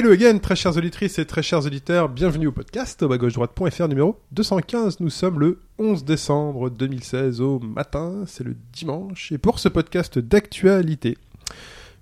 Hello again, très chères auditrices et très chers auditeurs, bienvenue au podcast au gauche droite.fr numéro 215. Nous sommes le 11 décembre 2016 au matin, c'est le dimanche, et pour ce podcast d'actualité,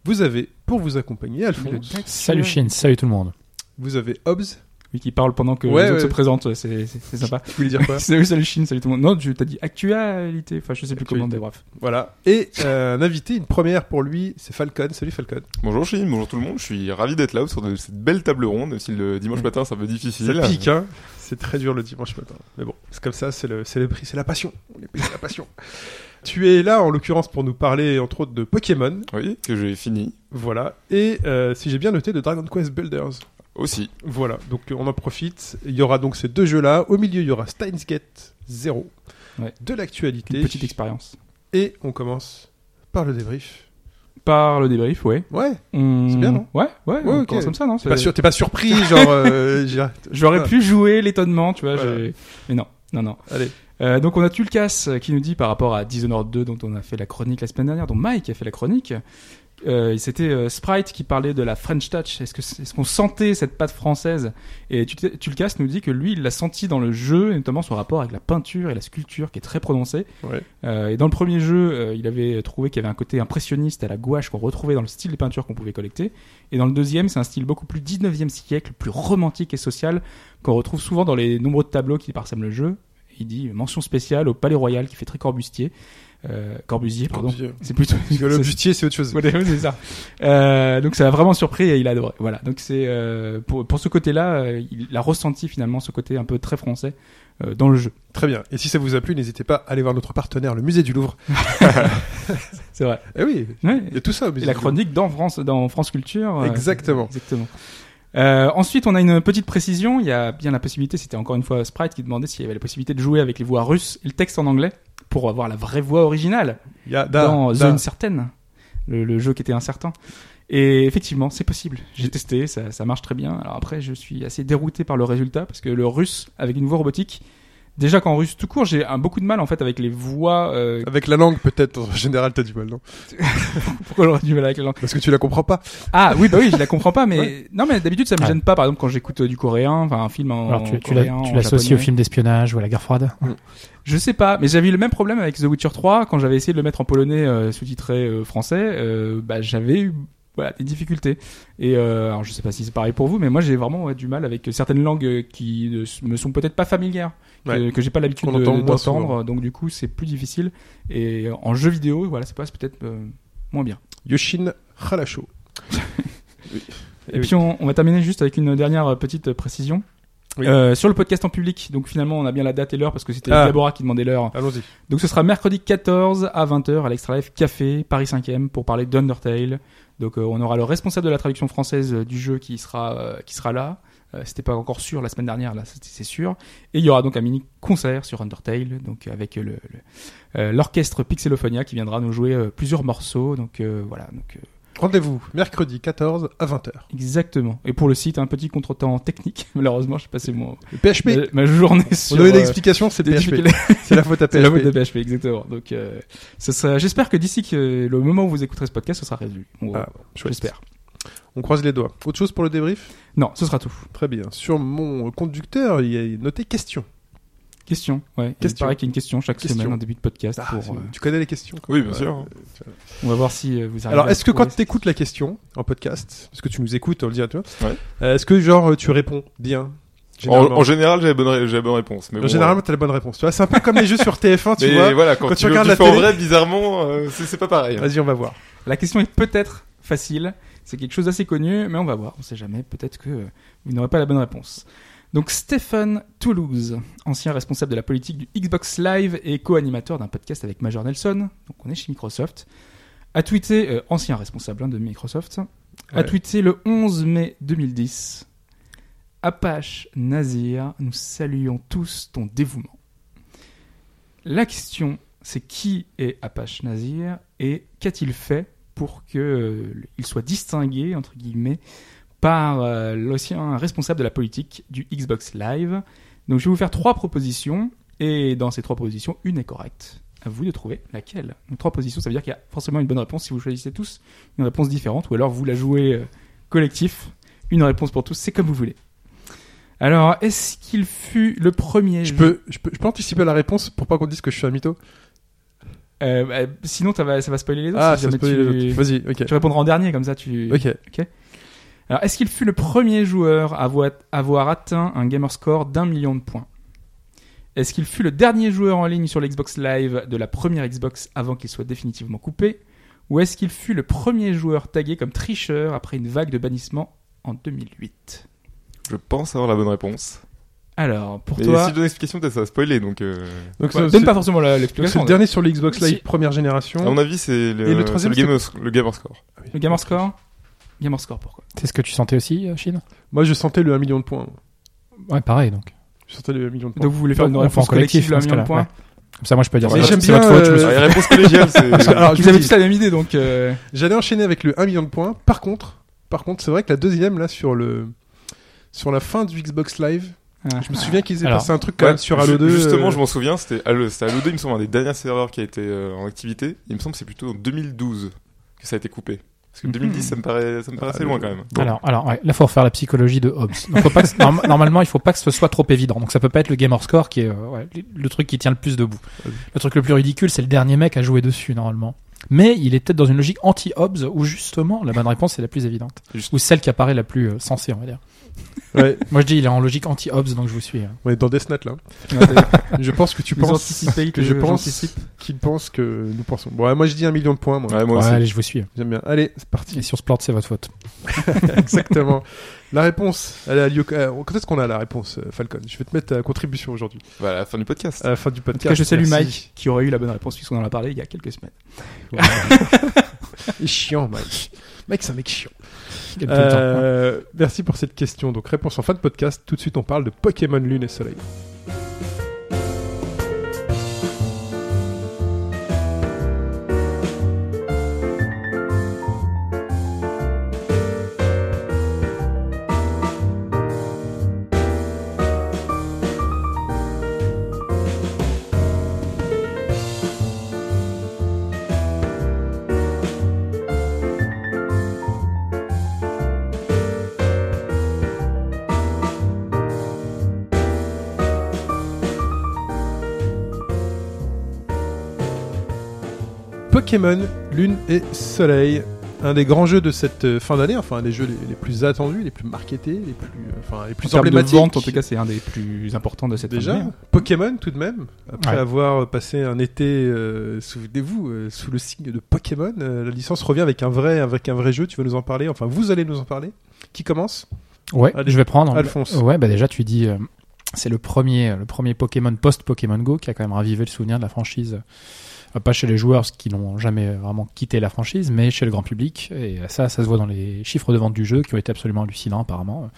vous avez pour vous accompagner Alphonse, Salut Chine, salut tout le monde. vous avez Hobbs, Oui, qui parle pendant que Ouais, les autres ouais. se présentent, c'est c'est- c'est sympa. tu voulais dire quoi salut, salut Chine, salut tout le monde. Non, tu t'as dit actualité, enfin je sais plus comment, mais bref. Voilà, et euh, un invité, une première pour lui, c'est Falcon, salut Falcon. Bonjour Chine, bonjour tout le monde, je suis ravi d'être là sur de- cette belle table ronde, même si le dimanche matin c'est un peu difficile. Ça pique, hein C'est très dur le dimanche matin. Mais bon, c'est comme ça, c'est le, c'est le prix, c'est la passion. On est payé la passion. tu es là, en l'occurrence, pour nous parler, entre autres, de Pokémon. Oui, que j'ai fini Voilà. Et, euh, si j'ai bien noté, de Dragon Quest Builders. Aussi. Voilà. Donc, on en profite. Il y aura donc ces deux jeux-là. Au milieu, il y aura Steins Gate 0. Ouais. De l'actualité. Une petite expérience. Et on commence par le débrief. Par le débrief, ouais. Ouais. C'est bien, non Ouais, ouais, Ouais, on ok. commence comme ça, non T'es pas, sûr- t'es pas surpris, genre. euh, J'aurais pu jouer l'étonnement, tu vois, Voilà. mais non, non, non. Allez. Euh, donc on a Tulkas euh, qui nous dit par rapport à Dishonored 2 dont on a fait la chronique la semaine dernière, dont Mike a fait la chronique. Euh, c'était euh, Sprite qui parlait de la French Touch. Est-ce que est-ce qu'on sentait cette patte française? Et Tul- Tulkas nous dit que lui, il l'a senti dans le jeu, et notamment son rapport avec la peinture et la sculpture qui est très prononcé. Ouais. Euh, et dans le premier jeu, il avait trouvé qu'il y avait un côté impressionniste à la gouache qu'on retrouvait dans le style des peintures qu'on pouvait collecter. Et dans le deuxième, c'est un style beaucoup plus 19e siècle, plus romantique et social, qu'on retrouve souvent dans les nombreux tableaux qui parsèment le jeu. Il dit mention spéciale au Palais Royal qui fait très Corbusier. Euh, Corbusier, pardon. C'est plutôt. Parce que le bustier, c'est autre chose. C'est ça. Euh, donc ça l'a vraiment surpris et il a adoré. Voilà. Donc c'est euh, pour pour ce côté-là, euh, il a ressenti finalement ce côté un peu très français euh, dans le jeu. Très bien. Et si ça vous a plu, n'hésitez pas à aller voir notre partenaire, le musée du Louvre. C'est vrai. Eh oui, Ouais. il y a tout ça au Et musée la du Louvre. chronique dans France, dans France Culture. Exactement. Exactement. Euh, ensuite, on a une petite précision. Il y a bien la possibilité, c'était encore une fois Sprite qui demandait s'il y avait la possibilité de jouer avec les voix russes et le texte en anglais pour avoir la vraie voix originale da, dans da. Zone Certaine, le, le jeu qui était incertain. Et effectivement, c'est possible. J'ai testé, ça, ça marche très bien. Alors après, je suis assez dérouté par le résultat parce que le russe avec une voix robotique, déjà qu'en russe tout court, j'ai un beaucoup de mal en fait avec les voix. Euh, Avec la langue, peut-être, en général, t'as du mal, non? Pourquoi j'aurais du mal avec la langue? Parce que tu la comprends pas. Ah oui, bah oui, je la comprends pas, mais Ouais. non, mais d'habitude ça me Ah. gêne pas. Par exemple, quand j'écoute euh, du coréen, enfin un film en Alors tu, l'associes au film d'espionnage ou à la guerre froide? Je sais pas, mais j'avais eu le même problème avec The Witcher 3 quand j'avais essayé de le mettre en polonais euh, sous-titré euh, français. euh, bah j'avais eu voilà, des difficultés. Et euh, alors je sais pas si c'est pareil pour vous, mais moi j'ai vraiment ouais, du mal avec certaines langues euh, qui ne me sont peut-être pas familières, que, Ouais. que j'ai pas l'habitude d'entendre. Donc du coup c'est plus difficile. Et euh, en jeu vidéo, voilà, c'est pas peut-être euh, moins bien. Yoshin Halasho. Et puis on, on va terminer juste avec une dernière euh, petite précision. Oui. Euh, sur le podcast en public, donc finalement on a bien la date et l'heure parce que c'était Ah. Qui demandait l'heure. Allons-y. Donc ce sera mercredi 14 à 20h à l'Extra Life Café, Paris 5e, pour parler d'Undertale. Donc euh, on aura le responsable de la traduction française euh, du jeu qui sera, euh, qui sera là. Euh, C'était pas encore sûr la semaine dernière, là c'est sûr. Et il y aura donc un mini concert sur Undertale, donc avec le, le- euh, l'orchestre Pixelophonia qui viendra nous jouer euh, plusieurs morceaux. Donc euh, voilà, donc euh, Rendez-vous mercredi 14 à 20h. exactement. Et pour le site, un petit contretemps technique. Malheureusement, j'ai passé mon Le PHP. ma, ma journée On sur. donnait euh, l'explication, c'est PHP. C'est la faute à C'est la faute de PHP. PHP, exactement. Donc, euh, ce sera, j'espère que d'ici que le moment où vous écouterez ce podcast, ce sera résolu. On- Ah, j'espère. On croise les doigts. Autre chose pour le débrief? Non, ce sera tout. Très bien. Sur mon conducteur, il y a noté question. Question, ouais. Question. Il paraît qu'il y a une question chaque Question. semaine en début de podcast. Ah, pour, euh, Tu connais les questions quoi. Oui, bien sûr. on va voir si euh, vous arrivez. Alors, est-ce que quand tu écoutes la question en podcast, parce que tu nous écoutes, on le dit à toi, Ouais. euh, est-ce que genre tu réponds bien En, en général, j'ai la bonne, j'ai réponse. Mais bon, Généralement, t'as la bonne réponse. Tu vois, c'est un peu comme les jeux sur TF1, euh, tu mais vois. voilà, quand, quand tu, tu regardes tu la fais en télé- vrai, bizarrement, euh, c'est pas pareil. hein. Vas-y, on va voir. La question est peut-être facile. C'est quelque chose d'assez connu, mais on va voir. On sait jamais. Peut-être que euh, vous n'aurez pas la bonne réponse. Donc Stephen Toulouse, ancien responsable de la politique du Xbox Live et co-animateur d'un podcast avec Major Nelson, donc on est chez Microsoft, a tweeté, euh, ancien responsable hein, de Microsoft, a tweeté le 11 mai 2010 Apache Nazir, nous saluons tous ton dévouement. La question c'est qui est Apache Nazir et qu'a-t-il fait pour que euh, soit distingué entre guillemets par euh, l'ancien responsable de la politique du Xbox Live. Donc je vais vous faire trois propositions et dans ces trois propositions, une est correcte. À vous de trouver laquelle. Donc trois positions, ça veut dire qu'il y a forcément une bonne réponse si vous choisissez tous une réponse différente ou alors vous la jouez euh, collectif. Une réponse pour tous, c'est comme vous voulez. Alors, est-ce qu'il fut le premier Je jeu- peux, je peux, je peux anticiper la réponse pour pas qu'on dise que je suis un mytho? Euh, bah, sinon, ça va, ça va spoiler les autres. Ah, si ça tu... les autres. Vas-y, ok. tu répondras en dernier, comme ça tu. Ok. Alors, est-ce qu'il fut le premier joueur à avoir, avoir atteint un gamer score d'un million de points? Est-ce qu'il fut le dernier joueur en ligne sur l'Xbox Live de la première Xbox avant qu'il soit définitivement coupé? Ou est-ce qu'il fut le premier joueur tagué comme tricheur après une vague de bannissement en 2008 Je pense avoir la bonne réponse. Alors, pour Mais toi, si je donne l'explication, peut-être ça va spoiler. Donc, euh, Donc, Ouais, ça, donne pas forcément la- donc, c'est l'explication. le dernier sur le Xbox Live Si. première à génération. mon avis, c'est le, Et le troisième, c'est le, gamer, le gamer score. Le gamer score? Gamer score, pourquoi? C'est ce que tu sentais aussi, euh, Chine? Moi, je sentais le 1 million de points. Ouais, pareire donc. Je sentais le 1 million de points. Donc vous voulez faire une réponse collective, collectif, le dans ce million de points? Comme ça, moi, je peux dire. Mais c'est j'aime votre- c'est votre bien, faute, je me euh, suis- les réponses collégiales, c'est. Alors, je Vous avez tous la même idée, donc... euh, J'allais enchaîner avec le 1 million de points. Par contre, par contre, c'est vrai que la deuxième là sur le sur la fin du Xbox Live, ah. je me souviens qu'ils avaient Alors, passé un truc quand Ouais, même sur Halo 2. Justement, euh, je m'en souviens, c'était Halo, c'était Halo 2, il me semble, un des derniers serveurs qui a été euh, en activité. Il me semble que c'est plutôt en 2012 que ça a été coupé. Parce que Mhm. 2010, ça me paraît, ça me paraît assez loin quand même. Alors, alors, ouais, là, faut refaire la psychologie de Hobbes. Donc, faut pas que- norm- normalement, il faut pas que ce soit trop évident. Donc, ça peut pas être le gamer score qui est euh, ouais, le truc qui tient le plus debout. Le truc le plus ridicule, c'est le dernier mec à jouer dessus normalement. Mais il est peut-être dans une logique anti-Hobbes où justement la bonne réponse est la plus évidente, Juste- ou celle qui apparaît la plus euh, sensée, on va dire. Ouais, Moi, je dis il est en logique anti-Hobbes, donc je vous suis. hein. on est dans Death Note là. Je pense que tu Vous penses anticipez que que je pense j'anticipe. qu'ils pensent que nous pensons. Bon, ouais, moi je dis un million de points. Moi, Ouais, moi Ouais, aussi. allez, je vous suis. j'aime bien. Allez, c'est Et parti. si on se plante, c'est votre faute. Exactement. La réponse, elle a lieu. euh, Quand est-ce qu'on a la réponse, euh, Falcon? Je vais te mettre à contribution aujourd'hui, Bah, à la fin du podcast. à la fin du En tout podcast. cas, je salue Merci. Mike qui aurait eu la bonne réponse puisqu'on en a parlé il y a quelques semaines. Il est chiant, Mike. Mike, c'est un mec chiant. Euh, merci pour cette question. Donc, réponse en fin de podcast. Tout de suite, on parle de Pokémon Lune et Soleil. Pokémon Lune et Soleil. Un des grands jeux de cette euh, fin d'année, enfin un des jeux les, les plus attendus, les plus marketés, les plus, euh, enfin les En plus de emblématiques. vente, en tout cas, c'est un des plus importants de cette Déjà, année. Pokémon tout de même, après Ouais. avoir passé un été, euh, souvenez-vous, euh, sous le signe de Pokémon, euh, la licence revient avec un vrai, avec un vrai jeu. Tu vas nous en parler? Enfin, vous allez nous en parler. Qui commence? Ouais, Allez, je vais prendre. Alphonse. Ouais, bah déjà tu dis, c'est le premier, le premier Pokémon post Pokémon Go qui a quand même ravivé le souvenir de la franchise. Euh, pas chez les joueurs parce qu'ils n'ont jamais vraiment quitté la franchise, mais chez le grand public. Et ça, ça se voit dans les chiffres de vente du jeu qui ont été absolument hallucinants apparemment.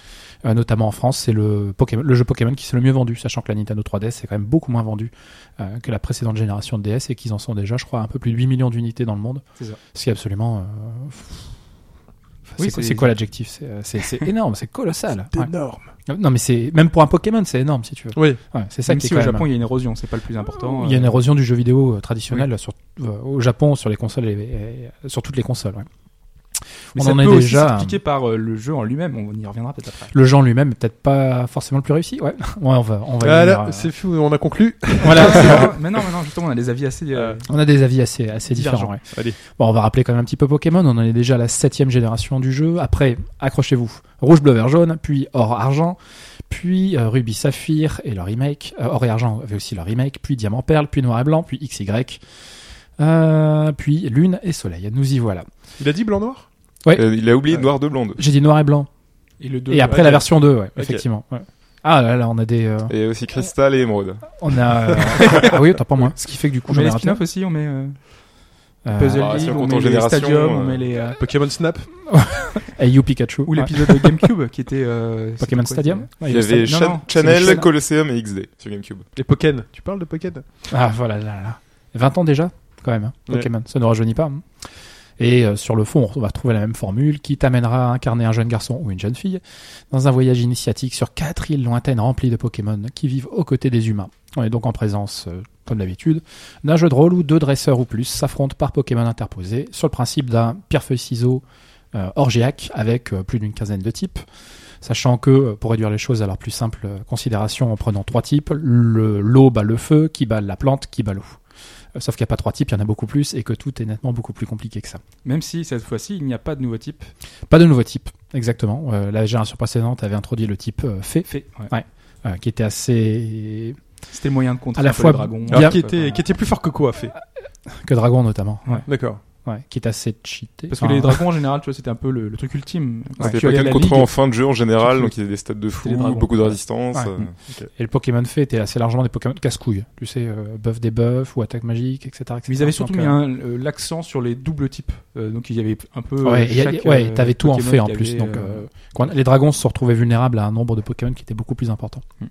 Euh, notamment en France, c'est le Pokémon, le jeu Pokémon qui s'est le mieux vendu, sachant que la Nintendo 3DS c'est quand même beaucoup moins vendu euh, que la précédente génération de DS et qu'ils en sont déjà, je crois, un peu plus de 8 millions d'unités dans le monde. C'est ça. Ce qui est absolument. euh, Oui, c'est quoi- c'est- c'est quoi l'adjectif? C'est c'est- c'est énorme, c'est colossal. Ouais. énorme. Non, mais c'est même pour un Pokémon, c'est énorme si tu veux. Oui. Ouais, c'est ça Même qui est si quand au Japon, il y a une érosion, c'est pas le plus important. il y a une euh, érosion du jeu vidéo euh, traditionnel sur, euh, au Japon sur les consoles et, et- sur toutes les consoles. ouais. Mais on ça en peut est aussi déjà- s'expliquer par euh, le jeu en lui-même, on y reviendra peut-être après. Le jeu en lui-même est peut-être pas forcément le plus réussi. Ouais, ouais on va, on va. y Voilà, euh. c'est fou. On a conclu. Voilà, c'est- mais non, mais non, justement, on a des avis assez. euh, on a des avis assez, assez différents. ouais. Allez. Bon, on va rappeler quand même un petit peu Pokémon. On en est déjà à la septième génération du jeu. Après, accrochez-vous. Rouge, bleu, vert, jaune, puis or, argent, puis euh, rubis, saphir et leur remake. Euh, or et argent avait aussi leur remake, puis diamant, perle, puis noir et blanc, puis XY. Euh, puis lune et soleil. Nous y voilà. Il a dit blanc noir. Euh, il a oublié Ouais. Noir de Blonde. J'ai dit noir et blanc. Et le 2. et après la version 2, ouais, effectivement. ouais. Ah là là, on a des, euh, Et aussi Cristal et Émeraude. on a. euh, ah oui, t'as pas moins. Ce qui fait que du coup, On met les spin-offs aussi, on met euh, Euh, Puzzle Ah, si League, on on met les Stadium, on met les. Pokémon Snap. Ayu Pikachu. Ou Ouais. l'épisode de GameCube qui était. euh, Pokémon Stadium. Ouais, Il y avait Channel. Colosseum et XD sur GameCube. Et Pokken. Tu parles de Pokken Ah voilà là là. 20 ans déjà, quand même, hein, Ouais. Pokémon. Ça ne rajeunit pas. Et euh, sur le fond, on va retrouver la même formule qui t'amènera à incarner un jeune garçon ou une jeune fille dans un voyage initiatique sur quatre îles lointaines remplies de Pokémon qui vivent aux côtés des humains. On est donc en présence, euh, comme d'habitude, d'un jeu de rôle où deux dresseurs ou plus s'affrontent par Pokémon interposé sur le principe d'un pierre-feuille-ciseau euh, orgiaque avec plus d'une quinzaine de types. Sachant que, pour réduire les choses à leur plus simple considération en prenant trois types, le- l'eau bat le feu, qui bat la plante, qui bat l'eau. Euh, Sauf qu'il n'y a pas trois types, il y en a beaucoup plus et que tout est nettement beaucoup plus compliqué que ça. Même si cette fois-ci, il n'y a pas de nouveau type. Pas de nouveau type, exactement. Euh, la génération précédente avait introduit le type euh, fée, Fait. ouais. Ouais. euh, qui était assez... C'était moyen de contrer À la fois Alors, qui était, qui était plus fort que quoi, fait que dragon notamment. D'accord. Ouais, qui est assez cheaté. Parce que Enfin, les dragons en général, tu vois, c'était un peu le, le truc ultime. C'était à pas la qu'un contre ligue, en fin de jeu en général, tu- donc il y a des stats de fou, beaucoup de résistance. Ouais. euh, Et le Pokémon fait était assez largement des Pokémon casse-couilles. Tu sais, euh, buff des buffs ou attaque magique, etc. etc. Mais ils avaient surtout Donc, mis euh, un- euh, l'accent sur les doubles types. Euh, donc il y avait un peu. Ouais, euh, ouais, euh, t'avais tout en fait en plus. avait, Donc, euh, euh, quand les dragons se retrouvaient vulnérables à un nombre de Pokémon qui était beaucoup plus important. Hmm.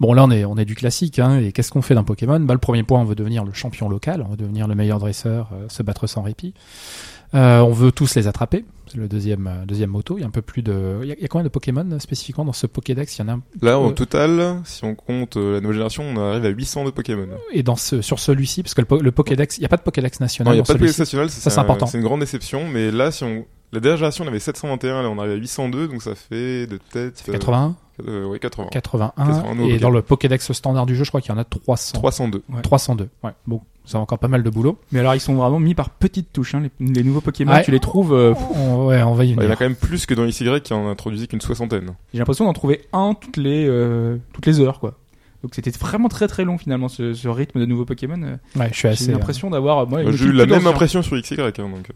Bon, là, on est, on est du classique. Hein, et qu'est-ce qu'on fait d'un Pokémon? Bah, Le premier point, on veut devenir le champion local. On veut devenir le meilleur dresseur, euh, se battre sans répit. Euh, on veut tous les attraper. C'est le deuxième, euh, deuxième moto. Il y a un peu plus de. Il y a, il y a combien de Pokémon euh, spécifiquement dans ce Pokédex? Il y en a un. Là, en total, si on compte euh, la nouvelle génération, on arrive à 800 de Pokémon. Et dans ce, sur celui-ci, parce que le, po- le Pokédex, il n'y a pas de Pokédex Non, national il n'y a pas de. PS national, Ça, c'est important. C'est une grande déception, mais là, si on. La dernière génération, on avait 721, là, on arrive à 802, donc ça fait de tête. Ça fait 81, euh, ouais, 80. 81. 81 et dans le Pokédex standard du jeu, je crois qu'il y en a 300. 302. 302. Ouais. Bon, ça a encore pas mal de boulot. Mais alors ils sont vraiment mis par petites touches. Hein, les, les nouveaux Pokémon, Ouais. tu les trouves. euh, On- ouais, on va y Ouais, il y en a quand même plus que dans XY qui en introduisait qu'une soixantaine. J'ai l'impression d'en trouver un toutes les euh, toutes les heures, quoi. Donc c'était vraiment très très long finalement ce, ce rythme de nouveaux Pokémon. euh, Ouais, je suis J'ai assez. euh, l'impression d'avoir. J'ai eu la même impression sur XY, hein, donc.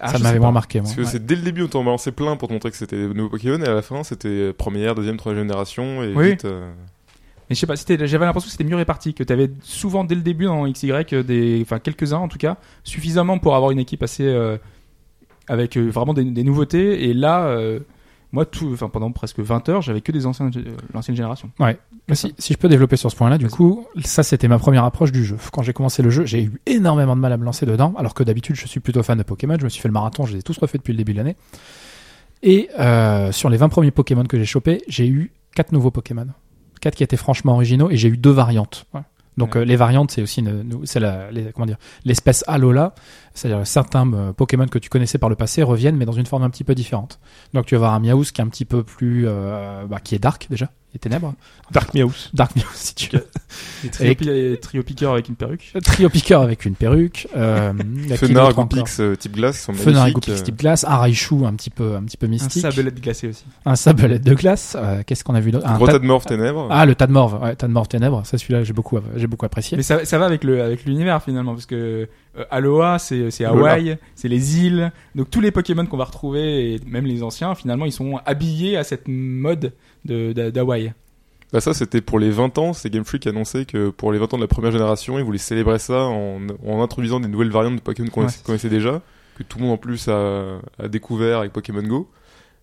Ah, ça m'avait moins marqué, moi. Parce que Ouais. c'est dès le début, on t'en balançait plein pour te montrer que c'était de nouveaux Pokémon, et à la fin, c'était première, deuxième, troisième génération, et Oui. vite, euh, Mais je sais pas, c'était, j'avais l'impression que c'était mieux réparti, que tu avais souvent dès le début dans XY des, enfin quelques-uns en tout cas, suffisamment pour avoir une équipe assez euh, avec euh, vraiment des, des nouveautés. Et là, euh, moi, tout, enfin pendant presque 20 heures, j'avais que des anciens, euh, l'ancienne génération. Mais si, si je peux développer sur ce point-là, du Vas-y. coup, ça c'était ma première approche du jeu. Quand j'ai commencé le jeu, j'ai eu énormément de mal à me lancer dedans, alors que d'habitude je suis plutôt fan de Pokémon. Je me suis fait le marathon, je les ai tous refaits depuis le début de l'année. Et euh, sur les 20 premiers Pokémon que j'ai chopés, j'ai eu 4 nouveaux Pokémon. 4 qui étaient franchement originaux et j'ai eu deux variantes. Ouais. Donc Ouais. euh, les variantes, c'est aussi une- nous- c'est la, les- comment dire l'espèce Alola, c'est-à-dire certains euh, Pokémon que tu connaissais par le passé reviennent, mais dans une forme un petit peu différente. Donc tu vas avoir un Miaouz qui est un petit peu plus, euh, bah, qui est dark déjà, il est ténèbres. Dark Meowth. Dark Meow, si tu veux. Et trio, pi- trio piqueur avec une perruque. Trio Piqueur avec une perruque. Euh, encore Goupix, euh, type glace, sont magnifiques. Goupix euh, type glace. Un Raichu un petit peu, un petit peu Un mystique. sablette glacé aussi. Un sabelette de glace. Euh, Qu'est-ce qu'on a vu d'autre? Un Gros tas- de morts ténèbres. Ah, le tas de morve. Ouais, tas de morve ténèbres. Ça, celui-là, j'ai beaucoup, j'ai beaucoup apprécié. Mais ça, ça va avec le avec l'univers finalement parce que euh, Aloha c'est. Hawaï, c'est les îles. Donc tous les Pokémon qu'on va retrouver et même les anciens finalement ils sont habillés à cette mode de d'Ha- d'Hawaï. Bah ça c'était pour les 20 ans, c'est Game Freak qui annonçait que pour les 20 ans de la première génération, ils voulaient célébrer ça en, en introduisant des nouvelles variantes de Pokémon qu'on Ouais. connaissait- connaissait déjà, que tout le monde en plus a, a découvert avec Pokémon Go.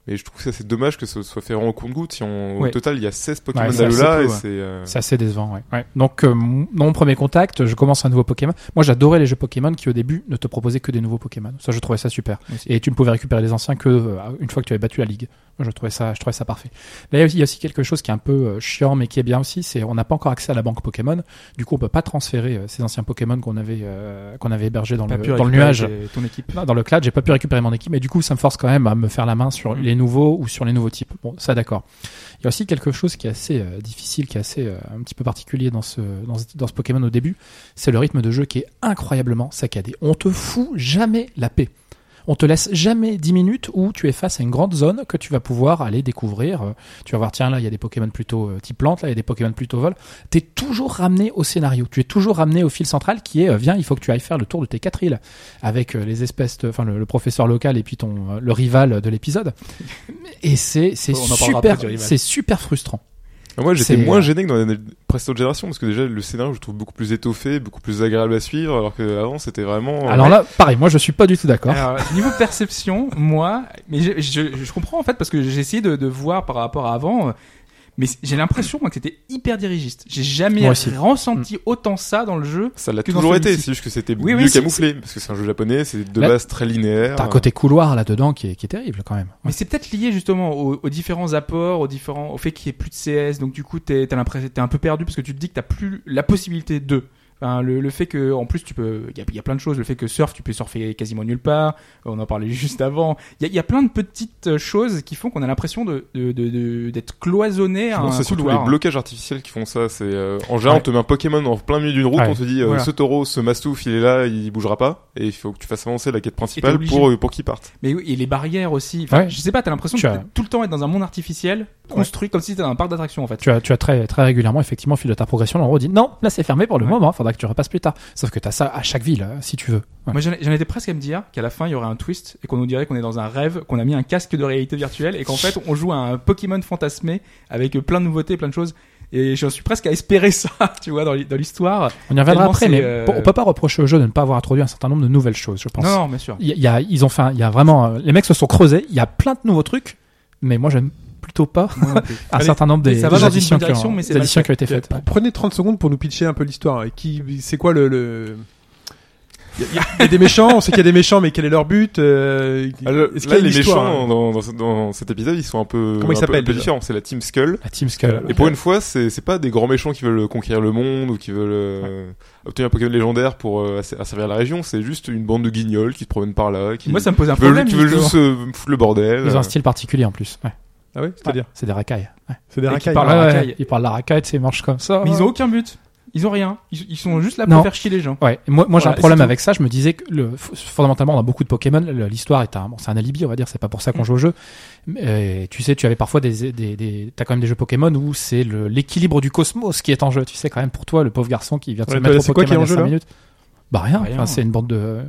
Mais je trouve que ça c'est dommage que ce soit fait en compte-goutte. Si on, Ouais. Au total il y a 16 Pokémon Ouais, c'est d'Alola assez et c'est... euh, C'est assez décevant, ouais. ouais. Donc, euh, mon- premier contact, je commence un nouveau Pokémon. Moi, j'adorais les jeux Pokémon qui, au début, ne te proposaient que des nouveaux Pokémon. Ça, je trouvais ça super. Et tu ne pouvais récupérer les anciens que euh, une fois que tu avais battu la ligue. Moi, je trouvais ça, je trouvais ça parfait. Là, il y a aussi- quelque chose qui est un peu euh, chiant, mais qui est bien aussi. C'est, on n'a pas encore accès à la banque Pokémon. Du coup, on peut pas transférer euh, ces anciens Pokémon qu'on avait, euh, qu'on avait hébergés dans le, dans nuage. ton équipe. Non, dans le cloud, j'ai pas pu récupérer mon équipe, mais du coup, ça me force quand même à me faire la main sur Mm. les nouveaux ou sur les nouveaux types. Bon, ça d'accord. Il y a aussi quelque chose qui est assez euh, difficile, qui est assez euh, un petit peu particulier dans ce, dans ce dans ce Pokémon au début, c'est le rythme de jeu qui est incroyablement saccadé. On te fout jamais la paix. On te laisse jamais 10 minutes où tu es face à une grande zone que tu vas pouvoir aller découvrir. Euh, Tu vas voir, tiens, là, il y a des Pokémon plutôt euh, type plante, là, il y a des Pokémon plutôt vol. T'es toujours ramené au scénario. Tu es toujours ramené au fil central qui est, euh, viens, il faut que tu ailles faire le tour de tes quatre îles avec les espèces, de- enfin, le, le professeur local et puis ton, le rival de l'épisode. Et c'est, c'est super, c'est super frustrant. Ah, Moi j'étais moins euh, gêné que dans les précédentes générations parce que déjà le scénario je le trouve beaucoup plus étoffé, beaucoup plus agréable à suivre alors qu'avant c'était vraiment... Alors là, pareil, moi je suis pas du tout d'accord. Alors, niveau perception, moi, mais je, je, je comprends en fait parce que j'ai essayé de, de voir par rapport à avant. Mais j'ai l'impression moi que c'était hyper dirigiste. J'ai jamais ressenti autant ça dans le jeu. Ça l'a toujours été, c'est juste que c'était Oui, mieux oui, camouflé, parce que c'est un jeu japonais, c'est de Là, base très linéaire. T'as un côté couloir là-dedans qui est, qui est terrible quand même. Mais c'est peut-être lié justement aux, aux différents apports, aux différents, au fait qu'il y ait plus de CS. Donc du coup, t'es, t'as l'impression, t'es un peu perdu parce que tu te dis que t'as plus la possibilité de. Enfin, le, le fait que, en plus, tu peux, il y a, il y a plein de choses. Le fait que surf, tu peux surfer quasiment nulle part. On en parlait juste avant. Il y a, il y a plein de petites euh, choses qui font qu'on a l'impression de, de, de- de- d'être cloisonné à un c'est surtout les blocages artificiels qui font ça. C'est euh, en général, Ouais. on te met un Pokémon en plein milieu d'une route, Ouais. on te dit euh, Voilà. ce taureau, ce mastouf, il est là, il bougera pas, et il faut que tu fasses avancer la quête principale pour euh, pour qu'il parte. Mais oui, et les barrières aussi. Enfin, Ouais. Je sais pas, t'as l'impression Tu de as- tout le temps être dans un monde artificiel construit comme si c'était dans un parc d'attractions en fait. Tu as, tu as très, très régulièrement, effectivement, au fil de ta progression, l'endroit dit non, là c'est fermé pour le Ouais. moment, faudra que tu repasses plus tard. Sauf que t'as ça à chaque ville, euh, si tu veux. Ouais. Moi, j'en étais presque à me dire qu'à la fin, il y aurait un twist et qu'on nous dirait qu'on est dans un rêve, qu'on a mis un casque de réalité virtuelle et qu'en fait, on joue à un Pokémon fantasmé avec plein de nouveautés, plein de choses. Et j'en suis presque à espérer ça, tu vois, dans l'hi- dans l'histoire. On y reviendra après, mais euh, on peut pas reprocher au jeu de ne pas avoir introduit un certain nombre de nouvelles choses, je pense. Non, non, bien sûr. Il y a, il y a- ils ont fait, il y a vraiment, euh, les mecs se sont creusés. Il y a plein de nouveaux trucs, mais moi j'aime plutôt pas un Allez, certain nombre des, ça va des dans une additions qui ont- mais des additions qui ont été faites. ouais. Prenez 30 secondes pour nous pitcher un peu l'histoire. Et Qui, c'est quoi le, le... Il y, a- il y a des méchants, on sait qu'il y a des méchants, mais quel est leur but euh, le- Est-ce qu'il y là, a une les méchants hein dans, dans, dans cet épisode, ils sont un peu, Comment ils un peu- différents. C'est la Team Skull. La Team Skull. Et pour une fois, c'est c'est pas des grands méchants qui veulent conquérir le monde ou qui veulent euh, obtenir un Pokémon légendaire pour euh, asser- asservir la région. C'est juste une bande de guignols qui se promènent par là, qui Moi, ça me pose un qui veulent, problème. qui veulent juste euh, foutre le bordel. Ils ont un style particulier en plus. Ouais. Ah oui, c'est-à-dire C'est des racailles. Ouais. C'est des Et racailles. parlent Ouais, la ouais, racaille. Ils parlent la racaille, c'est marche comme ça. Mais ils ont aucun but. Ils ont rien. Ils, ils sont juste là Non. pour faire chier les gens. Ouais, et moi, moi j'ai un problème avec ça. Je me disais que le, fondamentalement, on a beaucoup de Pokémon. L'histoire est un, bon, c'est un alibi, on va dire. C'est pas pour ça qu'on Mm. joue au jeu. Mais, euh, tu sais, tu avais parfois des, des, des t'as quand même des jeux Pokémon où c'est l'équilibre du cosmos qui est en jeu. Tu sais quand même pour toi, le pauvre garçon qui vient de Ouais, se mettre au c'est quoi Pokémon qui est en jeu, minutes. Bah rien. Rien. Enfin, c'est une bande de,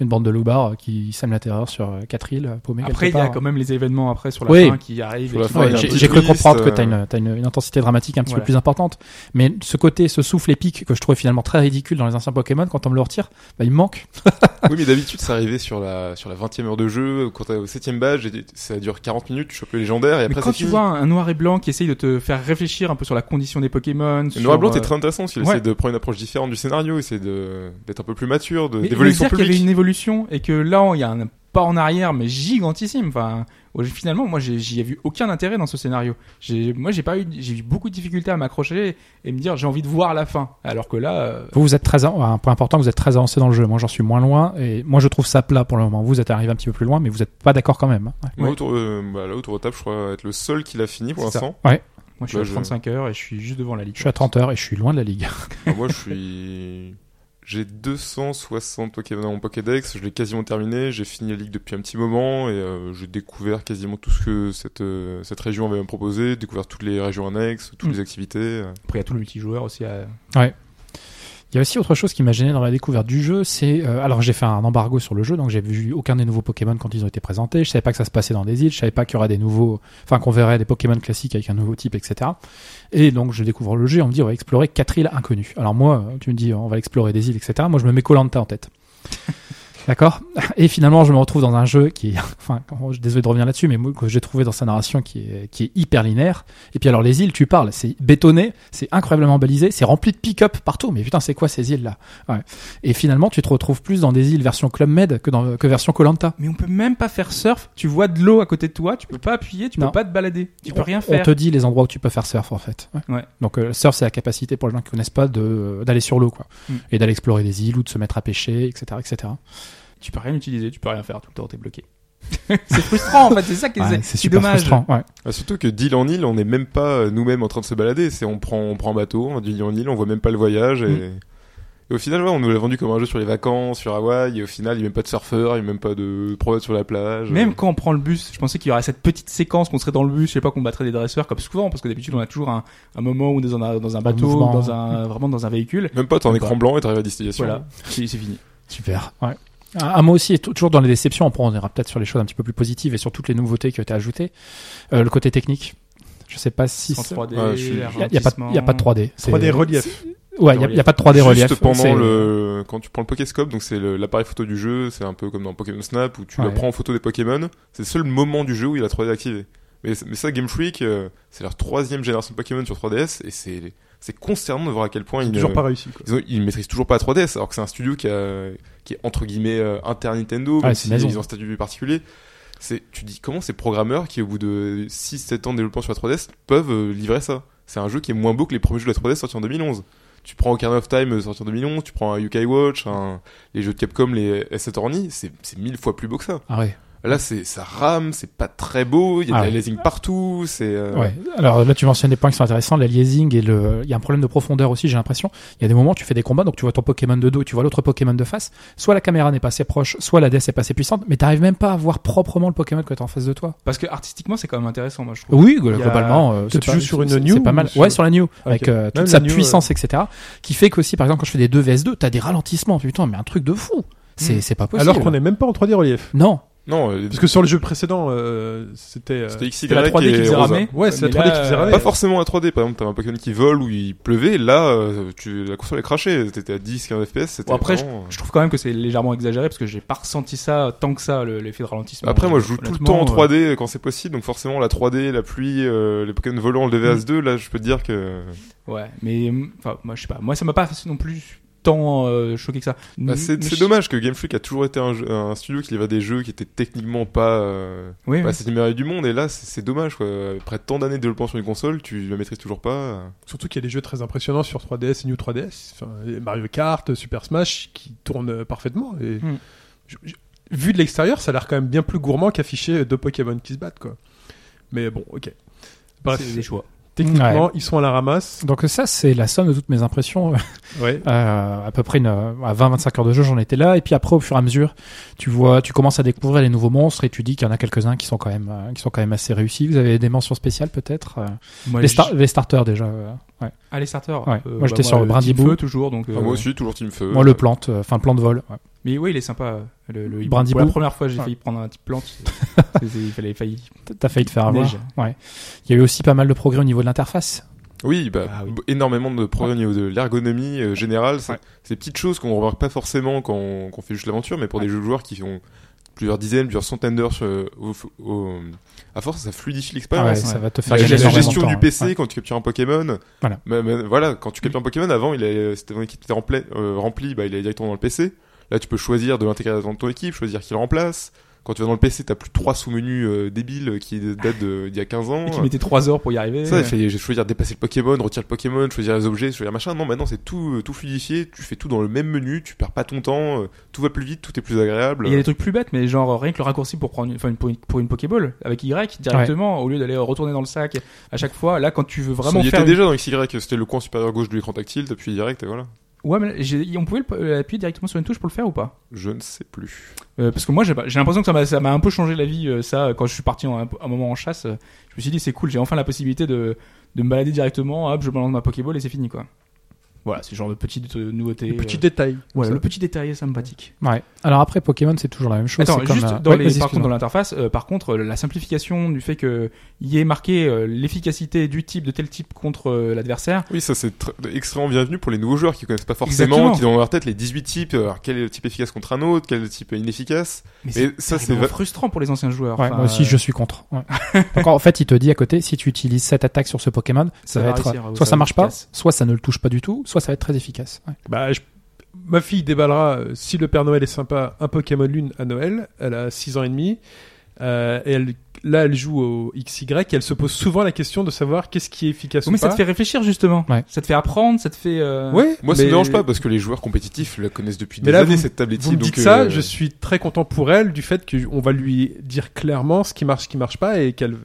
une bande de loupards qui sèment la terreur sur euh, quatre îles euh, paumées Après, il y a quand même les événements après sur la Oui. fin qui arrivent. J'ai cru comprendre que euh, t'as une, t'as une, une intensité dramatique un petit Voilà. peu plus importante. Mais ce côté, ce souffle épique que je trouvais finalement très ridicule dans les anciens Pokémon, quand on me le retire, bah, il me manque. Oui, mais d'habitude, ça arrivait sur la, sur la 20e heure de jeu, quand t'es au 7ème badge, ça dure 40 minutes, tu chopes le légendaire, et Mais après, quand c'est tu fini. vois un, noir et blanc qui essaye de te faire réfléchir un peu sur la condition des Pokémon, Le sur, noir et blanc, euh, t'es très intéressant, qu'il ouais. essaie de prendre une approche différente du scénario, essaie d'être un peu plus mature, de, Mais d'évolution évolution et que là il y a un pas en arrière mais gigantissime. Enfin, finalement moi j'ai- j'y ai vu aucun intérêt dans ce scénario. Moi j'ai pas eu, j'ai eu beaucoup de difficultés à m'accrocher et me dire j'ai envie de voir la fin. Alors que là, euh, Vous, vous êtes très, un point important, vous êtes très avancé dans le jeu. Moi, j'en suis moins loin. Et moi, je trouve ça plat pour le moment. Vous êtes arrivé un petit peu plus loin, mais vous êtes pas d'accord quand même. hein. Ouais. Moi, Ouais. autour, euh, bah, là, autour de table, je crois être le seul qui l'a fini pour l'instant. moi je suis Bah, à je- 35 heures et je suis juste devant la ligue. Je suis à 30 heures et je suis loin de la ligue. Moi, je suis, j'ai 260 Pokémon dans mon Pokédex, je l'ai quasiment terminé, j'ai fini la ligue depuis un petit moment, et euh, j'ai découvert quasiment tout ce que cette, euh, cette région avait à me proposer, découvert toutes les régions annexes, toutes Mm. les activités. euh. Après il y a tout le multijoueur aussi. À... Il y a aussi autre chose qui m'a gêné dans la découverte du jeu, c'est euh, alors j'ai fait un embargo sur le jeu, donc j'ai vu aucun des nouveaux Pokémon quand ils ont été présentés. Je savais pas que ça se passait dans des îles, je savais pas qu'il y aurait des nouveaux, enfin qu'on verrait des Pokémon classiques avec un nouveau type, etc. Et donc je découvre le jeu, on me dit on va explorer quatre îles inconnues. Alors moi, tu me dis on va explorer des îles, etc. Moi je me mets Colanta en tête. D'accord Et finalement, je me retrouve dans un jeu qui est, enfin, désolé de revenir là-dessus, mais que j'ai trouvé dans sa narration qui est, qui est hyper linéaire. Et puis alors, les îles, tu parles, c'est bétonné, c'est incroyablement balisé, c'est rempli de pick-up partout. Mais putain, c'est quoi ces îles-là? Ouais. Et finalement, tu te retrouves plus dans des îles version Club Med que dans que version Colanta. Mais on peut même pas faire surf. Tu vois de l'eau à côté de toi, tu peux pas appuyer, tu Non. peux pas te balader, tu peux rien On faire. te dit les endroits où tu peux faire surf en fait. Ouais. Ouais. Donc euh, surf, c'est la capacité pour les gens qui connaissent pas d'aller sur l'eau, quoi, Mm. et d'aller explorer des îles ou de se mettre à pêcher, etc., etc. Tu peux rien utiliser, tu peux rien faire tout le temps, t'es bloqué. c'est frustrant en fait, c'est ça qui est, Ouais, super dommage. frustrant. Ouais. Ah, surtout que d'île en île, on n'est même pas euh, nous-mêmes en train de se balader. C'est on prend, on prend un bateau, on va d'île en île, on voit même pas le voyage. Et, Mm. et au final, ouais, on nous l'a vendu comme un jeu sur les vacances, sur Hawaï. Et au final, il n'y a même pas de surfeurs, il n'y a même pas de promenade sur la plage. Même quand on prend le bus, je pensais qu'il y aurait cette petite séquence qu'on serait dans le bus, je sais pas, qu'on battrait des dresseurs comme souvent, parce que d'habitude on a toujours un, un moment où on est dans un, dans un bateau, dans un, vraiment dans un véhicule. Même pas, t'as un Même écran blanc et t'arrives à destination. Voilà, c'est c'est fini. Super. Ouais. Un, un mot aussi, et toujours dans les déceptions, on ira peut-être sur les choses un petit peu plus positives et sur toutes les nouveautés qui ont été ajoutées. Euh, le côté technique. Je sais pas si Sans c'est- 3D, Ouais, je suis- il y a, a a pas de 3D. C'est- 3D relief. Ouais, il y a, pas de 3D Juste relief. pendant le, quand tu prends le Pokéscope, donc c'est le- l'appareil photo du jeu, c'est un peu comme dans Pokémon Snap où tu Ouais. le prends en photo des Pokémon. C'est le seul moment du jeu où il y a la 3D activée. Mais, mais ça, Game Freak, euh, c'est leur troisième génération de Pokémon sur 3DS et c'est c'est consternant de voir à quel point ils, Toujours euh, pas réussi. Quoi. ils, ont- ils maîtrisent toujours pas la 3DS alors que c'est un studio qui, a, qui est entre guillemets euh, inter Nintendo, Ouais, même si ils ont un statut particulier. C'est, tu dis comment ces programmeurs qui au bout de 6-7 ans de développement sur la 3DS peuvent euh, livrer ça? C'est un jeu qui est moins beau que les premiers jeux de la 3DS sortis en 2011. Tu prends Ocarina of Time sorti en 2011, tu prends un UK Watch, un- les jeux de Capcom, les Attorney, c'est, c'est mille fois plus beau que ça. Ah ouais. Là, c'est, ça rame, c'est pas très beau, il y a Ah de ouais. la lasing partout, c'est, euh, Ouais. Alors là, tu mentionnes des points qui sont intéressants, la liaising et le. Il y a un problème de profondeur aussi, j'ai l'impression. Il y a des moments où tu fais des combats, donc tu vois ton Pokémon de dos, et tu vois l'autre Pokémon de face. Soit la caméra n'est pas assez proche, soit la DS est pas assez puissante, mais t'arrives même pas à voir proprement le Pokémon que t'as en face de toi. Parce que artistiquement, c'est quand même intéressant, moi, je trouve. Oui, y a- globalement. euh, tu pas- joues sur une New C'est pas mal. sur- Ouais, sur la New, avec euh, toute sa New, puissance, etc. Qui fait qu'aussi, par exemple, quand je fais des 2 vs2, t'as des ralentissements. Putain, mais un truc de fou. C'est Mm. c'est pas possible. Alors qu'on est même pas en 3D relief. Non. Non, euh, Parce que sur le jeu précédent, euh, c'était. euh, c'était XY C'était la 3D qui et faisait Rosa. ramer. Ouais, c'est la Mais 3D qui là, faisait ramer. Pas forcément la 3D, par exemple, t'as un Pokémon qui vole ou il pleuvait, là, euh, tu, la console est crachée, t'étais à 10, 15 FPS, c'était Bon, après, je, vraiment, je trouve quand même que c'est légèrement exagéré parce que j'ai pas ressenti ça tant que ça, le- l'effet de ralentissement. Après, moi, je joue tout le temps en Honnêtement, euh, 3D quand c'est possible, donc forcément, la 3D, la pluie, euh, les Pokémon volants, le DVS2, là, je peux te dire que... Ouais, mais enfin, moi, je sais pas. Moi, ça m'a pas non plus tant euh, choqué que ça. Bah, c'est je- dommage que Game Freak a toujours été un, jeu- un studio qui livrait des jeux qui étaient techniquement pas, euh, Oui, pas oui. du monde, et là, c'est dommage, quoi. Après tant d'années de développement sur une console, tu la maîtrises toujours pas. Surtout qu'il y a des jeux très impressionnants sur 3DS et New 3DS. Enfin, et Mario Kart, Super Smash qui tournent euh, parfaitement. Et Hmm. je- je- vu de l'extérieur, ça a l'air quand même bien plus gourmand qu'afficher deux Pokémon qui se battent, quoi. Mais bon, ok. Bref, c'est des choix. Techniquement, ils sont à la ramasse. Donc ça, c'est la somme de toutes mes impressions. Ouais. Euh, à peu près une, à 20-25 heures de jeu, j'en étais là. Et puis après, au fur et à mesure, tu vois, tu commences à découvrir les nouveaux monstres et tu dis qu'il y en a quelques-uns qui sont quand même, euh, qui sont quand même assez réussis. Vous avez des mentions spéciales peut-être euh, les, star- les starters déjà. Euh, ouais. Ah, les starters. Ouais. Moi, j'étais sur le Team Brindibou. Feu, toujours. Donc, Enfin, euh, moi aussi, toujours Team Feu. Moi, le plante, euh, enfin le plan de vol. ouais. Mais oui, il est sympa. euh, Le. Brindibou. Pour la première fois, j'ai Ouais. failli prendre un type plante. Il fallait failli. T'as failli te faire avoir. Ouais. Il y a eu aussi pas mal de progrès au niveau de l'interface. Oui, bah, Ah oui. énormément de progrès au niveau de l'ergonomie euh, générale. C'est des petites choses qu'on remarque pas forcément quand on, fait juste l'aventure, mais pour des jeux de joueurs qui ont plusieurs dizaines, plusieurs centaines d'heures au, au- à force, ça fluidifie Ah ouais, l'expérience. ça va te La, faire la de gestion temps, du ouais. PC Ouais. quand tu captures un Pokémon. Voilà. Mais- mais voilà, quand tu captures un Pokémon, avant, il était rempli, euh, rempli, bah, il est directement dans le PC. Là, tu peux choisir de l'intégrer dans ton équipe, choisir qui le remplace. Quand tu vas dans le PC, t'as plus trois sous-menus euh, débiles qui datent de- d'il y a 15 ans. Et qui mettait 3 heures pour y arriver. Ça, il fait j'ai choisir dépasser le Pokémon, retirer le Pokémon, choisir les objets, choisir machin. Non, maintenant c'est tout, euh, tout fluidifié. Tu fais tout dans le même menu. Tu perds pas ton temps. euh, tout va plus vite, tout est plus agréable. Il y a des trucs plus bêtes, mais genre rien que le raccourci pour prendre une, enfin, une, pour une- pour une Pokéball avec Y directement, au lieu d'aller retourner dans le sac à chaque fois. Là, quand tu veux vraiment il faire. était une- déjà dans XY, c'était le coin supérieur gauche de l'écran tactile, t'appuies direct et voilà. Ouais, mais j'ai- on pouvait le- appuyer directement sur une touche pour le faire ou pas? Je ne sais plus. Euh, Parce que moi, j'ai pas- j'ai l'impression que ça m'a- ça m'a un peu changé la vie, euh, ça, quand je suis parti en- un, un moment en chasse. euh, je me suis dit, c'est cool, j'ai enfin la possibilité de, de me balader directement. Hop, je balance ma Pokéball et c'est fini, quoi. Voilà, c'est le genre de petite euh, nouveauté. Les petits euh, Ça. le petit détail sympathique. Ouais. Alors après Pokémon, c'est toujours la même chose. Attends, comme, juste euh, dans ouais, les, par contre, dans l'interface, euh, par contre, la simplification du fait que y ait marqué euh, l'efficacité du type de tel type contre euh, l'adversaire. Oui, ça c'est tr- extrêmement bienvenu pour les nouveaux joueurs qui connaissent pas forcément, Exactement. qui ont dans leur tête les 18 types. Alors quel est le type efficace contre un autre, quel est le type inefficace. Mais Et ça, c'est frustrant pour les anciens joueurs. Ouais, Enfin, moi aussi, euh, je suis contre. Ouais. Donc en fait, il te dit à côté, si tu utilises cette attaque sur ce Pokémon, ça, Ça va va être réussir, soit ça ça marche pas, soit ça ne le touche pas du tout, soit ça va être très efficace. Ouais. Bah, je- ma fille déballera, euh, si le Père Noël est sympa, un Pokémon Lune à Noël. Elle a 6 ans et demi. Euh, et elle, là, elle joue au XY et elle se pose souvent la question de savoir qu'est-ce qui est efficace Oui, ou mais ça pas. te fait réfléchir justement. Ouais. Ça te fait apprendre, ça te fait. euh, Ouais, Moi, ça mais me dérange pas parce que les joueurs compétitifs la connaissent depuis Mais des là, années vous- cette tablette. Vous me donc, dites ça, euh, je suis très content pour elle du fait qu'on va lui dire clairement ce qui marche, ce qui marche pas et qu'elle.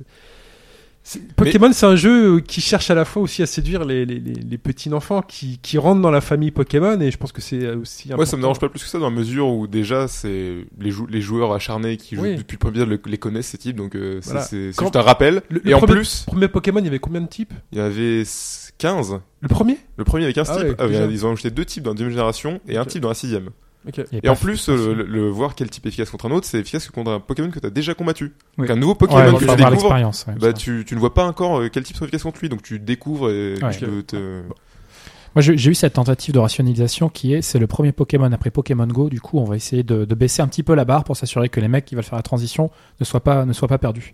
Pokémon, c'est un jeu qui cherche à la fois aussi à séduire les, les, les, les petits enfants qui, qui rentrent dans la famille Pokémon et je pense que c'est aussi. Moi, ça me important. dérange pas plus que ça dans la mesure où déjà c'est les, jou- les joueurs acharnés qui jouent Oui. depuis le premier les connaissent ces types, donc euh, c'est Voilà. juste un rappel. Le- le en premier- plus, Premier Pokémon, il y avait combien de types? Il y avait s- 15. Le premier? Le premier avec un Ah type, ouais, ah, ils ont ajouté deux types dans la deuxième génération et un type dans la sixième. Et en plus, euh, le, le- voir quel type est efficace contre un autre, c'est efficace contre un Pokémon que tu as déjà combattu. Oui. Donc un nouveau Pokémon que tu découvres, ouais, bah tu, tu ne vois pas encore euh, quel type sont efficaces contre lui, donc tu découvres et Ouais. tu peux te... Moi, j'ai j'ai eu cette tentative de rationalisation qui est, c'est le premier Pokémon après Pokémon Go. Du coup, on va essayer de, de baisser un petit peu la barre pour s'assurer que les mecs qui veulent faire la transition ne soient pas, ne soient pas perdus.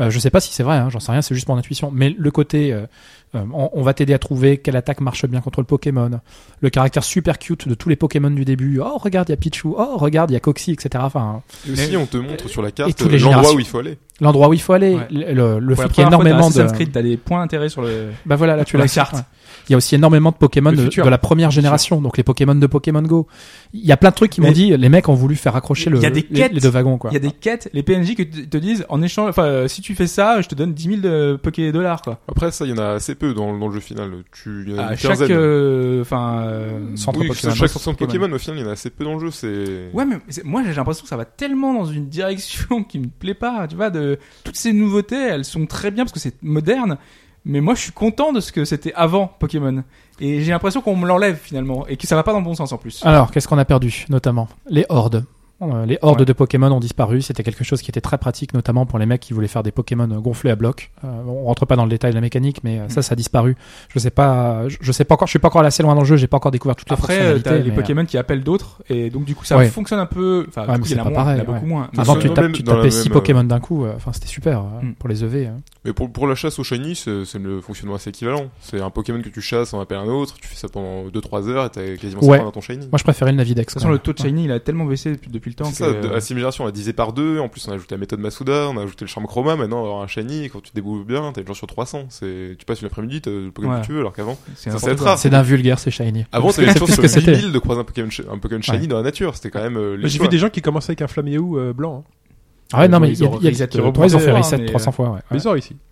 Euh, je sais pas si c'est vrai, hein, j'en sais rien, c'est juste mon intuition. Mais le côté, euh, euh, on, on va t'aider à trouver quelle attaque marche bien contre le Pokémon, le caractère super cute de tous les Pokémon du début. Oh regarde, il y a Pichu. Oh regarde, il y a Coxy, etc. Enfin, Et aussi, on te montre sur la carte l'endroit générations. où il faut aller. l'endroit où il faut aller, Ouais. le, le, fait qu'il y fois, énormément dans de. Creed, t'as des points d'intérêt sur le. Bah voilà, là tu l'as la carte. Ouais. Il y a aussi énormément de Pokémon de, la première génération, donc les Pokémon de Pokémon Go. Il y a plein de trucs qui m'ont dit, les mecs ont voulu faire accrocher le, y a des les, quêtes. les deux wagons, quoi. Il y a des quêtes, les PNJ qui te disent en échange, enfin, euh, si tu fais ça, je te donne 10 000 de Poké dollars, quoi. Après, ça, il y en a assez peu dans, dans le jeu final. Tu, il y en a À une chaque, euh, enfin, euh, Centre oui, Pokémon. chaque centre Pokémon. Pokémon, au final, il y en a assez peu dans le jeu. C'est. Ouais, mais moi j'ai l'impression que ça va tellement dans une direction qui me plaît pas. Tu vois, de toutes ces nouveautés, elles sont très bien parce que c'est moderne. Mais moi, je suis content de ce que c'était avant Pokémon. Et j'ai l'impression qu'on me l'enlève finalement et que ça va pas dans le bon sens en plus. Alors, qu'est-ce qu'on a perdu, notamment? Les hordes. Euh, Les hordes Ouais. de Pokémon ont disparu. C'était quelque chose qui était très pratique, notamment pour les mecs qui voulaient faire des Pokémon gonflés à bloc. Euh, on rentre pas dans le détail de la mécanique, mais euh, ça, ça a disparu. Je sais pas, je, je sais pas encore. Je suis pas encore assez loin dans le jeu. J'ai pas encore découvert toutes les Après, fonctionnalités. t'as les euh, Pokémon qui appellent d'autres et donc du coup ça Ouais. fonctionne un peu. Enfin, Ouais, du mais coup, il c'est y en a pas moins, pareil, il y en a ouais. beaucoup moins. Mais Avant, tu, tapes- tapais même, 6 euh, Pokémon d'un coup. Enfin, c'était super Mm. pour les EV. euh. Mais pour, pour la chasse au shiny, c'est le fonctionnement assez équivalent. C'est un Pokémon que tu chasses, on appelle un autre, tu fais ça pendant 2-3 heures et t'as quasiment ça dans ton shiny. Moi, je préférais le Navidex. de toute façon, le taux de shiny il a tellement baissé depuis, depuis le temps C'est que. ça, la simulation, on a divisé par deux, en plus on a ajouté la méthode Masuda, on a ajouté le charme chroma, maintenant avoir un shiny, et quand tu débrouilles bien, t'as une chance sur 300. C'est, tu passes une après-midi, t'as le Pokémon Ouais. que tu veux, alors qu'avant, c'est ça, c'est être quoi. rare. C'est d'un vulgaire, c'est shiny. Avant, t'avais une chance sur que 10 c'était. 000 de croiser un Pokémon, sh- un Pokémon shiny Ouais. dans la nature, c'était quand même euh, J'ai vu des gens qui commençaient avec un Flaméo euh, blanc. hein. Ah ouais, non, mais Ils il y a, ont il y a- reset, ouais, euh, ils ont fait reset mais, 300 fois, ouais. Bizarre ici.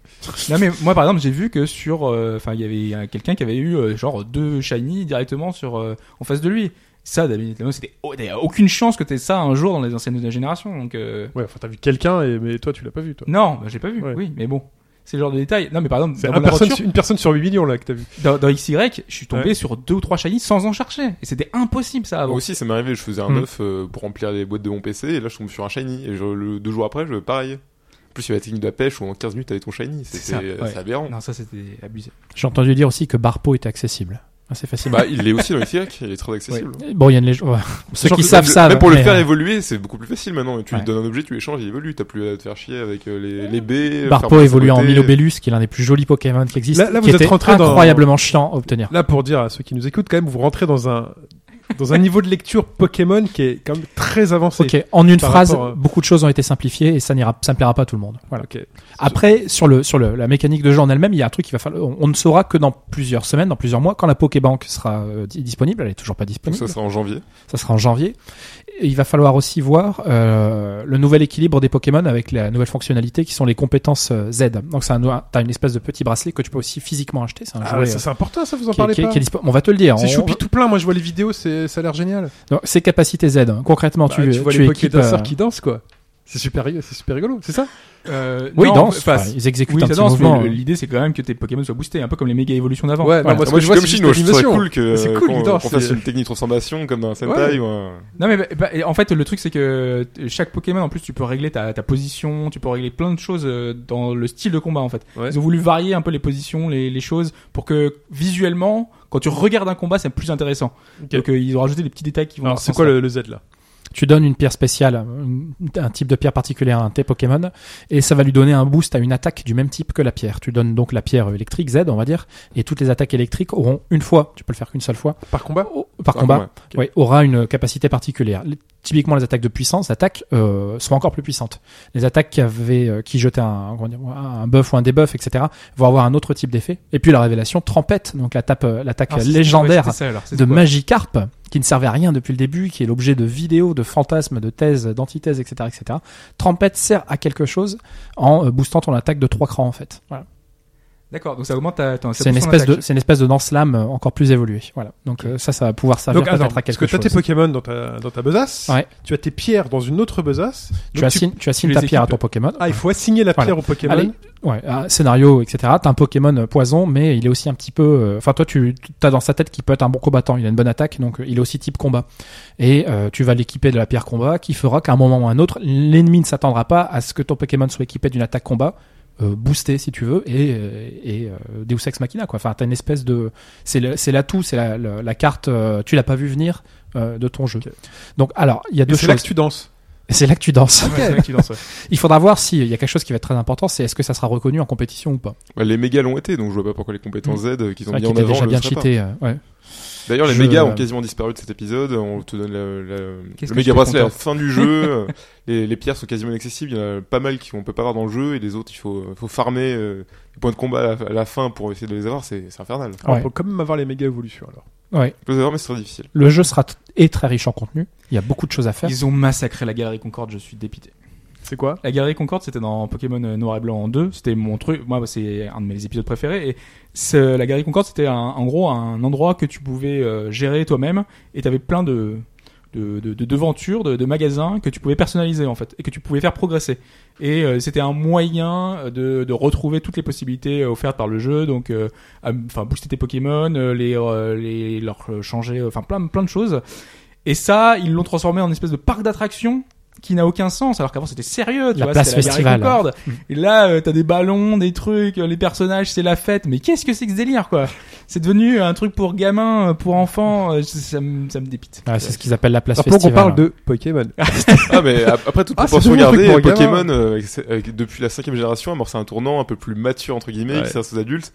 Non mais moi par exemple j'ai vu que sur euh, enfin il y avait euh, quelqu'un qui avait eu euh, genre deux shiny directement sur euh, en face de lui. Ça David Leno, c'était oh, il y a aucune chance que t'aies ça un jour dans les anciennes générations donc euh, Ouais, enfin, t'as vu quelqu'un, et... mais toi, tu l'as pas vu, toi. non, bah, j'ai pas vu. Ouais. Oui, mais bon. C'est le genre de détail. Non mais par exemple C'est dans, un personne- une personne sur 8 millions, là, que t'as vu. dans, dans XY, je suis tombé Ouais. sur deux ou trois shiny sans en chercher et c'était impossible ça Moi avant. aussi, ça m'est arrivé, je faisais un Hmm. œuf euh, pour remplir les boîtes de mon PC, et là je tombe sur un shiny, et je- le, deux jours après, je, pareil. En plus, il y avait la technique de la pêche où en 15 minutes t'avais ton shiny, C'est c'était ça, ouais. c'est aberrant. Non, ça c'était abusé. J'ai entendu dire aussi que Barpo était accessible. Assez facilement. Bah, il l'est aussi dans les FIAC, il est très accessible. Bon, il y a une légende. ouais. Ceux qui savent savent. Même pour le mais, faire euh, évoluer, c'est beaucoup plus facile maintenant. Tu Ouais. lui donnes un objet, tu l'échanges, il évolue. T'as plus à te faire chier avec euh, les, les baies. Barpo évolue en. Milobellus, qui est l'un des plus jolis Pokémon qui existent, Là- là, qui vous êtes était rentré dans- incroyablement chiant à obtenir. Là, pour dire à ceux qui nous écoutent, quand même, vous rentrez dans un, dans un niveau de lecture Pokémon qui est quand même très avancé. Ok, en une phrase, à- beaucoup de choses ont été simplifiées et ça n'ira, ça ne plaira pas à tout le monde. Voilà. Ok. Après, sur le sur le, la mécanique de jeu en elle-même, il y a un truc qui va falloir. On, on ne saura que dans plusieurs semaines, dans plusieurs mois, quand la Pokébank sera euh, di- disponible. Elle est toujours pas Donc disponible. ça sera en janvier. ça sera en janvier. Il va falloir aussi voir euh, le nouvel équilibre des Pokémon avec la nouvelle fonctionnalité qui sont les compétences euh, Z. Donc c'est un, t'as une espèce de petit bracelet que tu peux aussi physiquement acheter. C'est un Ah, jouet, ouais, ça euh, c'est important, ça vous en qui, parlez qui- pas qui est dispo- On va te le dire. C'est On- choupi tout plein, moi je vois les vidéos, c'est ça a l'air génial. Donc, c'est capacité Z. Concrètement, Bah, tu, tu vois tu les équipes. Euh, qui dansent quoi. C'est super, c'est super rigolo, c'est ça? Euh, Oui, non, danse. enfin, enfin, ils exécutent oui, un ça petit danse, mouvement. mais l'idée c'est quand même que tes Pokémon soient boostés, un peu comme les méga évolutions d'avant. Ouais, non, moi, ce moi, que je je vois, suis comme c'est Chine, moi, je juste trouve ça l'animation. cool que C'est euh, cool, qu'on qu'on fasse c'est- une technique de transformation comme dans un Sentai. Ouais. ou un- Non mais bah, bah, et en fait le truc c'est que t- chaque Pokémon en plus tu peux régler ta, ta position, tu peux régler plein de choses euh, dans le style de combat en fait. Ouais. Ils ont voulu varier un peu les positions, les, les choses pour que visuellement quand tu regardes un combat c'est plus intéressant. Ok. Donc euh, ils ont rajouté des petits détails qui vont. Alors dans ce c'est quoi sens-là. le, le Z là? Tu donnes une pierre spéciale, un- type de pierre particulière à un tes Pokémon, et ça va lui donner un boost à une attaque du même type que la pierre. Tu donnes donc la pierre électrique Z, on va dire, et toutes les attaques électriques auront une fois, tu peux le faire qu'une seule fois, Par combat par Ah, combat, ouais, aura une capacité particulière. Les- typiquement, les attaques de puissance, attaques euh, sont encore plus puissantes. Les attaques qui avaient, euh, qui jetaient un, buff ou un debuff, etc., vont avoir un autre type d'effet. Et puis la révélation Trompette, donc la tape, euh, l'attaque c'est- légendaire ça, alors, de Magikarp, qui ne servait à rien depuis le début, qui est l'objet de vidéos, de fantasmes, de thèses, d'antithèses, etc., etc. Trompette sert à quelque chose en euh, boostant ton attaque de trois crans en fait. D'accord, donc ça augmente ta. ta- C'est une espèce de, c'est une espèce de lame encore plus évoluée. Voilà. Donc euh, ça, ça va pouvoir servir Donc attends, peut-être à parce quelque que t'as tes chose. Pokémon dans ta, dans ta besace, Ouais. tu as tes pierres dans une autre besace. Tu assignes, tu assignes tu ta pierre à ton Pokémon. Ah, il faut assigner la Voilà. pierre au Pokémon. Allez, ouais, un scénario, etc. T'as un Pokémon euh, poison, mais il est aussi un petit peu. euh, Enfin, toi, tu as dans sa tête qu'il peut être un bon combattant. Il a une bonne attaque, donc euh, il est aussi type combat. Et euh, tu vas l'équiper de la pierre combat, qui fera qu'à un moment ou à un autre, l'ennemi ne s'attendra pas à ce que ton Pokémon soit équipé d'une attaque combat. Euh, boosté si tu veux et euh, et euh, Deus Ex Machina quoi enfin t'as une espèce de c'est l'atout c'est la, la, la carte euh, tu l'as pas vu venir euh, de ton jeu donc alors il y a Et deux c'est là choses que tu danses. Et c'est là que tu danses. Ouais, c'est vrai que tu danses, ouais. Il faudra voir s'il y a quelque chose qui va être très important, c'est est-ce que ça sera reconnu en compétition ou pas. Ouais, les mégas l'ont été, donc je vois pas pourquoi les compétences Z euh, qu'ils ont mis qu'il en avant déjà le bien cheaté. euh, ouais. D'ailleurs, les Je- mégas ont quasiment disparu de cet épisode. On te donne le, le, méga bracelet à la fin du jeu. les, les pierres sont quasiment inaccessibles. Il y en a pas mal qu'on peut pas avoir dans le jeu et les autres, il faut, faut farmer euh, les points de combat à la, à la fin pour essayer de les avoir. C'est infernal. Alors, Ouais. On peut quand même avoir les méga évolutions alors. Ouais. Avoir, mais c'est très difficile. Le jeu sera est très riche en contenu. Il y a beaucoup de choses à faire. Ils ont massacré la galerie Concorde, je suis dépité. C'est quoi La galerie Concorde, c'était dans Pokémon euh, Noir et Blanc en 2. C'était mon truc. Moi, c'est un de mes épisodes préférés. Et c'est- la galerie Concorde, c'était en gros un endroit que tu pouvais euh, gérer toi-même. Et tu avais plein de de, de, de devantures, de, magasins que tu pouvais personnaliser en fait et que tu pouvais faire progresser. Et euh, c'était un moyen de, retrouver toutes les possibilités offertes par le jeu. Donc, booster tes Pokémon, les, leur changer, enfin plein plein de choses. Et ça, ils l'ont transformé en une espèce de parc d'attractions qui n'a aucun sens alors qu'avant c'était sérieux tu La vois, place la festival. Mm. et là euh, t'as des ballons des trucs euh, les personnages c'est la fête mais qu'est-ce que c'est que ce délire quoi? C'est devenu un truc pour gamins euh, pour enfants euh, ça, ça me ça me dépite Ouais, c'est ce qu'ils appellent la place Alors, pour qu'on festival. parle de Pokémon? Ah, mais après toute Ah, proportion un gardée, Pokémon, euh, depuis la cinquième génération, a amorcé un tournant un peu plus mature, entre guillemets, Ouais. qui s'adresse aux adultes.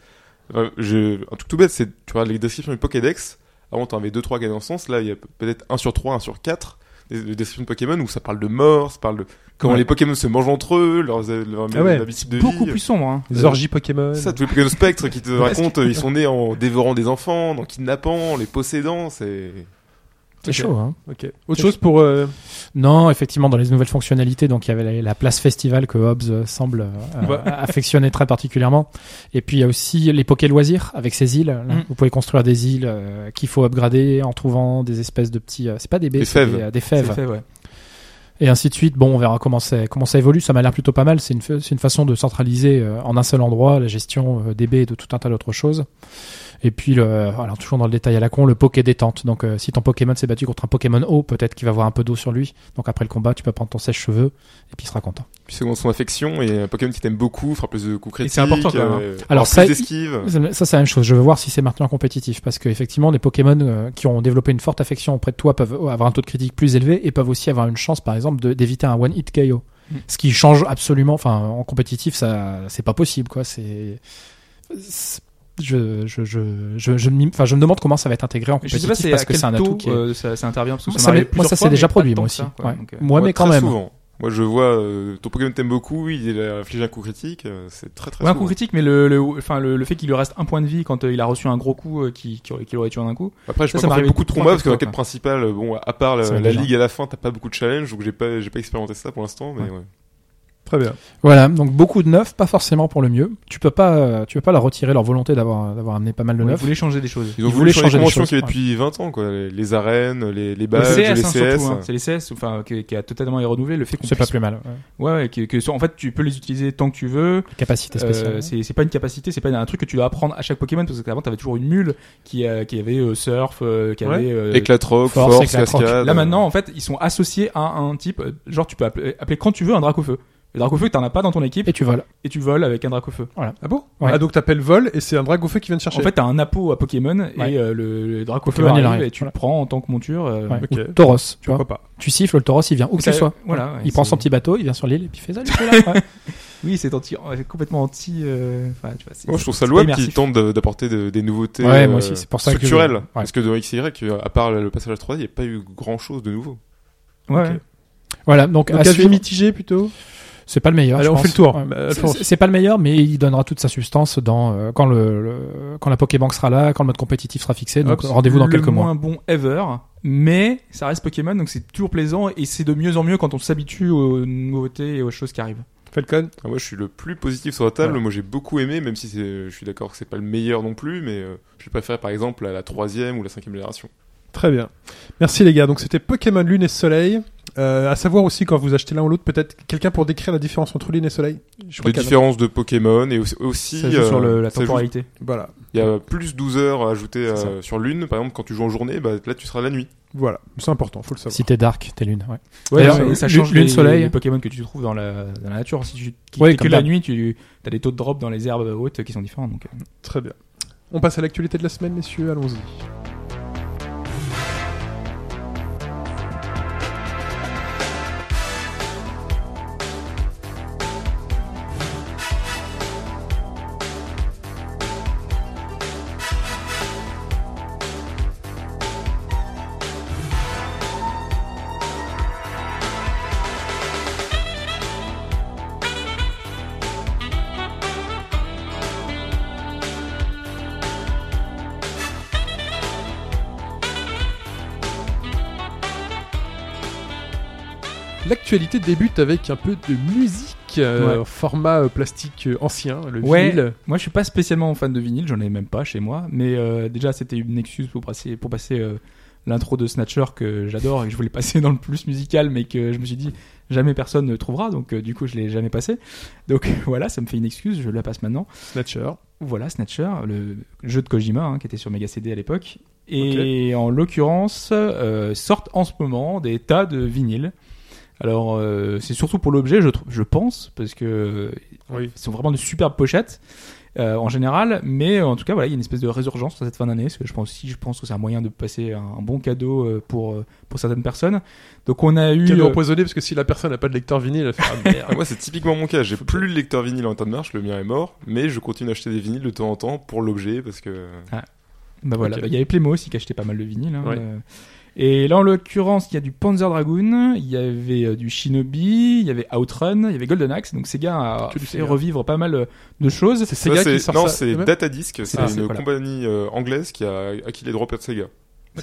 Enfin, je, un truc tout bête, c'est, tu regardes les descriptions du Pokédex. Avant, t'en avais deux, trois qui allaient dans ce sens. Là, il y a peut-être un sur trois, un sur quatre des, des descriptions de Pokémon où ça parle de mort, ça parle de comment Ouais. les Pokémon se mangent entre eux, leurs, leurs Ah ouais. habitudes de beaucoup vie. plus sombre hein. Les orgies Pokémon. Ça, tous les Pokémon Spectre qui te racontent, euh, ils sont nés en dévorant des enfants, en kidnappant, en les possédant, c'est... C'est chaud, hein. Ok. Autre chose pour. euh, Non, effectivement, dans les nouvelles fonctionnalités, donc il y avait la, la place festival que Hobbs euh, semble euh, Ouais. affectionner très particulièrement. Et puis il y a aussi les Poké loisirs avec ces îles. Là, Mm. Vous pouvez construire des îles euh, qu'il faut upgrader en trouvant des espèces de petits. euh, c'est pas des baies, Des fèves. Des, euh, des fèves. fait, ouais. Et ainsi de suite. Bon, on verra comment ça, comment ça évolue. Ça m'a l'air plutôt pas mal. C'est une, une façon de centraliser euh, en un seul endroit la gestion euh, des baies et de tout un tas d'autres choses. Et puis, le, alors toujours dans le détail à la con, le Poké détente. Donc, euh, si ton Pokémon s'est battu contre un Pokémon eau, peut-être qu'il va avoir un peu d'eau sur lui. Donc, après le combat, tu peux prendre ton sèche-cheveux et puis il sera content. Puis selon son affection, et un Pokémon qui t'aime beaucoup, fera plus de coups critiques. c'est important, quand même, hein. euh, Alors aura ça, plus d'esquive. Ça, c'est la même chose. Je veux voir si c'est maintenant compétitif. Parce qu'effectivement, des Pokémon euh, qui ont développé une forte affection auprès de toi peuvent avoir un taux de critique plus élevé et peuvent aussi avoir une chance, par exemple, d'éviter un one-hit KO. Mm. Ce qui change absolument. Enfin, en compétitif, ça, c'est pas possible, quoi. C'est. C'est- Je, je, je, je, je, me- enfin, je me demande comment ça va être intégré en je sais compétitif pas c'est parce à que quel c'est un atout qui est. euh, ça, ça intervient parce que Moi, ça, ça moi, fois, déjà produit, moi ça, aussi. quoi. Ouais. Donc, euh, Moi, mais quand très même. souvent. Moi, je vois euh, ton Pokémon t'aime beaucoup, il a infligé un coup critique, euh, c'est très très Ouais, un coup critique, mais le, le, enfin, le, le fait qu'il lui reste un point de vie quand euh, il a reçu un gros coup euh, qui, qui, aurait- qui l'aurait tué en un coup. Après, je Ça, peux ça beaucoup de combats parce que dans la quête principale, euh, bon, à part la, ligue à la fin, t'as pas beaucoup de challenge, donc j'ai pas, j'ai pas expérimenté ça pour l'instant, mais Ouais. ouais. Très bien. Voilà, donc beaucoup de neufs, pas forcément pour le mieux. Tu peux pas, euh, tu peux pas leur retirer leur volonté d'avoir, d'avoir amené pas mal de Ouais, neufs. voulait changer des choses. Ils ont Ils voulu voulaient changer les changer des choses, qu'il y avait ouais. depuis 20 ans, quoi. Les, les arènes, les, les Le badges, CS, les hein, CS. surtout, hein. c'est les CS, enfin, qui, qui a totalement été renouvelé. Le fait qu'on C'est pas plus mal. ouais. Ouais, ouais, que, en fait, tu peux les utiliser tant que tu veux. Capacité Euh, spéciale. c'est c'est pas une capacité, c'est pas un truc que tu dois apprendre à chaque Pokémon parce qu'avant t'avais toujours une mule qui, euh, qui avait euh, surf, euh, qui Ouais. avait. euh, Éclatroc, Force, force, cascade. Là maintenant, en fait, ils sont associés à un type. euh, Genre, tu peux appeler, appeler quand tu veux un Dracofeu. Le Dracofeu, t'en as pas dans ton équipe Et tu voles. et tu voles avec un Dracofeu. Ah bon Ouais. Ah donc t'appelles vol et c'est un Dragofeu qui vient te chercher. En fait, t'as un Apo à Pokémon Ouais. et euh, le, le Dracofeu arrive arrive, et tu voilà. le prends en tant que monture. euh, Ouais. Ok. Ou Tauros, tu vois. Pourquoi pas Tu siffles, le Tauros, il vient où que Ça- ce soit. voilà, ouais, il prend son petit bateau, il vient sur l'île et puis il fait là. Ouais. Oui, c'est anti, complètement anti. euh, Enfin, tu vois. c'est- Moi, je trouve ça louable qu'ils tentent d'apporter de- des nouveautés Ouais, moi euh, aussi, c'est pour ça que je- structurelles. ouais. Parce que dans XY, à part le passage à 3D, il n'y a pas eu grand chose de nouveau. Ouais. Voilà, donc, Donc à mitigé plutôt? C'est pas le meilleur. Allez, je on pense. fait le tour. Ouais. Bah, C'est- pas le meilleur, mais il donnera toute sa substance dans euh, quand le, le- quand la Pokébank sera là, quand le mode compétitif sera fixé. Donc rendez-vous dans quelques le mois. moins bon ever, mais ça reste Pokémon, donc c'est toujours plaisant et c'est de mieux en mieux quand on s'habitue aux nouveautés et aux choses qui arrivent. Falcon Ah, moi, je suis le plus positif sur la table. Voilà. Moi, j'ai beaucoup aimé, même si je suis d'accord que c'est pas le meilleur non plus, mais euh, je préfère par exemple à la troisième ou la cinquième génération. Très bien. Merci les gars. Donc c'était Pokémon Lune et Soleil. Euh, à savoir aussi quand vous achetez l'un ou l'autre, peut-être quelqu'un pour décrire la différence entre Lune et Soleil. Je Les différences de Pokémon et aussi, aussi, Ça joue euh, sur le- la ça joue- temporalité. Voilà, Il y a plus 12 heures à ajouter euh, sur Lune. Par exemple, quand tu joues en journée, bah, là tu seras la nuit. voilà. C'est important, faut le savoir. Si t'es Dark, t'es lune. Ouais. Ça lune- change lune, les, soleil. les Pokémon que tu trouves dans la, dans la nature. Si tu Ouais, que la nuit, tu as des taux de drop dans les herbes hautes qui sont différents. Donc, euh, Très bien. On passe à l'actualité de la semaine, messieurs. Allons-y. L'actualité débute avec un peu de musique, euh, Ouais. format euh, plastique euh, ancien, le Ouais. vinyle. Moi, je suis pas spécialement fan de vinyle, j'en ai même pas chez moi, mais euh, déjà, c'était une excuse pour passer, pour passer euh, l'intro de Snatcher que j'adore et que je voulais passer dans le plus musical, mais que je me suis dit jamais personne ne trouvera, donc du coup, je l'ai jamais passé. Donc voilà, ça me fait une excuse, je la passe maintenant. Snatcher. Voilà, Snatcher, le jeu de Kojima hein, qui était sur Mega CD à l'époque. Et en l'occurrence, sortent en ce moment des tas de vinyles. Alors, euh, c'est surtout pour l'objet, je, je pense, parce que euh, Oui. ils sont vraiment de superbes pochettes euh, en général. Mais euh, en tout cas, voilà, il y a une espèce de résurgence dans cette fin d'année. Parce que je pense aussi, je pense que c'est un moyen de passer un, un bon cadeau euh, pour euh, pour certaines personnes. Donc, on a eu. Cadeau euh, empoisonné parce que si la personne n'a pas de lecteur vinyle, elle fait ah, merde. Ah, moi, c'est typiquement mon cas. J'ai plus le lecteur vinyle en tas de marche, le mien est mort, mais je continue d'acheter des vinyles de temps en temps pour l'objet parce que. Bah voilà, bah, il y avait Playmo aussi qui achetait pas mal de vinyles. hein, Ouais. euh. Et là, en l'occurrence, il y a du Panzer Dragoon, il y avait euh, du Shinobi, il y avait Outrun, il y avait Golden Axe. Donc Sega a du fait revivre pas mal euh, de choses. C'est Sega qui sort non, ça. c'est Datadisk, c'est Ah, une voilà. compagnie euh, anglaise qui a acquis les droits de Sega.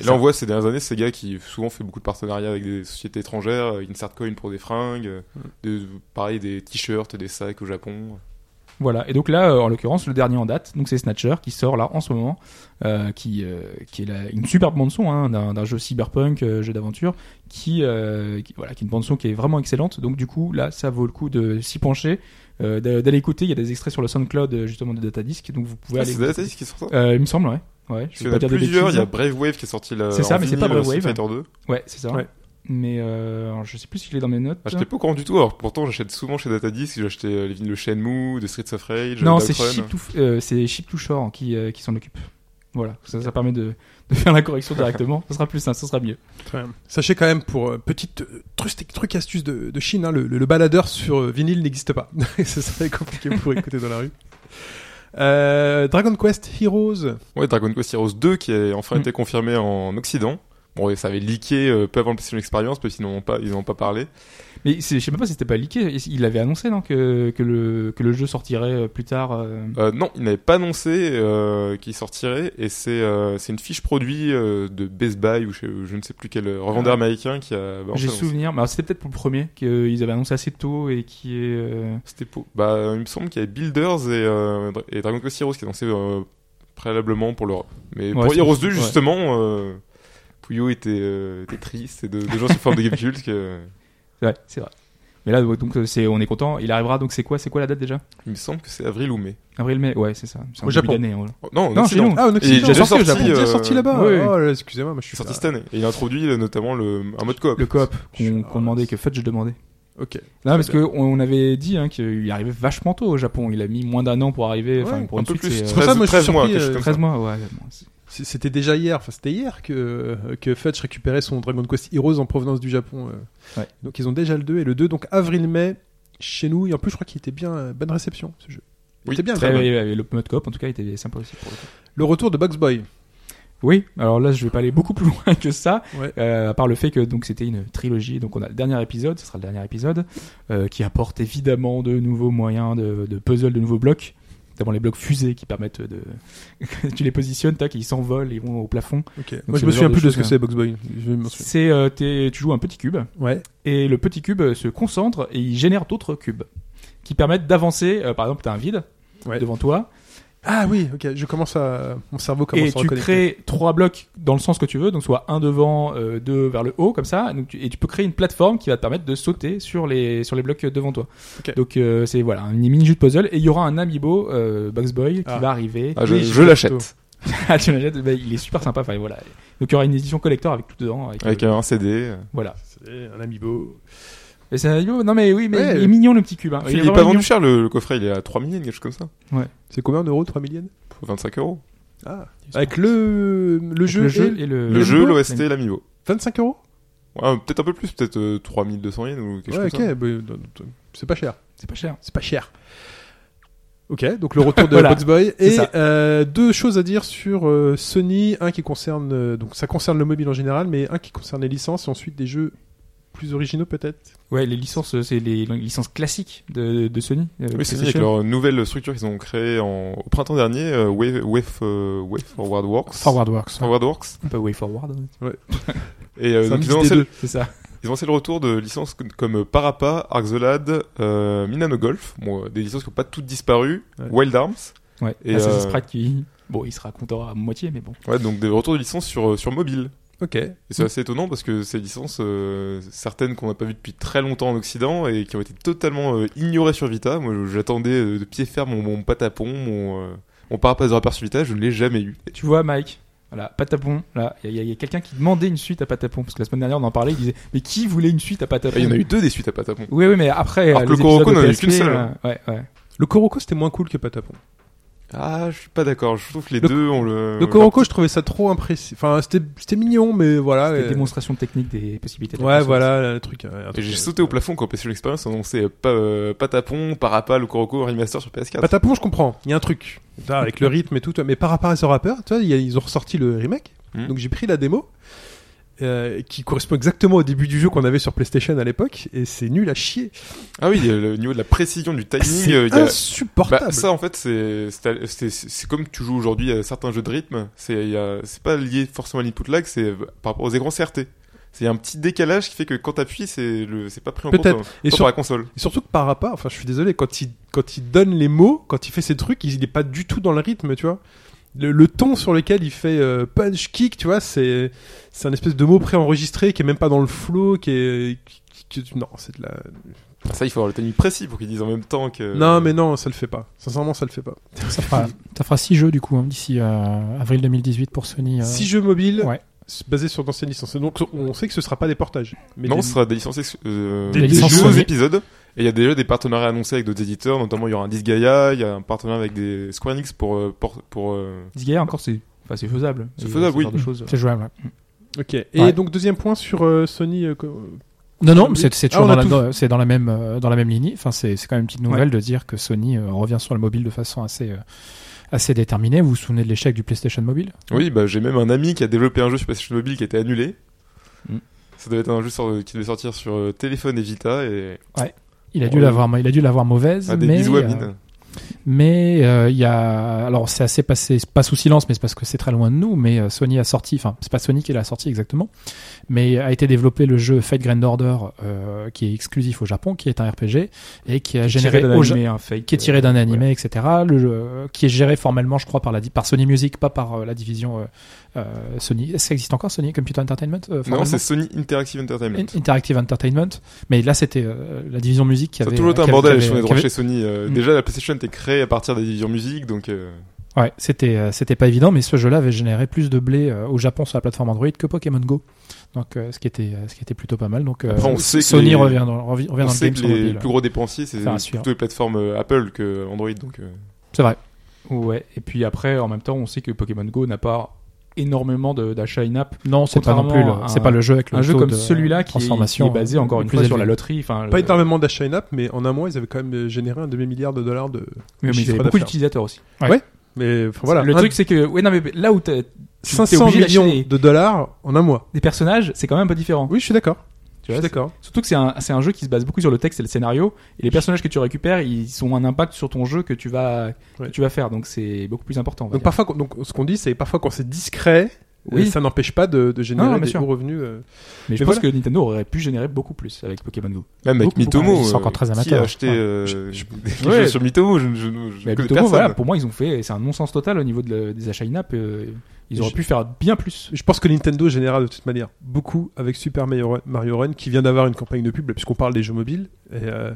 Et là, on voit ces dernières années Sega qui souvent fait beaucoup de partenariats avec des sociétés étrangères, Insert Coin pour des fringues, de- pareil des t-shirts, des sacs au Japon. Voilà. Et donc là, euh, en l'occurrence, le dernier en date, donc c'est Snatcher qui sort là en ce moment, euh, qui euh, qui est la- une superbe bande son hein, d'un d'un jeu cyberpunk, euh, jeu d'aventure, qui, euh, qui- voilà, qui est une bande son qui est vraiment excellente. Donc du coup, là, ça vaut le coup de s'y pencher, euh, d'a- d'aller écouter. Il y a des extraits sur le SoundCloud justement de Datadisk, donc vous pouvez Ah, aller. c'est Datadisk qui sort ça Euh, il me semble, ouais. Ouais. Je vais pas a dire de plusieurs, il y a Brave Wave qui est sorti là. C'est ça, mais c'est pas Brave Wave. Fighter 2. Ouais, c'est ça. Ouais. Mais euh, je sais plus si je l'ai dans mes notes. Ah, j'étais pas au courant du tout, alors pourtant j'achète souvent chez Datadisk, j'ai acheté euh, les vinyles de Shenmue, de Streets of Rage, non, euh, c'est d'Outrun. Ship to, euh, c'est Ship to Shore qui, euh, qui s'en occupe. Voilà, ça, ça permet de, de faire la correction directement. ça sera plus simple, ça sera mieux. Très bien. Sachez quand même, pour euh, petite euh, truc, truc astuce de, de Chine, hein, le, le- le baladeur sur euh, vinyle n'existe pas. ça serait compliqué pour écouter dans la rue. Euh, Dragon Quest Heroes. Ouais, Dragon Quest Heroes 2 qui a enfin Mm. été confirmé en Occident. Bon, ça avait leaké euh, peu avant le PlayStation Experience, parce qu'ils n'en ont pas, ils n'en ont pas parlé. Mais je sais même pas si c'était pas leaké. Il avait annoncé non, que, que, le, que le jeu sortirait euh, plus tard. euh. Euh, non, il n'avait pas annoncé euh, qu'il sortirait, et c'est c'est une fiche produit de Best Buy ou je, je ne sais plus quel revendeur Ah. américain qui a. bah, J'ai souvenir, mais alors, c'était peut-être pour le premier qu'ils avaient annoncé assez tôt et qui est. C'était pour. Bah, il me semble qu'il y avait Builders et, et Dragon Quest Heroes qui annoncé euh, préalablement pour l'Europe. Mais Ouais, pour Heroes possible, 2, ouais. justement, Puyo était, euh, était triste et de, gens sur forme de Gamecube que. Ouais, c'est vrai. Mais là, donc, c'est, on est content. Il arrivera, donc c'est quoi, c'est quoi la date déjà? Il me semble que c'est avril ou mai. Avril-mai, ouais, c'est ça. C'est Au début Japon. d'année, voilà. Oh, non, en Non, Occident. chez nous. Ah, en Occident. il est déjà sorti au Japon. déjà euh, sorti là-bas. oui, oui. Oh, là, excusez-moi, moi je Il suis est sorti cette année. Et il a introduit euh, notamment le, un mode coop. Le coop qu'on, qu'on demandait, que Fudge demandait. Ok. Non, parce que on on avait dit hein, qu'il arrivait vachement tôt au Japon. Il a mis moins d'un an pour arriver. Enfin, Ouais, pour un une peu suite, plus. c'est, euh, C'est pour ça, moi, je suis 13 mois, surpris, quelque chose euh, comme 13 ça. mois, ouais. C'était déjà hier, enfin c'était hier que, que Fudge récupérait son Dragon Quest Heroes en provenance du Japon. euh. Ouais. Donc ils ont déjà le 2 et le 2 donc avril-mai chez nous et en plus je crois qu'il était bien euh, bonne réception ce jeu. Il Oui, était bien. Très, et le mode coop, en tout cas, était sympa aussi pour le coup. Le retour de Bugs Boy. Oui, alors là, je vais pas aller beaucoup plus loin que ça, Ouais. euh, à part le fait que donc c'était une trilogie. Donc on a le dernier épisode, ce sera le dernier épisode, euh, qui apporte évidemment de nouveaux moyens de, de puzzle, de nouveaux blocs, notamment les blocs fusées qui permettent de, tu les positionnes, tac, ils s'envolent, ils vont au plafond. Donc, Moi je me souviens plus de ce que c'est Bugs Boy. Je m'en souviens. C'est, euh, tu joues un petit cube, Ouais. et le petit cube se concentre et il génère d'autres cubes qui permettent d'avancer. Euh, par exemple, tu as un vide Ouais. devant toi Ah oui, ok. Je commence à mon cerveau commence et à tu crées trois blocs dans le sens que tu veux, donc soit un devant, euh, deux vers le haut comme ça, donc tu- et tu peux créer une plateforme qui va te permettre de sauter sur les sur les blocs devant toi. Ok. Donc euh, c'est voilà un mini jeu de puzzle et il y aura un amiibo euh, Bugs Boy qui Ah. va arriver. Ah, je Oui, je l'achète. Ah, tu l'achètes Bah, il est super sympa. Enfin voilà. Donc il y aura une édition collector avec tout dedans. Avec, Avec euh, un CD. voilà. C'est un amiibo. Et c'est un amiibo. Non mais oui, mais Ouais. il est mignon le petit cube. hein. Il, est pas vendu cher le, le coffret, il est à 3 millions, quelque chose comme ça. C'est combien d'euros 3 millions 25 euros. Ah. Avec le, le Avec jeu, le jeu et et le, Le jeu, l'amiibo l'OST, l'amiibo. 25 euros Ouais, peut-être un peu plus, peut-être euh, 3200 yens ou quelque Ouais, chose comme ça. ok. bah, c'est pas cher. C'est pas cher. C'est pas cher. Ok, donc le retour de Voilà, Boy. c'est Et euh, deux choses à dire sur euh, Sony. Un qui concerne, euh, donc ça concerne le mobile en général, mais un qui concerne les licences et ensuite des jeux plus originaux peut-être? Ouais, les licences, euh, c'est les licences classiques de, de Sony. euh, Oui, c'est avec leur nouvelle structure qu'ils ont créée en... au printemps dernier, euh, Wave, Wave, euh, Wave Forward Works. Forward Works. Forward Works. Un peu way forward. hein. Et euh, donc ils ont lancé deux. C'est ça. Ils ont lancé le retour de licences comme- Parappa, Ark the Lad, euh, Minano Golf, bon, euh, des licences qui n'ont pas toutes disparu, Ouais. Wild Arms. Ouais. Et, Assassin's euh, Creed qui, bon, il sera content à moitié, mais bon. Ouais, donc des retours de licences sur, sur mobile. Ok. Et c'est assez étonnant parce que ces licences, euh, certaines qu'on n'a pas vues depuis très longtemps en Occident et qui ont été totalement euh, ignorées sur Vita. Moi, j'attendais euh, de pied ferme mon, mon patapon, mon, euh, mon Rapper sur Vita, je ne l'ai jamais eu. Tu vois, Mike, voilà, Patapon, là, il y a, quelqu'un qui demandait une suite à Patapon, parce que la semaine dernière on en parlait, il disait, mais qui voulait une suite à Patapon? Ah, Il y en a eu deux des suites à patapon. Oui, oui, mais après, Alors que les le épisodes n'en a eu qu'une seule. euh, ouais, ouais. Le Koroko, c'était moins cool que Patapon. Ah, je suis pas d'accord. Je trouve que les Le- deux ont le. Le Koroko, je trouvais ça trop impressionnant. Enfin, c'était c'était mignon, mais voilà. Des euh, démonstrations techniques des possibilités. de Ouais, voilà, le truc. euh, truc, j'ai euh, sauté au plafond quand PlayStation Experience a annoncé euh, pas, euh, Patapon, Parappa, le Kuroko Remaster sur PS4. Patapon, je comprends. Il y a un truc. Avec le rythme et tout. Mais par rapport à tu vois, y a- ils ont ressorti le remake. Hmm. Donc j'ai pris la démo. Euh, qui correspond exactement au début du jeu qu'on avait sur PlayStation à l'époque. Et c'est nul à chier. Ah oui, il le niveau de la précision du timing. C'est euh, il y a- insupportable. Bah, ça en fait c'est comme tu joues aujourd'hui à certains jeux de rythme, c'est il a- pas lié forcément à l'input lag, c'est euh, par rapport aux écrans CRT. C'est un petit décalage qui fait que quand t'appuies, c'est le c'est pas pris en compte euh, Et sur- par la console. Et surtout que par rapport, enfin je suis désolé, quand il, quand il donne les mots, quand il fait ses trucs, il n'est pas du tout dans le rythme, tu vois. Le, le ton sur lequel il fait euh, punch kick, tu vois, c'est c'est un espèce de mot préenregistré qui est même pas dans le flow, qui est qui- qui- non, c'est de la Ça il faut avoir le timing précis pour qu'ils disent en même temps que Non, mais non, ça le fait pas. Sincèrement, ça le fait pas. Ça fera, ça fera six jeux du coup hein, d'ici euh, avril 2018 pour Sony. euh. Six jeux mobiles Ouais. basés sur d'anciennes licences. Donc on sait que ce sera pas des portages. Mais non, des- ce sera des licences ex- euh, Des des, licences jeux Sony. épisodes. Et il y a déjà des partenariats annoncés avec d'autres éditeurs, notamment il y aura un Disgaea, il y a un partenariat avec des Square Enix pour euh, pour, pour euh, Disgaea encore, c'est enfin, c'est faisable. C'est faisable, ce oui. genre de choses. C'est jouable. ouais. Ok. Et Ouais. donc deuxième point sur euh, Sony. euh, Non, non, Ah, c'est c'est ah, toujours on a dans, la, tout- dans- c'est dans la même euh, dans la même lignée. Enfin, c'est c'est quand même une petite nouvelle de dire que Sony euh, revient sur le mobile de façon assez euh, assez déterminée. Vous vous souvenez de l'échec du PlayStation Mobile? Oui, bah j'ai même un ami qui a développé un jeu sur PlayStation Mobile qui a été annulé. Mm. Ça devait être un jeu sur- qui devait sortir sur euh, téléphone et Vita et Il a dû Oh, l'avoir, il a dû l'avoir mauvaise. ah, des mais, bisous à euh, mine. Mais euh, il y a, alors c'est assez passé, pas sous silence, mais c'est parce que c'est très loin de nous. Mais euh, Sony a sorti, enfin c'est pas Sony qui l'a sorti exactement, mais a été développé le jeu Fate Grand Order, euh, qui est exclusif au Japon, qui est un RPG et qui a généré au animé, un fake, qui est tiré d'un euh, animé, etc. Le jeu, qui est géré formellement, je crois, par la par Sony Music, pas par la division Sony. Est-ce que ça existe encore Sony Computer Entertainment euh, Non, c'est Sony Interactive Entertainment. In- Interactive Entertainment. Mais là, c'était euh, la division musique qui Ça a avait. toujours été euh, un bordel les droits avait- chez Sony. euh, Mm. Déjà, la PlayStation était créée à partir des divisions musique, donc euh, Ouais, c'était euh, c'était pas évident, mais ce jeu-là avait généré plus de blé euh, au Japon sur la plateforme Android que Pokémon Go. Donc, euh, ce qui était euh, ce qui était plutôt pas mal. Donc, euh, Après, on sait que Sony les- revient dans, revi- revient on dans le sait game que sur les mobile. plus gros dépensiers, c'est Enfin, plutôt les plateformes euh, Apple que Android. Donc, euh, C'est vrai. Ouais, et puis après, en même temps, on sait que Pokémon Go n'a pas énormément de- d'achats in-app. Non, c'est pas non plus. C'est un- pas le jeu avec le Un jeu comme celui-là qui, est- qui transformation est basé encore euh, une plus fois sur la loterie. Enfin, Pas le- énormément d'achats in-app, mais en un mois, ils avaient quand même euh, généré un demi-milliard de dollars de. Oui, mais chiffre il y avait beaucoup d'utilisateurs aussi. Mais enfin, voilà. le Un- truc, c'est que, ouais, non, mais là où t'as- tu t'es 500 obligé millions de dollars en un mois. des personnages, c'est quand même un peu différent. Oui, je suis d'accord. Tu vois, d'accord. Surtout que c'est un, c'est un jeu qui se base beaucoup sur le texte et le scénario, et les personnages que tu récupères, ils ont un impact sur ton jeu que tu vas, Ouais. que tu vas faire, donc c'est beaucoup plus important. Donc dire. parfois, donc ce qu'on dit, c'est parfois quand c'est discret, Oui. euh, ça n'empêche pas de, de générer Non, non, bien des hauts revenus. euh. mais je pense que Nintendo aurait pu générer beaucoup plus avec Pokémon Go. même avec Beaucoup, Mitomo, beaucoup. Ils sont euh, encore très qui a acheteur. acheté euh, Je- Ouais. sur Mitomo Je, je, je, je Mais connais Mitomo, voilà, pour moi, ils ont fait, c'est un non-sens total au niveau de des achats in-app. euh, ils auraient Je- pu faire bien plus. Je pense que Nintendo générera de toute manière beaucoup avec Super Mario Run, qui vient d'avoir une campagne de pub, puisqu'on parle des jeux mobiles, et, euh,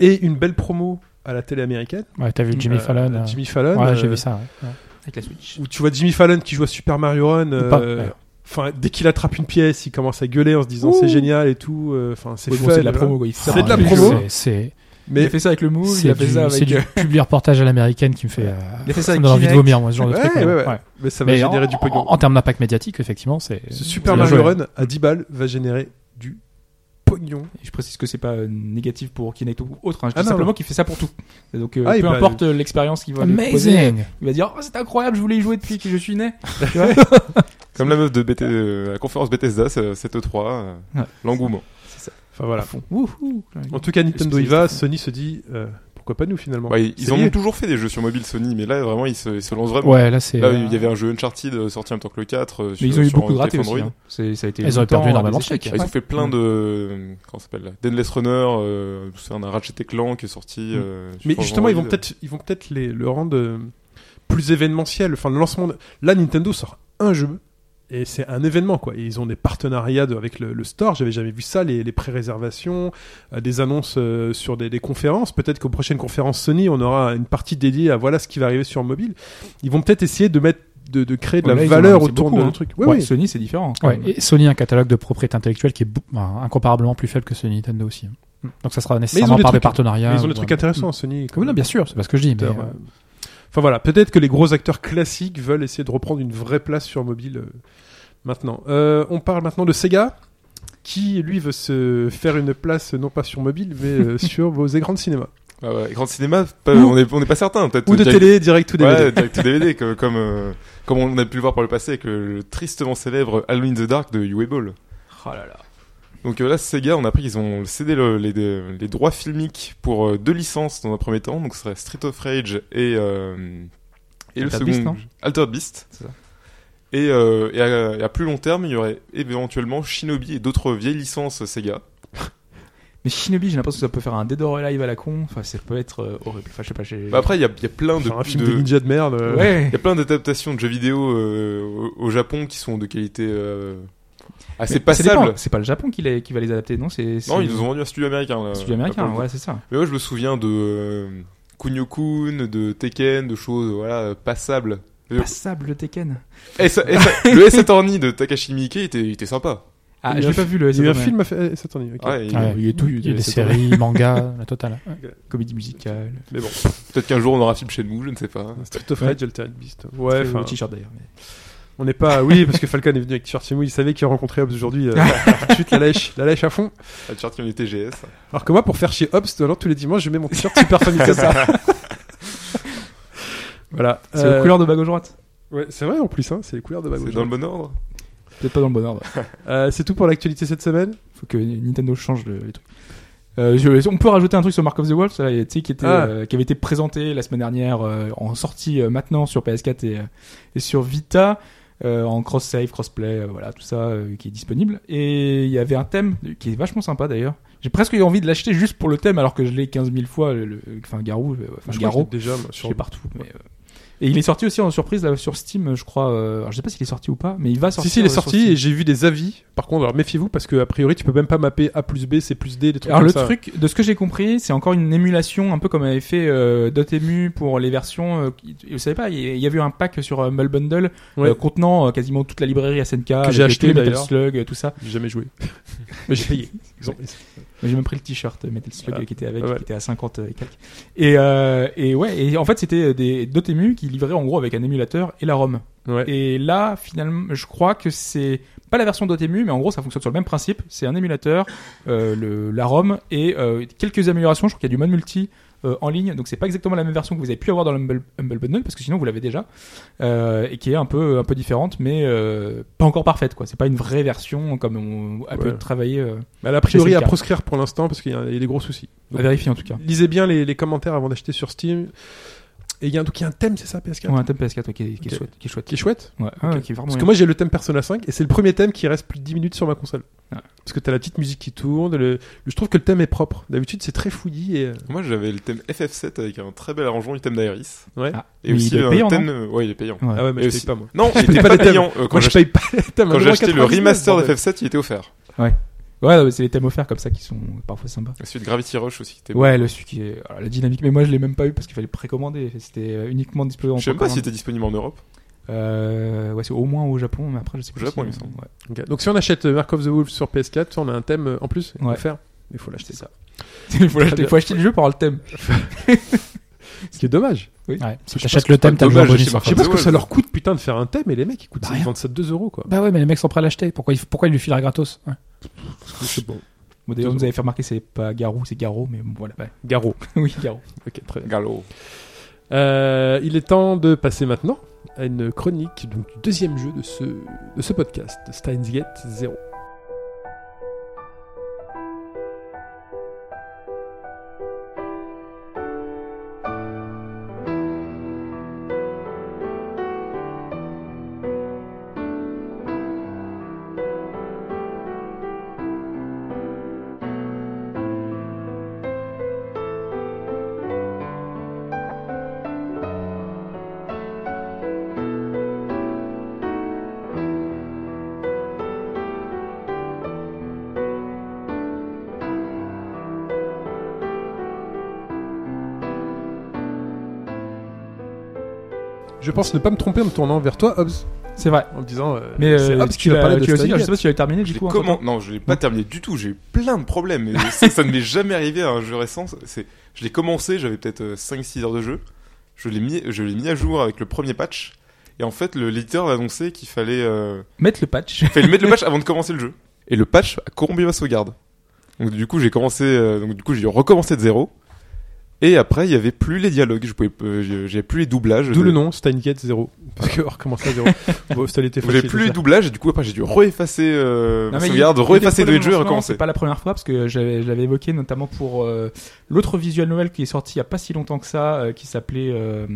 et une belle promo à la télé américaine. Ouais, t'as vu Jimmy Euh, Fallon. euh, Jimmy Fallon. Ouais, euh, j'ai vu ça. ouais. Avec la Switch. Où tu vois Jimmy Fallon qui joue à Super Mario Run. euh, Pas- ouais. Enfin, dès qu'il attrape une pièce, il commence à gueuler en se disant c'est génial et tout. euh, Enfin, c'est Ouais, bon, fun, c'est de la promo, quoi. Il fait C'est de la ça. promo. C'est- C'est Il Mais a fait ça avec le move, il c'est a fait du, ça c'est avec. du euh, public reportage à l'américaine qui me fait. euh, Il a fait ça ça avec me donne envie de vomir, moi, ce genre de truc. mais ouais, ouais. ouais. mais ça va Mais générer en, du pognon. en, en termes d'impact médiatique, effectivement, c'est. Ce Super c'est Mario. Run à 10 balles va générer du pognon. Je précise que c'est pas euh, négatif pour Kinect ou autre. hein. Je dis Ah, non, simplement qu'il fait ça pour tout. Et donc, euh, Ah, et peu importe euh, l'expérience qu'il va lui il va dire oh, c'est incroyable, je voulais y jouer depuis que je suis né. Tu vois Comme la meuf de BT, euh, la conférence Bethesda, c'est- cette E3, euh, Ouais. l'engouement. Enfin voilà. À fond. Wouhou. En tout cas, Nintendo y va. Sony se dit euh, pourquoi pas nous finalement Bah, ils C'est en lié. ont toujours fait des jeux sur mobile Sony, mais là vraiment ils se, ils se lancent vraiment. Ouais, là c'est. Là, euh, il y avait un jeu Uncharted euh, sorti en même temps que le 4. euh, Mais sur- ils ont eu beaucoup de ratés aussi. Android. hein. Ça a été Ils longtemps perdu énormément de trucs. Ah, ils ont fait plein de. Comment ça s'appelle là Deadless Runner, euh, c'est un Ratchet et Clank qui est sorti. euh, sur Mais justement, ils vont Android. peut-être, ils vont peut-être les, le rendre plus événementiel. Enfin, le lancement. de- Là, Nintendo sort un jeu et c'est un événement quoi. Ils ont des partenariats de- avec le, le store. J'avais jamais vu ça, les, les pré-réservations, euh, des annonces euh, sur des, des conférences. Peut-être qu'aux prochaines conférences Sony, on aura une partie dédiée à voilà ce qui va arriver sur mobile. Ils vont peut-être essayer de mettre, de, de créer de Ouais, la là, valeur autour beaucoup, de hein. truc. Ouais, Ouais, oui. Sony, c'est différent. et Sony a un catalogue de propriété intellectuelle qui est bah, incomparablement plus faible que celui Nintendo aussi. hein. Donc ça sera nécessairement des par des trucs- partenariats. Mais ils ont des ou, trucs euh, intéressants, Sony. Oui, non, bien sûr, c'est pas ce que je dis. Mais, euh, Enfin voilà, peut-être que les gros acteurs classiques veulent essayer de reprendre une vraie place sur mobile euh, maintenant. Euh, on parle maintenant de Sega, qui lui veut se faire une place non pas sur mobile, mais euh, sur vos écrans de cinéma. Ah ouais, cinéma, pas- Ou- on est on n'est pas certain. Peut-être Ou de direct- télé, direct ou DVD. Ouais, direct to DVD, comme comme, euh, comme on a pu le voir par le passé avec le, le tristement célèbre Halloween in the Dark de Uwe Ball. Oh là là. Donc euh, là, Sega, on a appris qu'ils ont cédé le- les, les droits filmiques pour euh, deux licences dans un premier temps. Donc ce serait Street of Rage et, euh, et le Altered second, Beast, non? Altered Beast. C'est ça. Et, euh, et, à, et à plus long terme, il y aurait éventuellement Shinobi et d'autres vieilles licences Sega. Mais Shinobi, j'ai l'impression que ça peut faire un Dead or Alive à la con. Enfin, ça peut être euh, horrible. Enfin, je sais pas. j'ai- Bah après, il y a, il y a plein de, Faire un film de- de ninja de merde. euh, ouais. il y a plein d'adaptations de jeux vidéo euh, au, au Japon qui sont de qualité ça dépend. passable. C'est pas le Japon qui, les- qui va les adapter, non C'est Non, c'est- ils nous ont vendu un studio américain. Là, c'est studio américain. Ouais, c'est ça. Mais ouais, je me souviens de euh, Kunio-kun, de Tekken, de choses voilà passables. Passable le Tekken. et ça- et ça- le S Attorney de Takashi Miike était, il était sympa. Ah, je l'ai pas vu le Il y a eu un film à faire. eh, Saturday, ok. Ouais, il- ouais, il y a tout, il y a des c'est séries, mangas, la totale. comédie musicale. Mais bon, Peut-être qu'un jour on aura un film chez nous, je ne sais pas. Street of. Rage, Altered Beast. Ouais, Ouais, enfin, le t-shirt d'ailleurs. mais- on n'est pas. Oui, parce que Falcon est venu avec t-shirt chez nous, il savait qu'il rencontrait Hobbs aujourd'hui. euh, tout de suite, la lèche, la lèche à fond. La était TGS. Alors que moi, pour faire chez Hobbs, alors, tous les dimanches, je mets mon t-shirt Super Famicom. voilà. C'est Euh, la couleur de bas gauche droite. Ouais, c'est vrai en plus, hein, c'est les couleurs de ma C'est gauche. dans le bon ordre. Peut-être pas dans le bon ordre. Euh, c'est tout pour l'actualité cette semaine. Faut que Nintendo change le- les trucs. Euh, je- on peut rajouter un truc sur Mark of the Wolves, là, tu sais, qui, était, Ah. euh, qui avait été présenté la semaine dernière euh, en sortie euh, maintenant sur PS4 et, euh, et sur Vita, euh, en cross-save, cross-play, euh, voilà, tout ça euh, qui est disponible. Et il y avait un thème qui est vachement sympa d'ailleurs. J'ai presque eu envie de l'acheter juste pour le thème alors que je l'ai 15 000 fois, le, le- enfin Garou, enfin l'ai déjà moi, je sur l'ai partout. Mais, Et il est sorti aussi en surprise là, sur Steam, je crois. euh, alors je sais pas s'il est sorti ou pas, mais il va sortir. Si, si, il est euh, sorti et j'ai vu des avis. Par contre, alors méfiez-vous parce que a priori, tu peux même pas mapper A plus B, C plus D, des trucs Alors comme le ça. truc, de ce que j'ai compris, c'est encore une émulation, un peu comme avait fait euh, Dotemu pour les versions. euh, qui- vous savez pas, il y, avait eu un pack sur euh, Humble Bundle Ouais. euh, contenant euh, quasiment toute la librairie SNK, avec j'ai acheté, Metal. Slug, euh, tout ça. J'ai jamais joué. Mais j'ai payé. J'ai même pris le t-shirt Metal Slug Ah, qui était avec, qui était à 50 et quelques. Et, euh, et ouais, et en fait c'était des Dotemu qui livraient en gros avec un émulateur et la ROM. Ouais. Et là, finalement, je crois que c'est pas la version Dotemu, mais en gros, ça fonctionne sur le même principe. C'est un émulateur, euh, le, la ROM et euh, quelques améliorations. Je crois qu'il y a du mode multi euh, en ligne, donc c'est pas exactement la même version que vous avez pu avoir dans l'Humble Humble Bundle, parce que sinon vous l'avez déjà, euh, et qui est un peu un peu différente, mais euh, pas encore parfaite. quoi. C'est pas une vraie version comme on a pu travailler. Mais elle a priori à proscrire pour l'instant parce qu'il y a il y a des gros soucis. à vérifier en tout cas. Lisez bien les, les commentaires avant d'acheter sur Steam. Et il y a un, donc il y a un thème, c'est ça, PS4 Ouais, un thème PS4 ouais, qui, est, qui, est Ok. chouette, qui est chouette. Qui est chouette. Ouais, ouais, qui est vraiment Parce que bien. moi j'ai le thème Persona 5 et c'est le premier thème qui reste plus de 10 minutes sur ma console. Ouais. Parce que t'as la petite musique qui tourne, le... je trouve que le thème est propre. D'habitude c'est très fouillis et... euh, Moi j'avais le thème FF7 avec un très bel arrangement du thème d'Iris. Ouais. Ah, Et mais aussi il est un thème. non ouais, il est payant. Ouais. Ah ouais mais Et je aussi- paye pas moi. Non, il Je était pas payant. Euh, Moi quand je j'ai paye pas les thèmes. quand j'ai acheté le 1,99, remaster de bordel. FF7, il était offert. Ouais, ouais, c'est les thèmes offerts comme ça qui sont parfois sympas. Celui de Gravity Rush aussi. qui était Ouais, le celui qui est alors, la dynamique, mais moi je l'ai même pas eu parce qu'il fallait précommander. C'était euh, uniquement disponible en. Je sais même pas s'il précommande. était disponible en Europe. Euh, ouais, c'est au moins au Japon, mais après je sais Au plus. Japon, si- il me semble. ouais. Donc si on achète euh, Mark of the Wolf sur PS4, on a un thème en plus Ouais. offert. Il faut l'acheter. Ça. il faut, acheter le jeu pour avoir le thème. Ce qui est dommage. Ouais. Si t'achètes le thème, t'as le jeu bonus. Je sais pas ce que ça leur coûte putain de faire un thème et les mecs ils, coûtent, Bah, ils rien. vendent ça 2 euros quoi. Bah ouais, mais les mecs sont prêts à l'acheter. Pourquoi il, pourquoi il lui filera gratos Ouais. Bon. Bon, d'ailleurs, vous avez fait remarquer, c'est pas Garou, c'est Garo, mais bon, voilà. ouais. Garo. oui, Garo. Ok, très bien. Gallo. Euh, il est temps de passer maintenant à une chronique donc, du deuxième jeu de ce, de ce podcast, Steins Gate 0. Pense ne pas me tromper en me tournant vers toi, Hobbs, C'est vrai. en me disant. euh, Mais euh, Hobbs qui tu va l'as parler de tu l'as aussi, je sais pas si tu l'as terminé Je du coup. comment. Non, je l'ai pas terminé du tout. J'ai eu plein de problèmes. Mais ça, ça ne m'est jamais arrivé à un jeu récent. C'est, je l'ai commencé, j'avais peut-être 5-6 heures de jeu. Je l'ai mis, je l'ai mis à jour avec le premier patch. Et en fait, le- l'éditeur a annoncé qu'il fallait, euh, Mettre le patch. il fallait mettre le patch avant de commencer le jeu. Et le patch a corrompu ma sauvegarde. Donc du coup, j'ai commencé, euh, donc du coup, j'ai recommencé de zéro. Et après, il y avait plus les dialogues. Je pouvais, euh, j'avais plus les doublages. D'où le nom, Steins Gate 0. Parce que on recommence à 0. bon, c'était l'été J'avais plus les doublages. Et du coup, après, j'ai dû re-effacer euh, Non, ma sauvegarde, le jeu et recommencer. C'est pas la première fois parce que j'avais- je l'avais évoqué notamment pour euh, l'autre visual novel qui est sorti il y a pas si longtemps que ça, euh, qui s'appelait euh,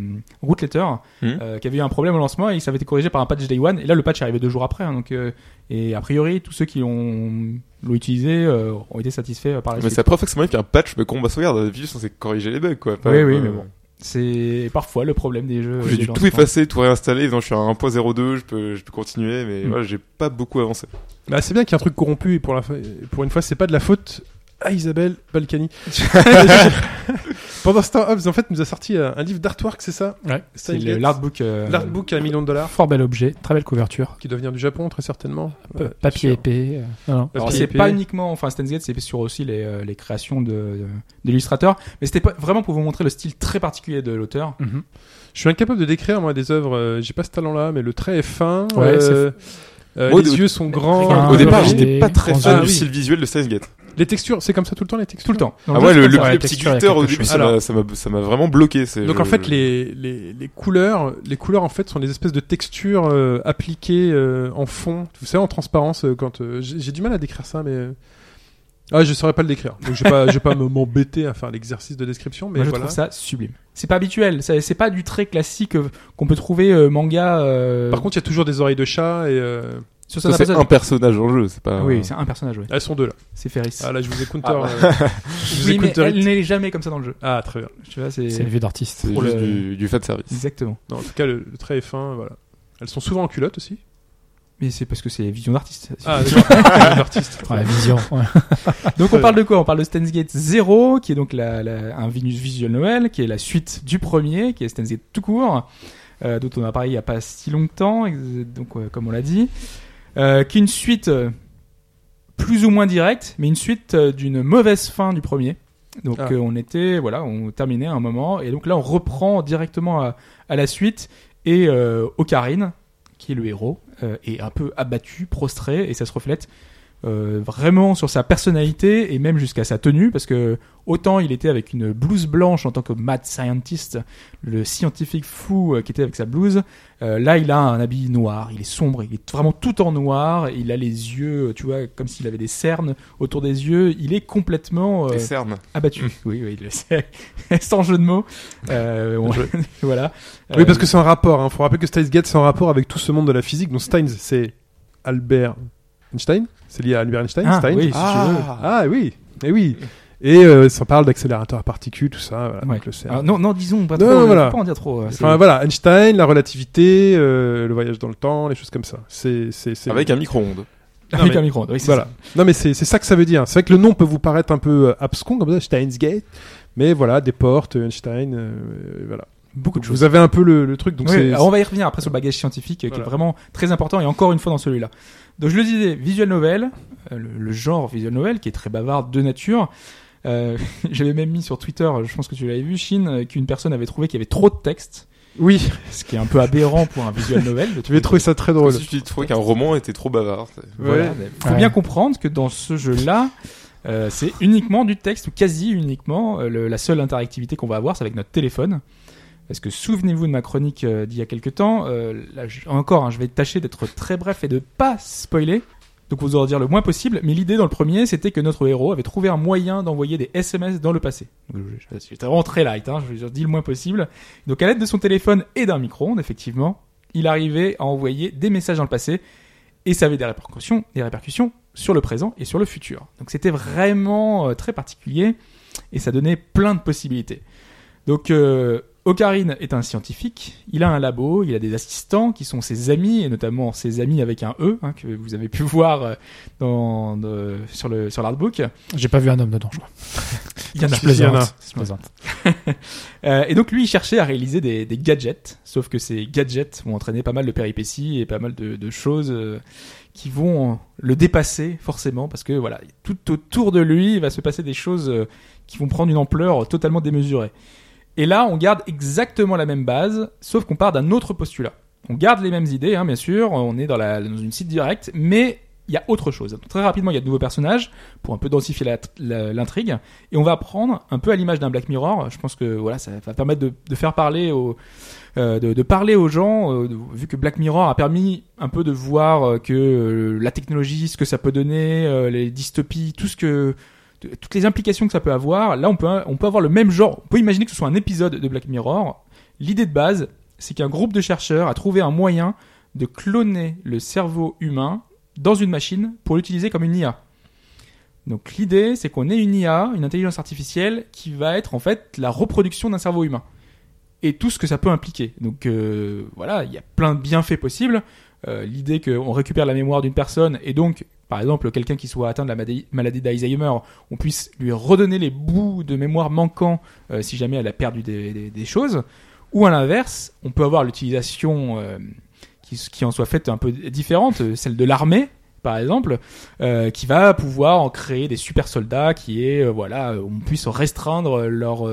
Root Letter, euh, qui avait eu un problème au lancement et ça avait été corrigé par un patch Day One. Et là, le patch est arrivé deux jours après. hein, donc, euh, et a priori, tous ceux qui l'ont l'ont utilisé euh, ont été satisfaits euh, par la Mais suite. c'est la première fois que m'arrive qu'un patch me combat sauvegarde. D'habitude, c'est censé corriger les bugs, quoi. Pas- Oui, oui, euh, mais bon. C'est parfois le problème des jeux. J'ai dû tout effacer, tout réinstaller. Non, je suis à 1.02, je peux, je peux continuer, mais Mm. voilà, j'ai pas beaucoup avancé. Bah, c'est bien qu'il y ait un truc corrompu et pour, la fa- pour une fois, c'est pas de la faute à Isabelle Balkany. Pendant ce temps, Hobbs, en fait, nous a sorti euh, un livre d'artwork, c'est ça Ouais. C'est l'artbook. euh, L'artbook à un million de dollars, Fort bel objet, très belle couverture. qui doit venir du Japon, très certainement. Euh, Papier épais. euh, non, c'est pas uniquement, enfin Steins Gate, c'est sur aussi les, euh, les créations de, de- d'illustrateurs, mais c'était pas vraiment pour vous montrer le style très particulier de l'auteur. Mhm. Je suis incapable de décrire, moi, des œuvres. J'ai pas ce talent-là, mais le trait est fin. Ouais, euh, euh, Moi, les yeux sont grands. Fin, Au départ, j'étais pas très Ah, fan du oui. style visuel de Steins Gate. Les textures, c'est comme ça tout le temps, les textures Tout le temps. Dans Ah ouais, le, ouais, petit glitter au début, ça Alors- m'a, ça m'a, vraiment bloqué. Donc je- en fait, les, les, les couleurs, les couleurs en fait sont des espèces de textures euh, appliquées euh, en fond. Vous savez, en transparence. euh, quand euh, j'ai j'ai du mal à décrire ça, mais euh, ah, je saurais pas le décrire. Donc je vais pas, je vais pas me- m'embêter à faire l'exercice de description, mais Moi, je voilà. trouve ça sublime. C'est pas habituel, c'est c'est pas du trait classique euh, qu'on peut trouver euh, manga. euh, Par contre, il y a toujours des oreilles de chat et euh, sur Ça, Son c'est un personnage en jeu, c'est pas. Oui, c'est un personnage, oui. elles sont deux là. C'est Ferris. Ah là, je vous ai counter. Ah, ouais. euh, je vous ai oui, mais counter elle n'est jamais comme ça dans le jeu. Ah très bien. Tu vois, c'est C'est une vue d'artiste. c'est pour juste le- du, du fan service. exactement. Non, en tout cas, le, le trait est fin. Voilà. Elles sont souvent en culotte aussi. Mais c'est parce que c'est vision d'artiste. Ah. Ouais, la vision. ouais. Donc on parle de quoi? On parle de Steins Gate 0, qui est donc la, la- un Venus Visual Novel, qui est la suite du premier, qui est Steins Gate tout court, euh, dont on a parlé il y a pas si longtemps, donc euh, comme on l'a dit, euh, qui est une suite euh, plus ou moins directe, mais une suite euh, d'une mauvaise fin du premier. Donc Ah. euh, on était, voilà, on terminait à un moment, et donc là on reprend directement à, à la suite, et euh, Ocarine, qui est le héros, est un peu abattu, prostré, et ça se reflète euh, vraiment sur sa personnalité et même jusqu'à sa tenue parce que autant il était avec une blouse blanche en tant que mad scientist, le scientifique fou euh, qui était avec sa blouse, euh, là il a un habit noir, il est sombre, il est vraiment tout en noir, il a les yeux, tu vois, comme s'il avait des cernes autour des yeux, il est complètement euh, cernes. abattu. Oui, oui, il le sait. sans jeu de mots. Euh, on- voilà. Oui, parce que c'est un rapport. Il faut rappeler que Steins Gate, c'est un rapport avec tout ce monde de la physique. Donc Steins, c'est Albert Einstein? C'est lié à Albert Einstein. Ah, Stein? oui, si tu veux. Ah oui, et oui. Et euh, ça parle d'accélérateur à particules, tout ça. Voilà, Ouais. donc le CERN. Alors, non, non, disons pas Non, trop. euh, voilà. pas en dire trop. euh, c'est- Enfin voilà, Einstein, la relativité, euh, le voyage dans le temps, les choses comme ça. C'est c'est c'est Avec un micro-ondes. avec mais- un micro. Oui, c'est voilà. ça. Non mais c'est c'est ça que ça veut dire. C'est vrai que le nom peut vous paraître un peu abscon comme ça, Steins Gate, mais voilà, des portes, Einstein, euh, voilà. Beaucoup de choses. Vous avez un peu le, le truc, donc Oui, on va y revenir après sur le bagage scientifique qui est vraiment très important et encore une fois dans celui-là. Donc je le disais, visual novel, euh, le, le genre visual novel qui est très bavard de nature. Euh, J'avais même mis sur Twitter, je pense que tu l'avais vu, Chine, euh, qu'une personne avait trouvé qu'il y avait trop de texte, oui. ce qui est un peu aberrant pour un visual novel. Tu vais trouver ça très drôle. Si tu trouvais qu'un roman était trop bavard. Voilà. Ouais. Il faut Ouais. bien comprendre que dans ce jeu-là, euh, c'est uniquement du texte ou quasi uniquement. Euh, le- la seule interactivité qu'on va avoir, c'est avec notre téléphone. Parce que souvenez-vous de ma chronique euh, d'il y a quelques temps. euh, encore, hein, je vais tâcher d'être très bref et de pas spoiler. Donc vous en dire le moins possible. Mais l'idée dans le premier, c'était que notre héros avait trouvé un moyen d'envoyer des SMS dans le passé. Donc, vraiment très light. Hein, je dis le moins possible. Donc à l'aide de son téléphone et d'un micro-ondes, effectivement, il arrivait à envoyer des messages dans le passé et ça avait des répercussions, des répercussions sur le présent et sur le futur. Donc c'était vraiment euh, très particulier et ça donnait plein de possibilités. Donc euh, Ocarine est un scientifique, il a un labo, il a des assistants qui sont ses amis, et notamment ses amis avec un E, hein, que vous avez pu voir euh, dans, de- sur le sur l'artbook. J'ai pas vu un homme dedans, je crois. Il y en a Je plaisante. Il y en a. Je plaisante. Euh, et donc lui, il cherchait à réaliser des, des gadgets, sauf que ces gadgets vont entraîner pas mal de péripéties et pas mal de, de choses euh, qui vont le dépasser forcément, parce que voilà, tout autour de lui, il va se passer des choses qui vont prendre une ampleur totalement démesurée. Et là, on garde exactement la même base, sauf qu'on part d'un autre postulat. On garde les mêmes idées, hein, bien sûr, on est dans, la, dans une site directe, mais il y a autre chose. Très rapidement, il y a de nouveaux personnages pour un peu densifier l'intrigue, et on va apprendre un peu à l'image d'un Black Mirror. Je pense que voilà, ça va permettre de, de faire parler aux, euh, de, de parler aux gens, euh, vu que Black Mirror a permis un peu de voir euh, que euh, la technologie, ce que ça peut donner, les dystopies, tout ce que toutes les implications que ça peut avoir. Là, on peut on peut avoir le même genre. On peut imaginer que ce soit un épisode de Black Mirror. L'idée de base, c'est qu'un groupe de chercheurs a trouvé un moyen de cloner le cerveau humain dans une machine pour l'utiliser comme une IA. Donc l'idée, c'est qu'on ait une IA, une intelligence artificielle, qui va être en fait la reproduction d'un cerveau humain. Et tout ce que ça peut impliquer. Donc euh, voilà, il y a plein de bienfaits possibles. Euh, l'idée qu'on récupère la mémoire d'une personne et donc, par exemple, quelqu'un qui soit atteint de la maladie- d'Alzheimer, on puisse lui redonner les bouts de mémoire manquants euh, si jamais elle a perdu des, des- choses. Ou à l'inverse, on peut avoir l'utilisation euh, qui, qui en soit faite un peu différente, euh, celle de l'armée, par exemple, euh, qui va pouvoir en créer des super soldats qui est, euh, voilà, euh, on puisse restreindre leur,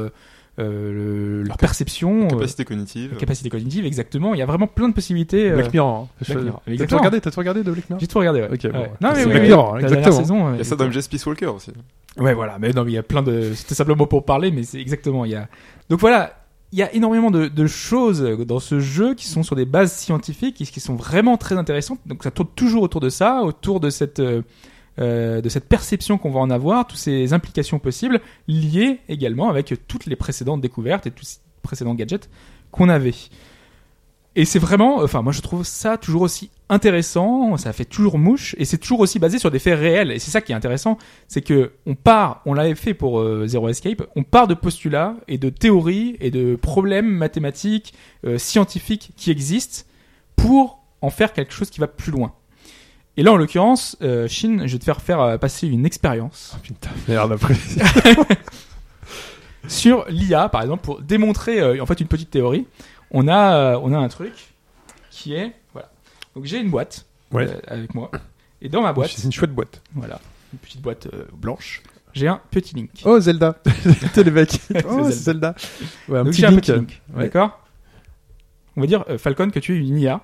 euh, euh, le- leur perception, euh, Capacité cognitive. la capacité cognitive, exactement. Il y a vraiment plein de possibilités. euh, Black Mirror. hein. Black Mirror, T'as tout regardé, t'as tout regardé de Black Mirror J'ai tout regardé, ouais. Bon. Non, mais oui, Black oui, Mirror, la exactement. dernière saison, Il y a ça dans MGS Peace Walker aussi. Ouais, voilà. Mais non, mais il y a plein de. C'était simplement pour parler, mais c'est exactement. Il y a. Donc voilà, il y a énormément de, de choses dans ce jeu qui sont sur des bases scientifiques et qui sont vraiment très intéressantes. Donc ça tourne toujours autour de ça, autour de cette. euh, euh, de cette perception qu'on va en avoir, toutes ces implications possibles, liées également avec toutes les précédentes découvertes et tous ces précédents gadgets qu'on avait. Et c'est vraiment, enfin moi je trouve ça toujours aussi intéressant, ça fait toujours mouche, et c'est toujours aussi basé sur des faits réels. Et c'est ça qui est intéressant, c'est que on part, on l'avait fait pour euh, Zero Escape, on part de postulats et de théories et de problèmes mathématiques, euh, scientifiques qui existent pour en faire quelque chose qui va plus loin. Et là, en l'occurrence, euh, Shin, je vais te faire faire euh, passer une expérience Putain, merde, après. sur l'IA, par exemple, pour démontrer euh, en fait une petite théorie. On a, euh, on a un truc qui est voilà. Donc j'ai une boîte Ouais. euh, avec moi, et dans ma boîte, C'est une chouette boîte. voilà, une petite boîte blanche. J'ai un petit link. Oh, Zelda. T'es les mecs. Oh, Zelda. c'est Zelda. Ouais, un Donc j'ai un link. petit link, Ouais. d'accord? On va dire Falcon que tu es une IA.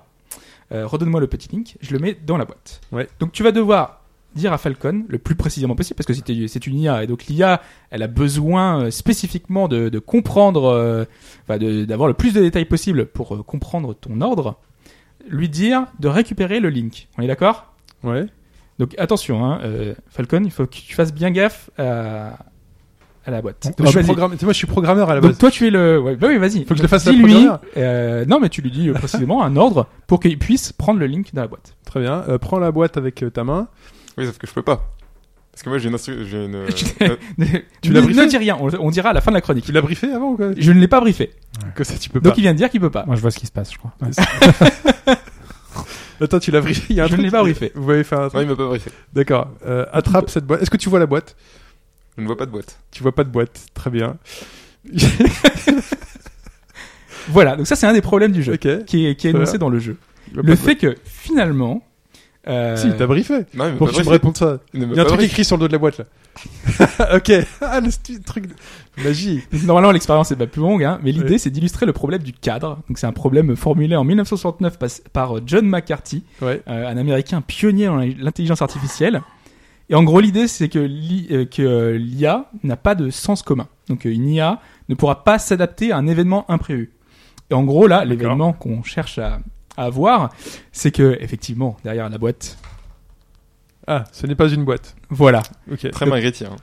Euh, Redonne-moi le petit link. Je le mets dans la boîte. Ouais. Donc tu vas devoir dire à Falcon le plus précisément possible parce que c'est une IA et donc l'IA elle a besoin euh, spécifiquement de, de comprendre, euh, enfin, d'avoir le plus de détails possible pour euh, comprendre ton ordre. Lui dire de récupérer le link. On est d'accord? Ouais. Donc attention, hein, euh, Falcon, il faut que tu fasses bien gaffe à, à la boîte. Donc, Moi, je programme- sais, moi, je suis programmeur à la Donc base. toi tu es le, ouais, bah oui vas-y. Faut que je le fasse première. euh, non mais tu lui dis euh, précisément un ordre pour qu'il puisse prendre le link dans la boîte. Très bien. Euh, prends la boîte avec euh, ta main. Oui, sauf que je peux pas. Parce que moi j'ai une instru... j'ai une. Tu- Tu ne, l'as briefé ne dis rien, on, on dira à la fin de la chronique. Tu l'as briefé avant ou quoi? Je ne l'ai pas briefé, Que ça, tu peux donc il vient de dire qu'il peut pas. Moi, je vois ce qui se passe, je crois. Attends, tu l'as briefé. Il y a un Je ne truc- l'ai pas briefé. Vous avez fait un Non, truc. il m'a pas briefé. D'accord. Euh, attrape cette boîte. Est-ce que tu vois la boîte? Je ne vois pas de boîte. Tu vois pas de boîte. Très bien. Voilà, donc ça c'est un des problèmes du jeu qui est, qui est énoncé bien. dans le jeu. Le fait que finalement, euh. Si, t'as briefé. Non, il Pour que tu me répondes ça. Il y a un truc écrit sur le dos de la boîte là. ok. Ah, le truc de magie. normalement l'expérience est pas plus longue, hein, mais l'idée c'est d'illustrer le problème du cadre. Donc c'est un problème formulé en 1969 pas- par John McCarthy, Ouais. euh, un Américain pionnier dans l'intelligence artificielle. Et en gros, l'idée, c'est que l'i- euh, euh, l'IA n'a pas de sens commun. Donc, euh, une IA ne pourra pas s'adapter à un événement imprévu. Et en gros, là, l'événement qu'on cherche à, à avoir, c'est que, effectivement, derrière la boîte, Ah, ce n'est pas une boîte. voilà. Ok. Très hein.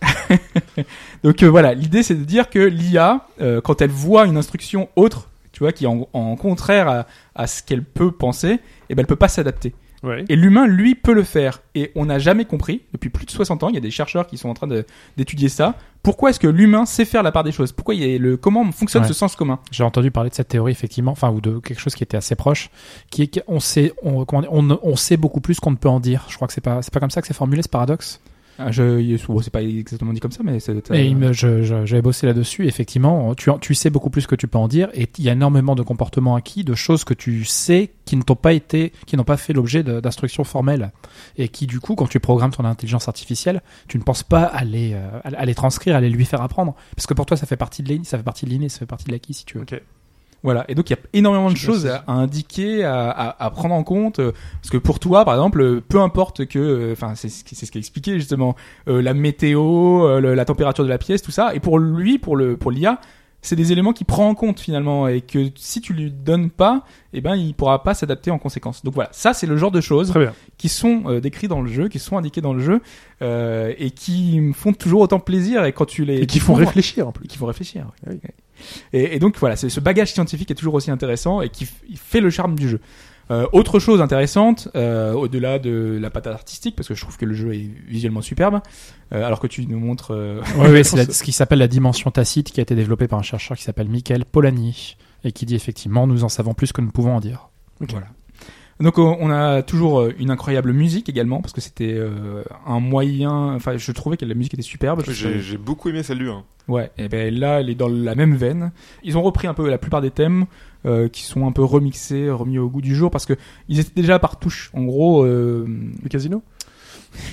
Donc, euh, voilà, l'idée, c'est de dire que l'IA, euh, quand elle voit une instruction autre, tu vois, qui est en, en contraire à, à ce qu'elle peut penser, eh ben, elle peut pas s'adapter. Ouais. Et l'humain, lui, peut le faire. Et on n'a jamais compris, depuis plus de 60 ans, il y a des chercheurs qui sont en train d'étudier ça. Pourquoi est-ce que l'humain sait faire la part des choses? Pourquoi il y a le comment fonctionne Ouais. ce sens commun? J'ai entendu parler de cette théorie effectivement, enfin ou de quelque chose qui était assez proche, qui est qu'on sait, on, on, sait beaucoup plus qu'on ne peut en dire. Je crois que c'est pas, c'est pas comme ça que c'est formulé ce paradoxe? Ah, je, bon, c'est pas exactement dit comme ça, mais c'est. Et il me- je- je- j'avais bossé là-dessus. Effectivement, tu, tu sais beaucoup plus que tu peux en dire, et il y a énormément de comportements acquis, de choses que tu sais qui ne t'ont pas été, qui n'ont pas fait l'objet d'instructions formelles, et qui du coup, quand tu programmes ton intelligence artificielle, tu ne penses pas à les, euh, à, les transcrire, à les lui faire apprendre, parce que pour toi, ça fait partie de l'inné, ça fait partie de l'inné, ça fait partie de l'acquis, si tu veux. Ok. Voilà. Et donc il y a énormément de choses à, à indiquer, à, à, à prendre en compte, euh, parce que pour toi, par exemple, euh, peu importe que, euh, enfin, c'est ce qui- c'est ce qui est expliqué justement, euh, la météo, euh, le- la température de la pièce, tout ça. Et pour lui, pour le, pour l'IA, c'est des éléments qu'il prend en compte finalement, et que si tu lui donnes pas, eh ben, il pourra pas s'adapter en conséquence. Donc voilà, ça c'est le genre de choses qui sont euh, décrits dans le jeu, qui sont indiqués dans le jeu, euh, et qui me font toujours autant plaisir. Et quand tu les Et qui font réfléchir en plus. et qui font réfléchir. oui. Oui. Et, et donc voilà, c'est ce bagage scientifique est toujours aussi intéressant et qui fait le charme du jeu. Euh, autre chose intéressante, euh, au-delà de la patate artistique, parce que je trouve que le jeu est visuellement superbe, euh, alors que tu nous montres. euh, Oui, oui, c'est la- ce qui s'appelle la dimension tacite qui a été développée par un chercheur qui s'appelle Michael Polanyi et qui dit effectivement nous en savons plus que nous pouvons en dire. Voilà. Donc on a toujours euh, une incroyable musique également, parce que c'était euh, un moyen. Enfin, je trouvais que la musique était superbe. J'ai beaucoup aimé celle-là. hein. Ouais, et ben là, elle est dans la même veine. Ils ont repris un peu la plupart des thèmes euh, qui sont un peu remixés, remis au goût du jour parce que ils étaient déjà par touche. En gros, euh, Le casino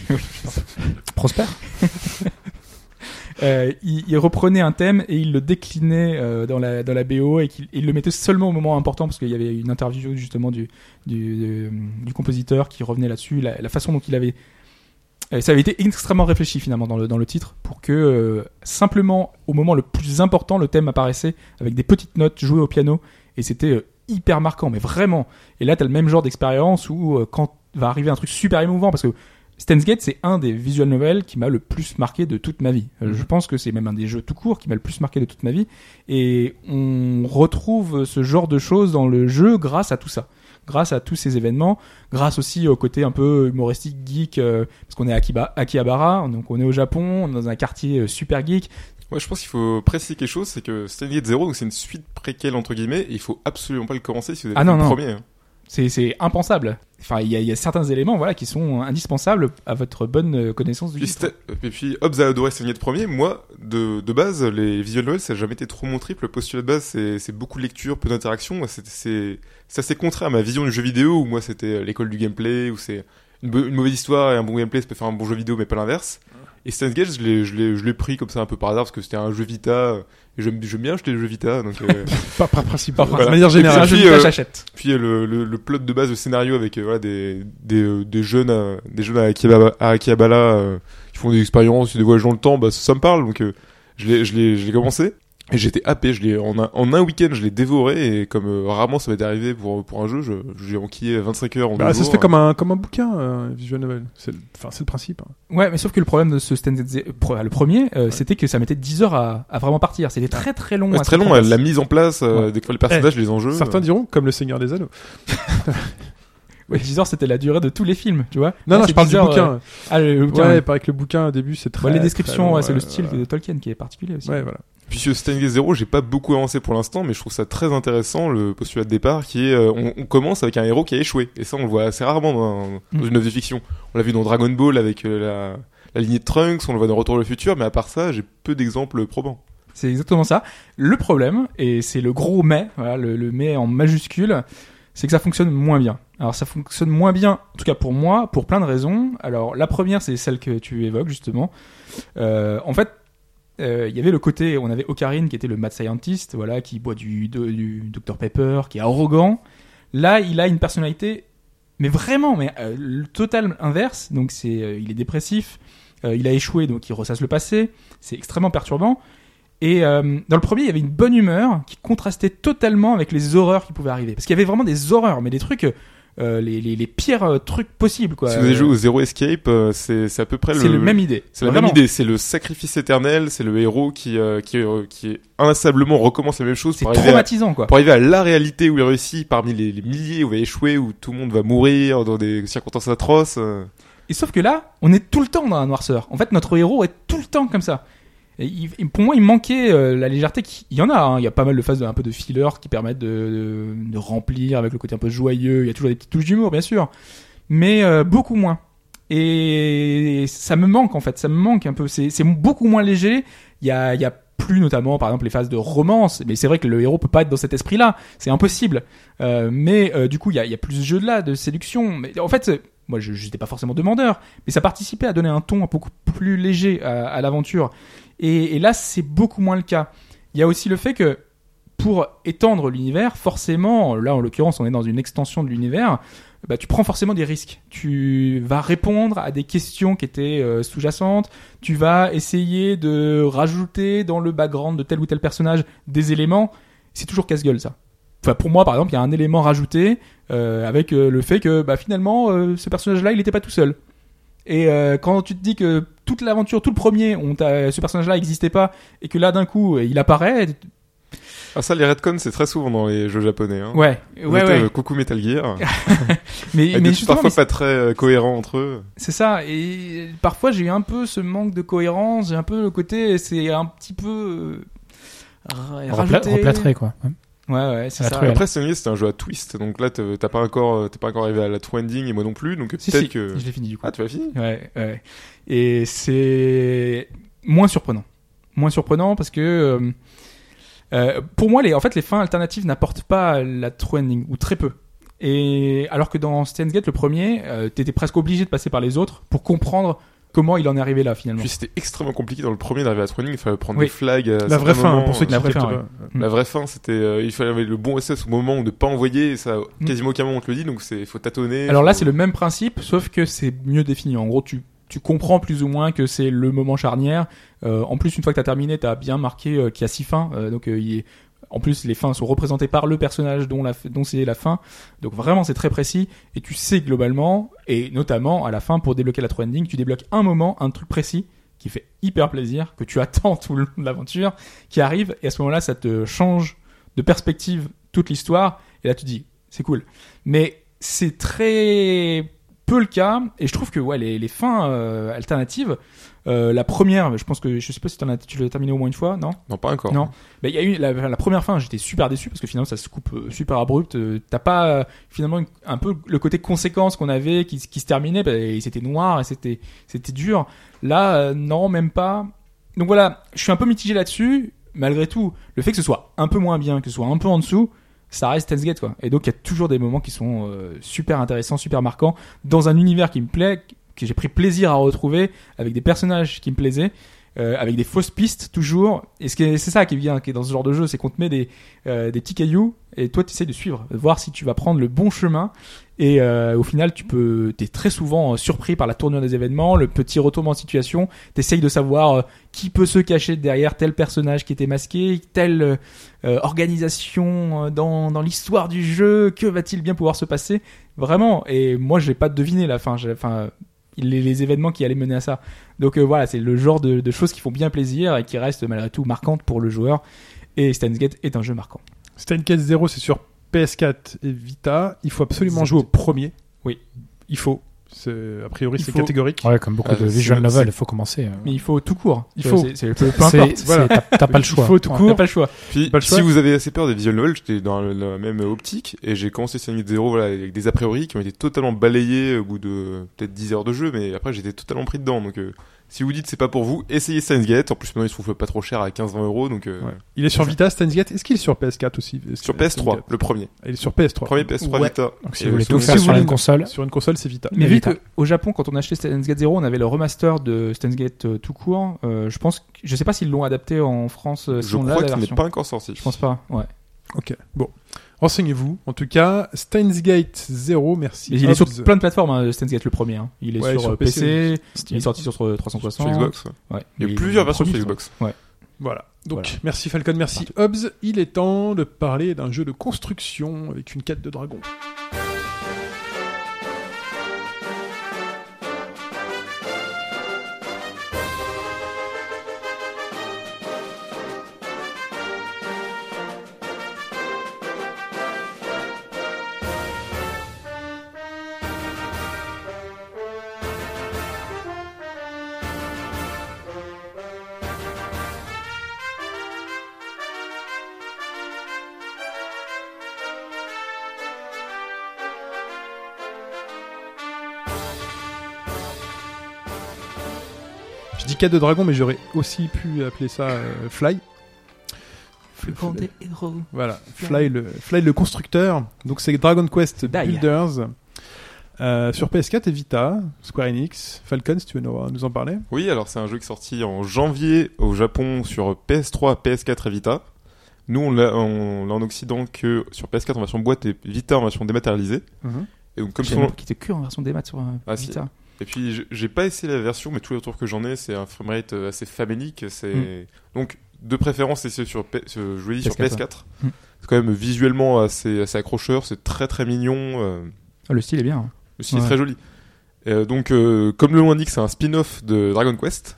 Prosper euh, ils, ils reprenaient un thème et ils le déclinaient euh, dans la dans la BO et qu'ils ils le mettaient seulement au moment important parce qu'il y avait une interview justement du du, compositeur qui revenait là-dessus, la, la façon dont il avait ça avait été extrêmement réfléchi finalement dans le, dans le titre pour que euh, simplement au moment le plus important le thème apparaissait avec des petites notes jouées au piano et c'était euh, hyper marquant mais vraiment. Et là t'as le même genre d'expérience où euh, quand va arriver un truc super émouvant parce que Steins Gate c'est un des visual novels qui m'a le plus marqué de toute ma vie. Euh, je pense que c'est même un des jeux tout court qui m'a le plus marqué de toute ma vie. Et on retrouve ce genre de choses dans le jeu grâce à tout ça grâce à tous ces événements, grâce aussi au côté un peu humoristique geek, euh, parce qu'on est à Akiba- Akihabara, donc on est au Japon, on est dans un quartier euh, super geek. Ouais, je pense qu'il faut préciser quelque chose, c'est que Steingate Zero, donc c'est une suite préquelle entre guillemets, et il faut absolument pas le commencer si vous avez Ah non, le non. premier. hein. C'est, c'est impensable. Enfin, il y y a certains éléments, voilà, qui sont indispensables à votre bonne euh, connaissance du titre. et puis Hobbes a adoré Steingate premier. Moi, de, de base, les visual novels, ça n'a jamais été trop mon trip. Le postulat de base, c'est c'est beaucoup de lecture, peu d'interaction. C'est- C'est c'est assez contraire à ma vision du jeu vidéo, où moi, c'était euh, l'école du gameplay, où c'est une, mauvaise histoire et un bon gameplay, ça peut faire un bon jeu vidéo, mais pas l'inverse. Et Steins Gate, je l'ai- je l'ai je l'ai pris comme ça un peu par hasard, parce que c'était un jeu Vita, euh, et j'aime j'aime bien acheter les jeux Vita, donc... euh, Pas par principe. De Voilà. manière C'est un générale. jeu puis, de euh, j'achète. Puis euh, le, le, le plot de base, le scénario avec euh, voilà, des, des, euh, des jeunes, euh, des jeunes à Akihabara, à Akihabara euh, qui font des expériences, des voyages dans le temps, bah, ça, ça me parle. Donc euh, je l'ai, je l'ai, je l'ai commencé et j'étais happé. Je l'ai en un, en un week-end, je l'ai dévoré et comme euh, rarement ça m'était arrivé pour pour un jeu, je, j'ai enquillé 25 heures en Bah, deux ça se fait comme un, comme un bouquin, euh, visual novel. C'est le, enfin, c'est le principe. hein. Ouais, mais sauf que le problème de ce Stand le premier, euh, c'était que ça mettait 10 heures à, à vraiment partir. C'était très très long. Ouais, très long, la mise en place, euh, Ouais. des fois les personnages, les enjeux. Certains euh, diront, comme le Seigneur des Anneaux. Ouais, 10 heures, c'était la durée de tous les films, tu vois. Non, Là, non, je parle 10 du heures, bouquin. euh, Ah, le, bouquin. ouais, ouais. pareil que le bouquin, au début, c'est très. Bah, les descriptions, ouais, c'est le euh, style voilà. de Tolkien qui est particulier aussi. Ouais, voilà. Puis sur Steingate Zero, j'ai pas beaucoup avancé pour l'instant, mais je trouve ça très intéressant le postulat de départ qui est euh, on, on commence avec un héros qui a échoué et ça on le voit assez rarement dans, dans Mm. une œuvre de fiction. On l'a vu dans Dragon Ball avec euh, la, la lignée de Trunks, on le voit dans Retour vers le futur, mais à part ça, j'ai peu d'exemples probants. C'est exactement ça. Le problème, et c'est le gros mais, voilà, le, le mais en majuscule, c'est que ça fonctionne moins bien. Alors ça fonctionne moins bien, en tout cas pour moi, pour plein de raisons. Alors la première, c'est celle que tu évoques justement. Euh, en fait, euh, il y avait le côté, on avait Ocarine qui était le mad scientist, voilà, qui boit du, du Dr Pepper, qui est arrogant. Là, il a une personnalité, mais vraiment, mais euh, le total inverse. Donc c'est, euh, il est dépressif, il a échoué, donc il ressasse le passé. C'est extrêmement perturbant. Et dans le premier, il y avait une bonne humeur qui contrastait totalement avec les horreurs qui pouvaient arriver. Parce qu'il y avait vraiment des horreurs, mais des trucs. Euh, euh, les, les, les pires euh, trucs possibles. Quoi. Si vous avez joué au Zero Escape, euh, c'est c'est à peu près le même idée. C'est la Vraiment. même idée, c'est le sacrifice éternel, c'est le héros qui euh, qui euh, qui inlassablement recommence la même chose C'est à, traumatisant, quoi. pour arriver à la réalité où il réussit parmi les, les milliers où il va échouer, où tout le monde va mourir dans des circonstances atroces. euh. Et sauf que là, on est tout le temps dans la noirceur. En fait, notre héros est tout le temps comme ça. Pour moi, il manquait euh, la légèreté. Qui, il y en a. hein. Il y a pas mal de phases de, un peu de filler qui permettent de, de, de remplir avec le côté un peu joyeux. Il y a toujours des petites touches d'humour, bien sûr, mais euh, beaucoup moins. Et ça me manque en fait. Ça me manque un peu. C'est beaucoup moins léger. Il y a, il y a plus notamment par exemple les phases de romance mais c'est vrai que le héros peut pas être dans cet esprit là c'est impossible Euh, mais euh, du coup il y a, il y a plus de jeux de là de séduction mais en fait moi je n'étais pas forcément demandeur mais ça participait à donner un ton beaucoup plus léger à, à l'aventure et, là c'est beaucoup moins le cas il y a aussi le fait que pour étendre l'univers forcément là en l'occurrence on est dans une extension de l'univers bah, tu prends forcément des risques. Tu vas répondre à des questions qui étaient euh, sous-jacentes. Tu vas essayer de rajouter dans le background de tel ou tel personnage des éléments. C'est toujours casse-gueule ça. Enfin, pour moi, par exemple, il y a un élément rajouté euh, avec euh, le fait que bah, finalement, ce personnage-là, il n'était pas tout seul. Et euh, quand tu te dis que toute l'aventure, tout le premier, on t'a- ce personnage-là n'existait pas, et que là, d'un coup, il apparaît, Ah ça, les retcons, c'est très souvent dans les jeux japonais. Hein. ouais, ouais, ouais. euh, coucou Metal Gear. Mais, mais justement, parfois mais pas très euh, cohérents entre eux. C'est ça, et parfois j'ai eu un peu ce manque de cohérence, j'ai un peu le côté, c'est un petit peu euh, Repla- rajouté. replâtré, quoi. Ouais, ouais, c'est La ça. Après, Sony, c'était un jeu à twist, donc là, t'as pas encore, euh, t'es pas encore arrivé à la true ending et moi non plus, donc Si, peut-être si, que. je l'ai fini du coup. Ah, tu l'as fini? Ouais, ouais. Et c'est moins surprenant. Moins surprenant parce que euh, euh, pour moi, les, en fait, les fins alternatives n'apportent pas la true ending ou très peu. Et alors que dans Steins Gate, le premier, euh, t'étais presque obligé de passer par les autres pour comprendre comment il en est arrivé là finalement. Puis c'était extrêmement compliqué dans le premier d'arriver à la true ending, il fallait prendre Oui. des flags. à La certains vraie fin, moments, pour ceux qui la vraie fin, ouais. La vraie fin, c'était, euh, il fallait avoir le bon SS au moment où ne pas envoyer, et ça, Mm. quasiment aucun moment on te le dit, donc c'est, faut tâtonner. Alors là, c'est le même principe, sauf que c'est mieux défini. En gros, tu, tu comprends plus ou moins que c'est le moment charnière. Euh, en plus, une fois que tu as terminé, tu as bien marqué euh, qu'il y a six fins. Euh, donc, euh, il est- en plus, les fins sont représentées par le personnage dont, c'est la fin. Donc, vraiment, c'est très précis. Et tu sais globalement, et notamment à la fin, pour débloquer la true ending, tu débloques un moment, un truc précis qui fait hyper plaisir, que tu attends tout le long de l'aventure, qui arrive. Et à ce moment-là, ça te change de perspective toute l'histoire. Et là, tu dis, c'est cool. Mais c'est très peu le cas et je trouve que ouais les, les fins euh, alternatives euh, la première je pense que je sais pas si as, tu l'as terminé au moins une fois non? Non, pas encore. Non. mais il y a eu la, la première fin j'étais super déçu parce que finalement ça se coupe euh, super abrupt euh, t'as pas euh, finalement une- un peu le côté conséquence qu'on avait qui, qui se terminait bah, et c'était noir et c'était c'était dur là euh, non même pas donc voilà je suis un peu mitigé là-dessus malgré tout le fait que ce soit un peu moins bien que ce soit un peu en dessous ça reste Steins Gate quoi. Et donc il y a toujours des moments qui sont euh, super intéressants, super marquants dans un univers qui me plaît, que j'ai pris plaisir à retrouver avec des personnages qui me plaisaient. euh, avec des fausses pistes toujours et c'est ça qui bien qui est dans ce genre de jeu c'est qu'on te met des euh, des petits cailloux et toi tu essaies de suivre voir si tu vas prendre le bon chemin et euh, au final tu peux t'es très souvent euh, surpris par la tournure des événements le petit retournement de situation t'essayes de savoir euh, qui peut se cacher derrière tel personnage qui était masqué telle organisation dans, dans l'histoire du jeu, que va-t-il bien pouvoir se passer? Vraiment, et moi je l'ai pas deviné la fin, j'ai- enfin les, événements qui allaient mener à ça. Donc voilà, c'est le genre de, de choses qui font bien plaisir et qui restent malgré tout marquantes pour le joueur. Et Steins Gate est un jeu marquant. Steins Gate 0, c'est sur PS4 et Vita. Il faut absolument jouer au premier. Oui. Il faut. C'est- A priori, Il c'est faut. catégorique. Ouais, comme beaucoup de c'est- visual c'est- novel, il faut commencer. euh. Mais il faut tout court. Il faut. c'est- c'est- peu, peu C'est- importe. c'est- voilà. T'as t'as pas le choix. Il faut tout Ouais, court. T'as pas le choix. Puis, Pas le choix. si vous avez assez peur des visual novels, j'étais dans le- la même optique, et j'ai commencé Gate 0, voilà, avec des a priori qui ont été totalement balayés au bout de peut-être 10 heures de jeu, mais après j'étais totalement pris dedans, donc, euh, si vous dites c'est pas pour vous, essayez Steins Gate, en plus maintenant il se trouve pas trop cher à 15-20 euros, donc, euh, Ouais. Il est sur Vita, Steins Gate. Est-ce qu'il est sur PS4 aussi? Sur Steins PS3, Gate? le premier. Il est sur PS3. Premier PS3 Ouais. Vita. Donc si Et vous voulez tout faire si sur une console, Sur une console, c'est Vita. Mais vu Vita. que au Japon, quand on achetait Steins Gate 0, on avait le remaster de Steins Gate euh, tout court. euh, je pense, que- je sais pas s'ils l'ont adapté en France. euh, si Je on crois qu'il n'est pas encore sorti. Je pense pas. Ouais. Ok. Bon. Renseignez-vous. En tout cas, Steins Gate 0, merci. Mais il est sur plein de plateformes. Hein, Steins Gate le premier. hein. Il est Ouais, sur, sur euh, PC. PC, Il est sorti sur euh, 360. Sur Xbox. ouais. Ouais. Il y a plusieurs versions sur Xbox. Voilà. Donc, Voilà. merci Falcon, merci Hobbs. Il est temps de parler d'un jeu de construction avec une quête de dragon. 4 de dragon, mais j'aurais aussi pu appeler ça euh, Fly. des héros. Voilà, Fly le, Fly le constructeur. Donc c'est Dragon Quest Die. Builders. Euh, sur PS4 et Vita, Square Enix, Falcon, si tu veux nous, nous en parler? Oui, alors c'est un jeu qui est sorti en janvier au Japon sur PS3, PS4 et Vita. Nous, on l'a en Occident que sur PS4 en version boîte et Vita en version dématérialisée. Et donc, comme son pas quitté que en version démat sur euh, Ah, si. Et puis j'ai- pas essayé la version, mais tous les retours que j'en ai, c'est un framerate euh, assez famélique. C'est Mm. donc de préférence essayer sur P... sur- je vous l'ai dit sur PS4, PS4. Mm. C'est quand même visuellement assez, assez accrocheur, c'est très très mignon. euh, Ah, le style est bien. hein. Le style est très joli. Et, euh, donc, euh, comme le nom indique, c'est un spin-off de Dragon Quest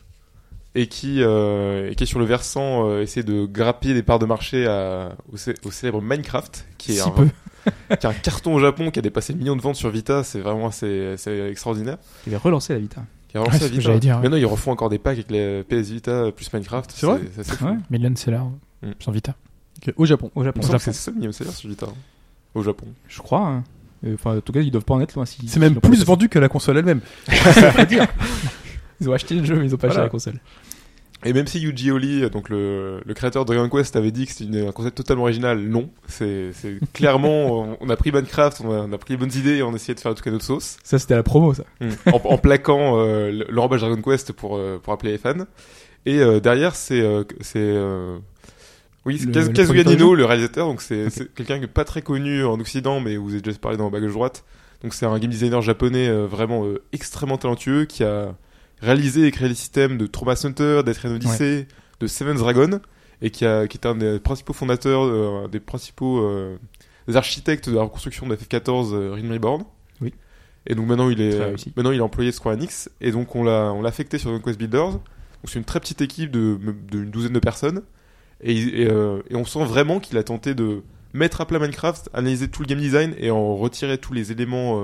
et qui, euh, et qui est sur le versant euh, essayer de grappiller des parts de marché à- au, cé- au célèbre Minecraft, qui est, Si un, peu. qui est un carton au Japon, qui a dépassé le million de ventes sur Vita. C'est vraiment assez, assez extraordinaire. Il avait relancé la Vita. Qui a relancé Ouais, la Vita. j'allais dire, ouais. Maintenant, ils refont encore des packs avec les PS Vita plus Minecraft. C'est vrai c'est. Ouais. Million Seller Mm. sur Vita. Au Japon. Au Japon. C'est ça le million seller sur Vita. hein, Au Japon. Je crois. hein. Euh, Enfin, en tout cas, ils doivent pas en être loin. Si, C'est même plus vendu que la console elle-même. Ils ont acheté le jeu, mais ils ont pas Voilà. acheté la console. Et même si Yuji Oli, donc le, le créateur de Dragon Quest, avait dit que c'était un concept totalement original, non. C'est clairement, on- on a pris Minecraft, on a, on a pris les bonnes idées et on a essayé de faire tout cas notre sauce. Ça, c'était la promo, ça. en, en plaquant euh, l'enrobage Dragon Quest pour, euh, pour appeler les fans. Et euh, derrière, c'est euh, euh, oui, c'est Le- Kaz- le Kazuya Nino, le réalisateur. Donc c'est c'est quelqu'un pas très connu en Occident, mais vous avez déjà parlé dans Bagage droite. Donc c'est un game designer japonais vraiment extrêmement talentueux qui a réalisé et créé les systèmes de Trauma Center, Death Rain Odyssey, de Seven's Dragon et qui, a, qui est un des principaux fondateurs, euh, des principaux euh, des architectes de la reconstruction de FF14 euh, Realm Reborn. Oui. Et donc maintenant il est maintenant il est employé de Square Enix et donc on l'a on l'a affecté sur Dragon Quest Builders. Donc c'est une très petite équipe de d'une douzaine de personnes et, il- et, euh, et on sent vraiment qu'il a tenté de mettre à plat Minecraft, analyser tout le game design et en retirer tous les éléments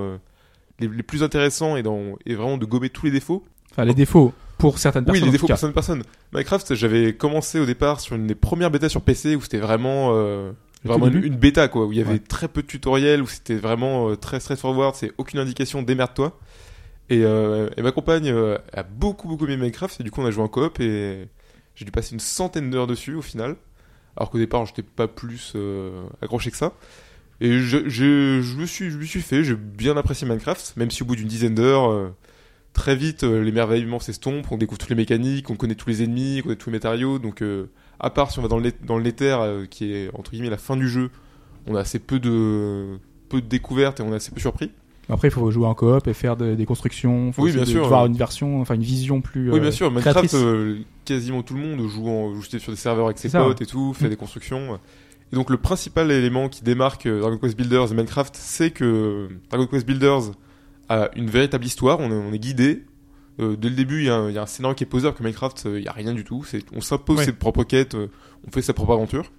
les, les plus intéressants et, dans, et vraiment de gommer tous les défauts. Enfin, les défauts pour certaines Oui, personnes. les en défauts pour certaines personnes. Minecraft, j'avais commencé au départ sur une des premières bêtas sur PC où c'était vraiment, euh, vraiment une, bêta quoi, où il y avait Ouais. très peu de tutoriels, où c'était vraiment euh, très straightforward, c'est aucune indication, démerde-toi. Et, euh, et ma compagne euh, a beaucoup beaucoup aimé Minecraft et du coup on a joué en coop et j'ai dû passer une centaine d'heures dessus au final. Alors qu'au départ j'étais pas plus accroché que ça. Et je, je, je me suis je me suis fait, j'ai bien apprécié Minecraft, même si au bout d'une dizaine d'heures très vite, euh, l'émerveillement s'estompe, on découvre toutes les mécaniques, on connaît tous les ennemis, on connaît tous les matériaux. Donc, euh, à part si on va dans le, dans Nether, euh, qui est entre guillemets la fin du jeu, on a assez peu de, peu de découvertes et on est assez peu surpris. Après, il faut jouer en coop et faire de- des constructions. Faut Oui, bien de- sûr, Avoir ouais. une version, enfin une vision plus. oui, euh, bien sûr, Minecraft, euh, quasiment tout le monde joue, en, joue sur des serveurs avec ses ça, potes et tout, fait des constructions. Et donc, le principal élément qui démarque Dragon Quest Builders et Minecraft, c'est que Dragon Quest Builders a une véritable histoire, on est, on est guidé. Euh, dès le début, il y, a un- il y a un scénario qui est posé, alors que Minecraft, euh, il y a rien du tout. C'est, on s'impose Ouais. ses propres quêtes, euh, on fait sa propre aventure.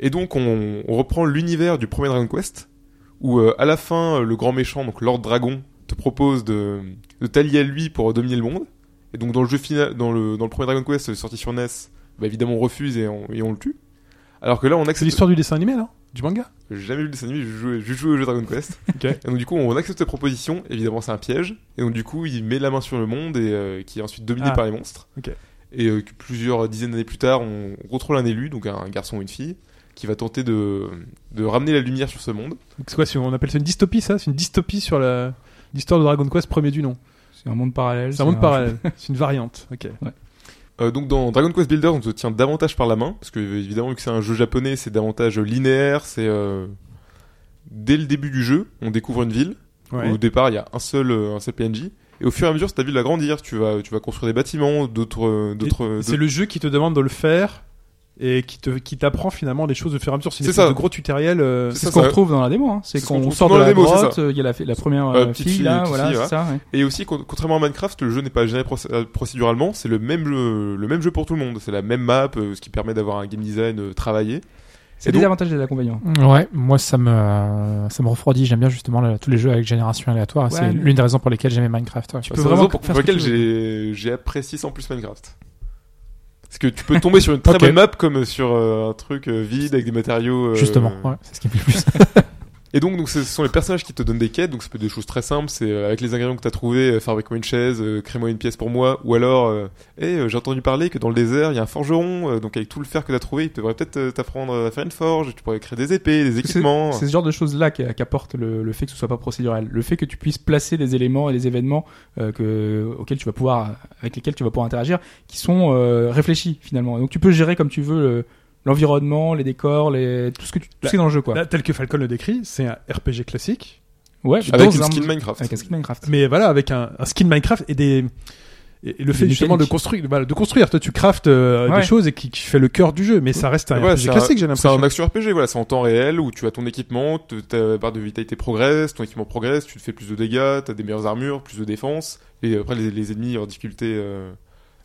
Et donc, on, on reprend l'univers du premier Dragon Quest, où euh, à la fin, le grand méchant, donc Lord Dragon, te propose de, de t'allier à lui pour dominer le monde. Et donc, dans le jeu final, dans le, dans le premier Dragon Quest sorti sur NES, bah, évidemment, on refuse et on, et on le tue. Alors que là, on C'est accepte. l'histoire du dessin animé, là? Du manga J'ai jamais vu le dessin animé, j'ai joué, j'ai joué au jeu Dragon Quest. Et donc du coup, on accepte cette proposition. Évidemment, c'est un piège. Et donc du coup, il met la main sur le monde et euh, qui est ensuite dominé Ah. par les monstres. Et euh, plusieurs dizaines d'années plus tard, on contrôle un élu, donc un garçon ou une fille, qui va tenter de, de ramener la lumière sur ce monde. C'est quoi On appelle ça une dystopie, ça? C'est une dystopie sur la- l'histoire de Dragon Quest premier du nom. C'est un monde parallèle. C'est un monde parallèle. C'est une variante. Ok. Euh, donc dans Dragon Quest Builder, on se tient davantage par la main, parce que évidemment, vu que c'est un jeu japonais, c'est davantage linéaire. C'est euh, dès le début du jeu, on découvre une ville. Ouais. Au départ, il y a un seul, euh, un seul PNJ. Et au fur et à mesure, ta ville va grandir. Tu vas, tu vas construire des bâtiments, d'autres, euh, d'autres. D'autres- C'est le jeu qui te demande de le faire et qui te qui t'apprend finalement des choses au fur et à mesure. C'est une C'est espèce ça. de gros tutoriel. euh, C'est ce qu'on retrouve dans la démo. Hein. C'est c'est ce qu'on sort de dans la la démo, c'est grotte. euh, Il y a la, la première Euh, petite fille fille, là, petite voilà, fille, ça. ouais. Et aussi, con- contrairement à Minecraft, le jeu n'est pas géré euh, procéduralement. C'est le même jeu, le même jeu pour tout le monde. C'est la même map, ce qui permet d'avoir un game design travaillé. C'est des donc- avantages et des inconvénients. Ouais, moi ça me ça me refroidit. J'aime bien justement là, tous les jeux avec génération aléatoire. Ouais, c'est mais- l'une des raisons pour lesquelles j'aimais Minecraft. ouais. Tu peux vraiment pour, faire pour laquelle j'ai apprécié sans plus Minecraft. Parce que tu peux tomber sur une très bonne map comme sur euh, un truc euh, vide avec des matériaux. euh, Justement, ouais, c'est ce qui me plaît le plus. Et donc, donc ce sont les personnages qui te donnent des quêtes, donc ça peut être des choses très simples, c'est euh, avec les ingrédients que t'as trouvé, euh, fabrique-moi une chaise, euh, crée-moi une pièce pour moi, ou alors, euh, hey, euh, j'ai entendu parler que dans le désert, il y a un forgeron, euh, donc avec tout le fer que t'as trouvé, il devrait peut-être t'apprendre à faire une forge, tu pourrais créer des épées, des équipements. c'est ce genre de choses-là qu'apporte le, le fait que ce soit pas procédural. Le fait que tu puisses placer des éléments et des événements euh, que, auxquels tu vas pouvoir, avec lesquels tu vas pouvoir interagir, qui sont euh, réfléchis finalement. Donc tu peux gérer comme tu veux le- l'environnement, les décors, les, tout ce que tu, tout ce qui est dans le jeu quoi. Là, tel que Falcon le décrit, c'est un RPG classique, Ouais, Avec un- skin Minecraft. Avec un skin Minecraft. mais voilà, avec un, un skin Minecraft et des et le fait Des justement de construire, de construire. Toi, tu craftes euh, Ouais. des choses et qui, qui fait le cœur du jeu, mais ça reste un Ouais, RPG c'est un- classique, j'ai C'est un action RPG, voilà, c'est en temps réel où tu as ton équipement, ta barre de vitalité progresse, ton équipement progresse, tu te fais plus de dégâts, t'as des meilleures armures, plus de défense, et après les, les ennemis en difficulté, euh,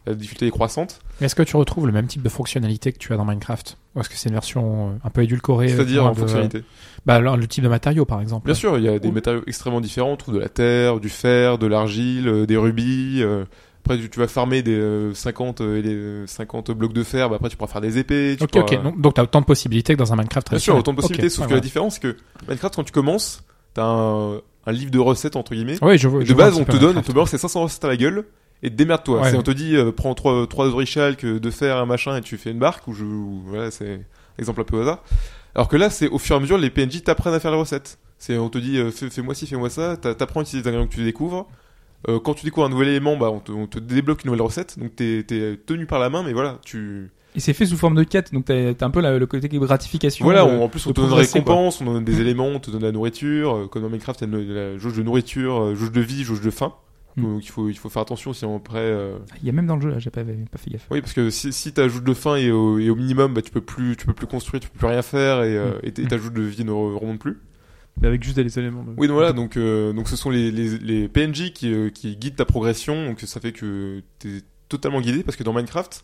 la difficulté est croissante. Est-ce que tu retrouves le même type de fonctionnalité que tu as dans Minecraft Ou est-ce que c'est une version euh, un peu édulcorée C'est-à-dire euh, en de- fonctionnalité. Bah, le type de matériaux, par exemple. Bien sûr, il y a des matériaux extrêmement différents, on trouve de la terre, du fer, de l'argile, euh, des rubis. euh, après, tu, tu vas farmer des euh, 50, euh, et les, euh, 50 blocs de fer, bah, après tu pourras faire des épées. Tu Ok, pourras- ok. Donc, donc t'as autant de possibilités que dans un Minecraft Bien sûr, autant de possibilités, sauf ouais, que la ouais. différence, c'est que Minecraft, quand tu commences, t'as un, un livre de recettes, entre guillemets. Oui, je je de base, on te donne, on te balance ces 500 recettes à la gueule et démerde-toi. Ouais, on te dit, euh, prends trois, trois orichalques de fer, un machin, et tu fais une barque, ou je, ou- voilà, c'est exemple un peu au hasard. Alors que là, c'est au fur et à mesure, les PNJ t'apprennent à faire les recettes. C'est, on te dit, euh, fais, fais-moi ci, fais-moi ça, t'a- t'apprends à utiliser les ingrédients que tu découvres. Euh, quand tu découvres un nouvel élément, bah, on te, on te débloque une nouvelle recette, donc t'es, t'es tenu par la main, mais voilà, tu, Et c'est fait sous forme de quête, donc t'as t'as un peu la- le côté gratification. Voilà, de- on- en plus on de te donne des récompenses, on donne des éléments, on te donne la nourriture. euh, Comme dans Minecraft, il y a la jauge de nourriture, euh, jauge de vie, jauge de faim. Hmm. Donc il faut, il faut faire attention sinon après. euh, Il y a même dans le jeu là, j'ai pas, pas fait gaffe. Oui, parce que si, si ta jauge de faim est au, est au minimum, bah tu peux plus, tu peux plus construire, tu peux plus rien faire et, euh, et t- et ta jauge de vie ne re- remonte plus. Mais avec juste des éléments. de- Oui, donc voilà, donc euh, donc ce sont les, les, les PNJ qui, euh, qui guident ta progression, donc ça fait que t'es totalement guidé parce que dans Minecraft,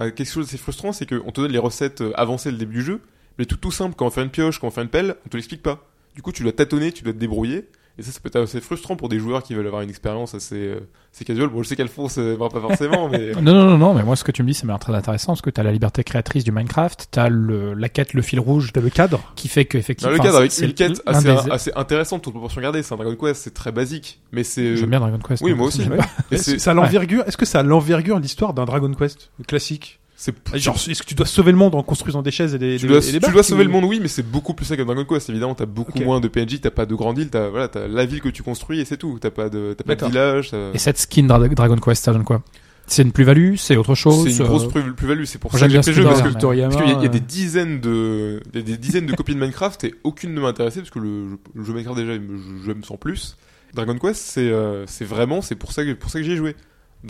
euh, quelque chose d'assez frustrant, c'est qu'on te donne les recettes euh, avancées le début du jeu, mais tout tout simple, quand on fait une pioche, quand on fait une pelle, on te l'explique pas. Du coup, tu dois tâtonner, tu dois te débrouiller. Et ça, ça peut être assez frustrant pour des joueurs qui veulent avoir une expérience assez, euh, assez casual. Bon, je sais qu'Alphonse euh, va pas forcément, mais Non, non, non, non, mais moi, ce que tu me dis, ça m'a l'air très intéressant parce que t'as la liberté créatrice du Minecraft, t'as le, la quête, le fil rouge T'as le cadre. qui fait que, effectivement. le cadre avec c'est une quête assez, des- assez intéressante, toute proportion gardée. C'est un Dragon Quest, c'est très basique, mais c'est. J'aime bien Dragon Quest. Oui, hein, moi aussi. Ouais. Et c'est- ça a l'envergure Est-ce que ça a l'envergure l'histoire d'un Dragon Quest classique? C'est Genre, est-ce que tu dois sauver le monde en construisant des chaises et des, tu des- dois, et des tu dois sauver ou- le monde, oui, mais c'est beaucoup plus ça qu'un Dragon Quest. Évidemment, t'as beaucoup moins de PNJ, t'as pas de grande île, t'as voilà, t'as la ville que tu construis et c'est tout. T'as pas de, t'as pas de village. Et cette skin Dra- Dragon Quest, ça donne quoi? C'est une plus-value C'est autre chose C'est une grosse euh, plus- plus-value. C'est pour ça que j'aime j'ai ce jeu qu'il parce que Toriyama, parce qu'il y, y a des dizaines de, il y a des dizaines de copies de Minecraft et aucune ne m'a intéressé parce que le, jeu- le jeu Minecraft déjà, je, je me sens plus. Dragon Quest, c'est, euh, c'est vraiment, c'est pour ça que, pour ça que j'y ai joué.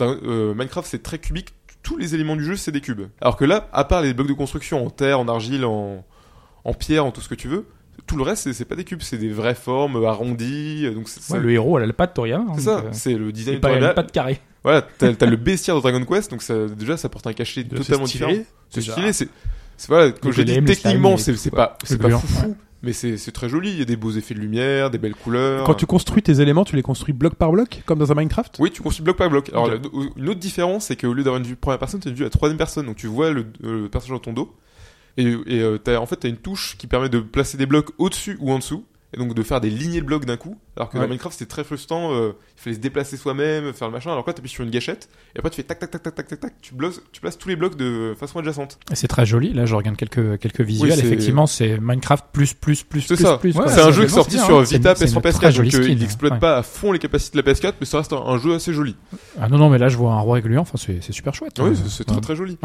Euh, Minecraft, c'est très cubique. Tous les éléments du jeu, c'est des cubes. Alors que là, à part les blocs de construction en terre, en argile, en, en pierre, en tout ce que tu veux, tout le reste, c'est, pas des cubes, c'est des vraies formes arrondies. Donc c'est, Ouais, c'est- le héros, elle a le pas de Toriyama. hein, c'est donc, ça, euh, c'est le design a Toriyama. pas de carré. Voilà, t'as, le bestiaire de Dragon Quest, donc ça, déjà, ça porte un cachet totalement stylé, différent. C'est stylé, c'est, voilà, comme l'ai dit, techniquement, c'est, pas, c'est pas foufou, mais c'est, très joli. Il y a des beaux effets de lumière, des belles couleurs. Quand tu construis tes éléments, tu les construis bloc par bloc, comme dans un Minecraft? Oui, tu construis bloc par bloc. Alors, la- une autre différence, c'est qu'au lieu d'avoir une vue première personne, tu as une vue à la troisième personne. Donc, tu vois le, euh, le personnage dans ton dos. Et, et euh, t'as, en fait, tu as une touche qui permet de placer des blocs au-dessus ou en dessous. Et donc, de faire des lignées de blocs d'un coup. Alors que Ouais. dans Minecraft, c'était très frustrant. euh, il fallait se déplacer soi-même, faire le machin. Alors que là, tu appuies sur une gâchette. Et après, tu fais tac, tac, tac, tac, tac, tac, tac. Tu, bloques, tu places tous les blocs de façon adjacente. Et c'est très joli. Là, je regarde quelques, quelques visuels. Effectivement, c'est Minecraft plus, plus, plus, C'est plus, ça. plus. Ouais, c'est un jeu qui est sorti bien, sur hein. Vita, une- c'est PS3, une PS4. très jolie Donc, euh, skin, il exploite ouais. pas à fond les capacités de la PS4, mais ça reste un, un jeu assez joli. Ah non, non, mais là, je vois un roi gluant. Enfin, c'est c'est super chouette. Oui, Euh, c'est- très très joli.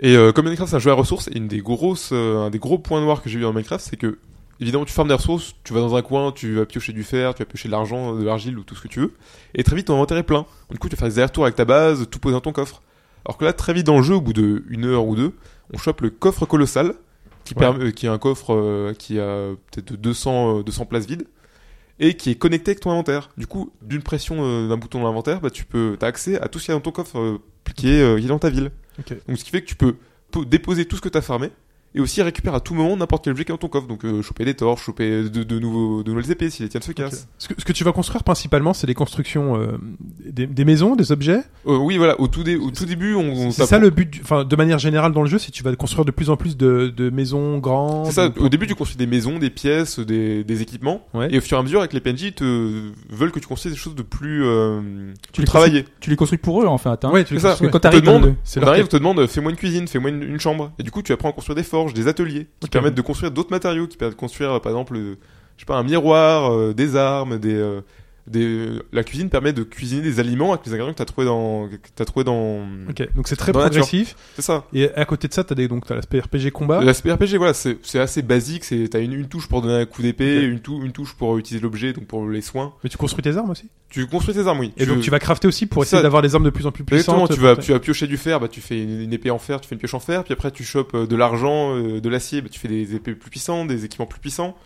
Et euh, comme Minecraft c'est un jeu à ressources, et une des grosses, euh, un des gros points noirs que j'ai vu dans Minecraft, c'est que évidemment tu farmes des ressources, tu vas dans un coin, tu vas piocher du fer, tu vas piocher de l'argent, de l'argile ou tout ce que tu veux, et très vite ton inventaire est plein. Du coup tu vas faire des allers-retours avec ta base, tout poser dans ton coffre. Alors que là très vite dans le jeu, au bout de une heure ou deux, on chope le coffre colossal, qui, Ouais. permet, euh, qui est un coffre euh, qui a peut-être 200, euh, 200 places vides. Et qui est connecté avec ton inventaire. Du coup, d'une pression euh, d'un bouton dans l'inventaire, bah, tu peux, as accès à tout ce qu'il y a dans ton coffre euh, qui, est, euh, qui est dans ta ville. Donc ce qui fait que tu peux po- déposer tout ce que tu as farmé et aussi récupère à tout moment n'importe quel objet qui est dans ton coffre. Donc euh, choper des torches, choper de, de nouveaux de nouvelles épées si les tiennes se cassent. Ce que, ce que tu vas construire principalement, c'est des constructions, euh, des, des maisons, des objets. Euh, oui, voilà. Au tout, dé- au tout début, on, on C'est ça le but. Enfin, de manière générale dans le jeu, c'est que tu vas construire de plus en plus de, de maisons grandes. C'est ça, ou- au début tu construis des maisons, des pièces, des, des équipements, Ouais. et au fur et à mesure avec les PNJ ils te veulent que tu construises des choses de plus, euh, plus les travaillées. Tu les construis pour eux en fait. Hein. Ouais, tu les ça. Quand ouais. t'arrives On leur arrive, on te demande fais-moi une cuisine, fais-moi une, une chambre, et du coup tu apprends à construire des forges, des ateliers qui permettent de construire d'autres matériaux, qui permettent de construire euh, par exemple, euh, je sais pas, un miroir, euh, des armes, des, euh, des. La cuisine permet de cuisiner des aliments avec les ingrédients que t'as trouvé dans, que t'as trouvé dans. Ok, donc c'est très progressif. C'est ça. Et à côté de ça, t'as des donc t'as l'aspect RPG combat. L'aspect RPG, voilà, c'est c'est assez basique. C'est t'as une, une touche pour donner un coup d'épée, une, tou- une touche pour utiliser l'objet, donc pour les soins. Mais tu construis tes armes aussi. Tu construis tes armes, oui. Et donc tu vas crafter aussi pour essayer d'avoir des armes de plus en plus Exactement, puissantes. tu vas, tu vas piocher du fer, bah tu fais une, une épée en fer, tu fais une pioche en fer, puis après tu chopes euh, de l'argent, euh, de l'acier, bah tu fais des épées plus puissantes, des équipements plus puissants.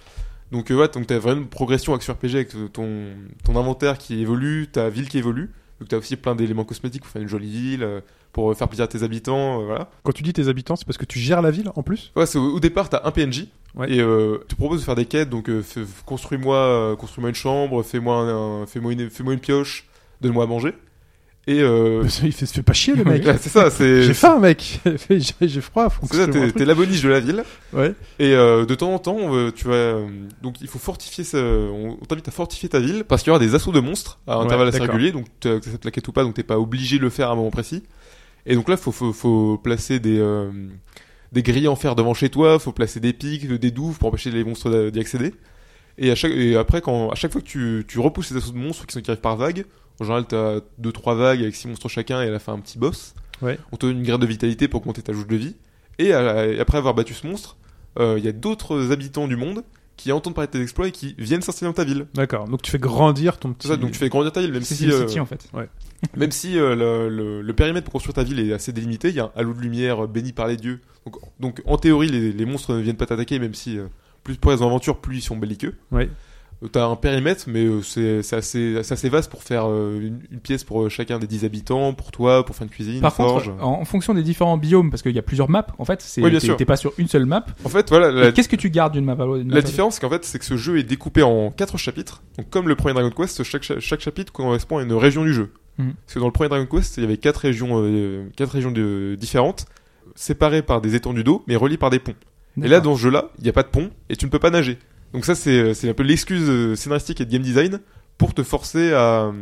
Donc euh, ouais, donc t'as vraiment une progression action RPG avec euh, ton, ton inventaire qui évolue, ta ville qui évolue. Donc t'as aussi plein d'éléments cosmétiques pour faire une jolie ville, euh, pour euh, faire plaisir à tes habitants, euh, voilà. Quand tu dis tes habitants, c'est parce que tu gères la ville en plus? Ouais, c'est au, au départ t'as un PNJ Ouais. et euh, tu proposes de faire des quêtes, donc euh, construis-moi, construis-moi une chambre, fais-moi un, un- fais-moi une, fais-moi une pioche, donne-moi à manger. Et euh, Il fait, se fait pas chier le mec. ouais, c'est ça, c'est J'ai faim mec. j'ai froid. Faut que ça, t'es la de la ville. Ouais. Et euh, de temps en temps, tu vas euh, donc il faut fortifier. ce- on t'invite à fortifier ta ville parce qu'il y aura des assauts de monstres à Ouais, intervalles assez d'accord. réguliers. Donc t'as- que ça te la quête ou pas, donc t'es pas obligé de le faire à un moment précis. Et donc là, faut faut, faut placer des euh, des grilles en fer devant chez toi. Faut placer des pics, des douves pour empêcher les monstres d'y accéder. Et à chaque et après quand à chaque fois que tu tu repousses ces assauts de monstres qui sont qui arrivent par vague, en général t'as deux trois vagues avec six monstres chacun et à la fin un petit boss. Ouais. On te donne une graine de vitalité pour augmenter ta jauge de vie. Et, et après avoir battu ce monstre, euh, il y a d'autres habitants du monde qui entendent parler de tes exploits et qui viennent s'installer dans ta ville. D'accord. Donc tu fais grandir ton petit. C'est ça, donc tu fais grandir ta ville, même si, euh, City en fait. même si euh, le, le- le périmètre pour construire ta ville est assez délimité, il y a un halo de lumière euh, béni par les dieux. Donc, donc en théorie, les, les monstres ne viennent pas t'attaquer, même si euh, plus pour les aventures, plus ils sont belliqueux. Ouais. T'as un périmètre, mais euh, c'est assez, vaste pour faire euh, une, une pièce pour euh, chacun des 10 habitants, pour toi, pour faire une cuisine, Par une forge. contre, en, en fonction des différents biomes, parce qu'il y a plusieurs maps, en fait, c'est Oui, t'es- pas sur une seule map. En fait, voilà, la, Qu'est-ce que tu gardes d'une map à map La différence, c'est qu'en fait, c'est que ce jeu est découpé en quatre chapitres. Donc, comme le premier Dragon Quest, chaque, cha- chaque chapitre correspond à une région du jeu. Mhm. Parce que dans le premier Dragon Quest, il y avait quatre régions, euh, quatre régions de- différentes, séparées par des étendues d'eau, mais reliées par des ponts. Et là, dans ce jeu-là, il n'y a pas de pont et tu ne peux pas nager. Donc ça, c'est c'est un peu l'excuse euh, scénaristique et de game design pour te forcer à,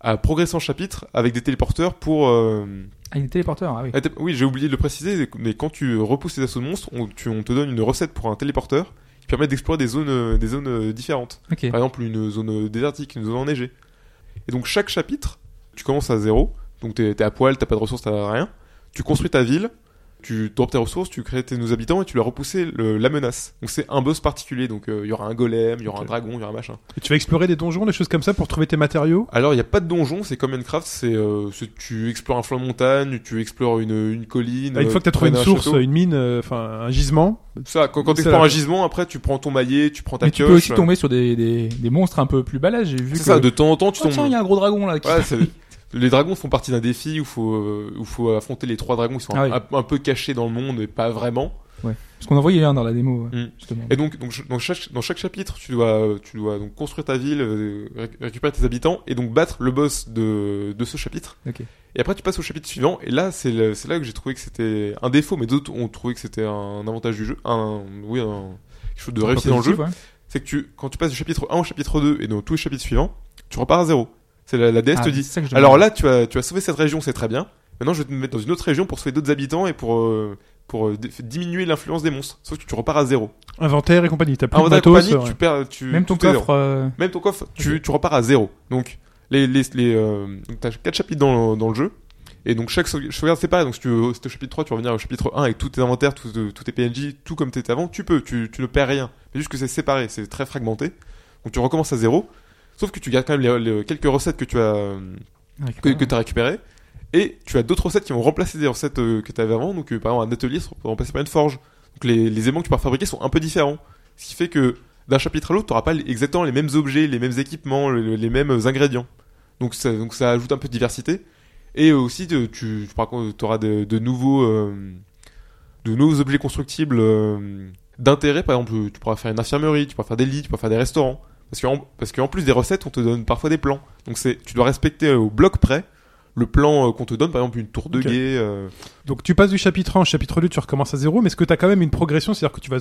à progresser en chapitre avec des téléporteurs pour... euh, Ah, il est téléporteur, ah oui. ah, Oui, j'ai oublié de le préciser, mais quand tu repousses les assauts de monstres, on, tu- on te donne une recette pour un téléporteur qui permet d'explorer des zones, euh, des zones euh, différentes. Par exemple, une zone euh, désertique, une zone enneigée. Et donc, chaque chapitre, tu commences à zéro, donc t'es t'es à poil, t'as pas de ressources, t'as rien. Tu construis ta ville, tu drops tes ressources, tu crées tes nouveaux habitants et tu leur repousser le- la menace. Donc, c'est un boss particulier, donc euh, il y aura un golem, il y aura un dragon, il y aura un machin. Et tu vas explorer des donjons, des choses comme ça pour trouver tes matériaux? Alors, il n'y a pas de donjon, c'est comme Minecraft, c'est euh, c'est- tu explores un flanc de montagne, tu explores une, une colline. Ah, une euh, fois que tu trouvé une prends un source, château. une mine, euh, enfin un gisement. Ça, quand, quand tu explores un gisement, après tu prends ton maillet, tu prends ta Mais tu peux aussi tomber sur des, des, des monstres un peu plus balèzes. J'ai vu C'est que. ça, de temps en temps tu Oh, tombes. tiens, il y a un gros dragon là. Qui... Ouais, les dragons font partie d'un défi où faut euh, où faut affronter les trois dragons qui sont Ah oui. un, un peu cachés dans le monde mais pas vraiment. Parce qu'on en voyait un dans la démo, ouais, Mm. justement. Et donc, donc dans chaque dans chaque chapitre, tu dois tu dois donc construire ta ville, euh, ré- récupérer tes habitants et donc battre le boss de de ce chapitre. Ok. Et après tu passes au chapitre suivant et là c'est là que j'ai trouvé que c'était un défaut mais d'autres ont trouvé que c'était un avantage du jeu, un oui un quelque chose de réussi dans le jeu. Ouais. C'est que tu quand tu passes du chapitre 1 au chapitre 2 et dans tous les chapitres suivants, tu repars à zéro. C'est la, la DS Ah, te dit c'est ça que je Alors là, tu as, tu as sauvé cette région, c'est très bien. Maintenant, je vais te mettre dans une autre région pour sauver d'autres habitants et pour, euh, pour euh, diminuer l'influence des monstres. Sauf que tu repars à zéro. Inventaire et compagnie. T'as plus Avant de matos. compagnie, ouais. tu perds, tu, Même ton coffre. euh, Même ton coffre, tu, tu repars à zéro. Donc, les, les, les, euh, t'as quatre chapitres dans, le- dans le jeu. Et donc, chaque sauve- sauvegarde séparée. Donc, si tu veux, au chapitre 3, tu vas revenir au chapitre 1 avec tous tes inventaires, tous, tous tes PNJ, tout comme t'étais avant. Tu peux, tu, tu ne perds rien. Mais juste que c'est séparé, c'est très fragmenté. Donc, tu recommences à zéro. Sauf que tu gardes quand même les, les- quelques recettes que tu as, euh, que, que tu as récupéré. Et tu as d'autres recettes qui vont remplacer des recettes euh, que tu avais avant. Donc, euh, par exemple, un atelier sera remplacé par une forge. Donc, les, les éléments que tu peux fabriquer sont un peu différents. Ce qui fait que d'un chapitre à l'autre, tu n'auras pas exactement les mêmes objets, les mêmes équipements, le- les mêmes ingrédients. Donc, ça, donc, ça ajoute un peu de diversité. Et aussi, tu, tu, auras de, de nouveaux. euh, de nouveaux objets constructibles euh, d'intérêt. Par exemple, tu pourras faire une infirmerie, tu pourras faire des lits, tu pourras faire des restaurants. Parce qu'en parce qu'en plus des recettes, on te donne parfois des plans. Donc c'est, tu dois respecter au bloc près le plan euh, qu'on te donne, par exemple une tour de guet. euh, Donc tu passes du chapitre 1 au chapitre 2, tu recommences à zéro, mais est-ce que tu as quand même une progression C'est-à-dire que tu vas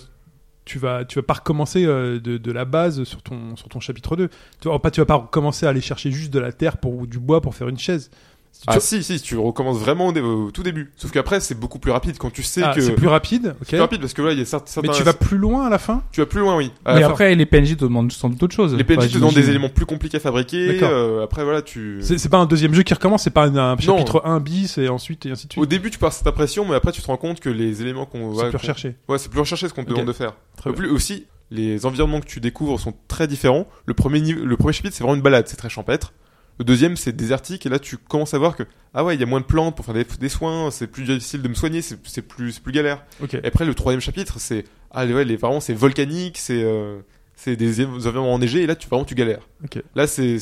tu vas tu vas pas recommencer euh, de, de la base sur ton sur ton chapitre 2. Tu vas pas tu vas pas recommencer à aller chercher juste de la terre pour ou du bois pour faire une chaise. Tu- Ah si, si, tu recommences vraiment au, dé- au tout début. Sauf qu'après, c'est beaucoup plus rapide quand tu sais Ah, que... c'est plus rapide, OK. C'est plus rapide parce que là, il y a certes- certains... Mais tu vas plus loin à la fin? Tu vas plus loin, oui. À Mais fin, après, les PNJ te demandent sans doute autre chose. les PNJ Enfin, te donnent des éléments plus compliqués à fabriquer. D'accord. euh, après, voilà, tu... C'est pas un deuxième jeu qui recommence, c'est pas un, un chapitre 1 bis et ensuite et ainsi de suite. Au début, tu pars cette impression, mais après, tu te rends compte que les éléments qu'on... c'est ouais, plus qu'on- recherché. Ouais, c'est plus recherché ce qu'on te demande de faire. Très plus aussi, les environnements que tu découvres sont très différents. Le premier, niveau, le premier chapitre, c'est vraiment une balade, c'est très champêtre. Le deuxième, c'est désertique, et là, tu commences à voir que, ah ouais, il y a moins de plantes pour faire des, des soins, c'est plus difficile de me soigner, c'est plus, plus galère. Et après, le troisième chapitre, c'est, ah ouais, les, vraiment, c'est volcanique, c'est, euh, c'est des environnements enneigés, et là, tu, vraiment, tu galères. Là, c'est,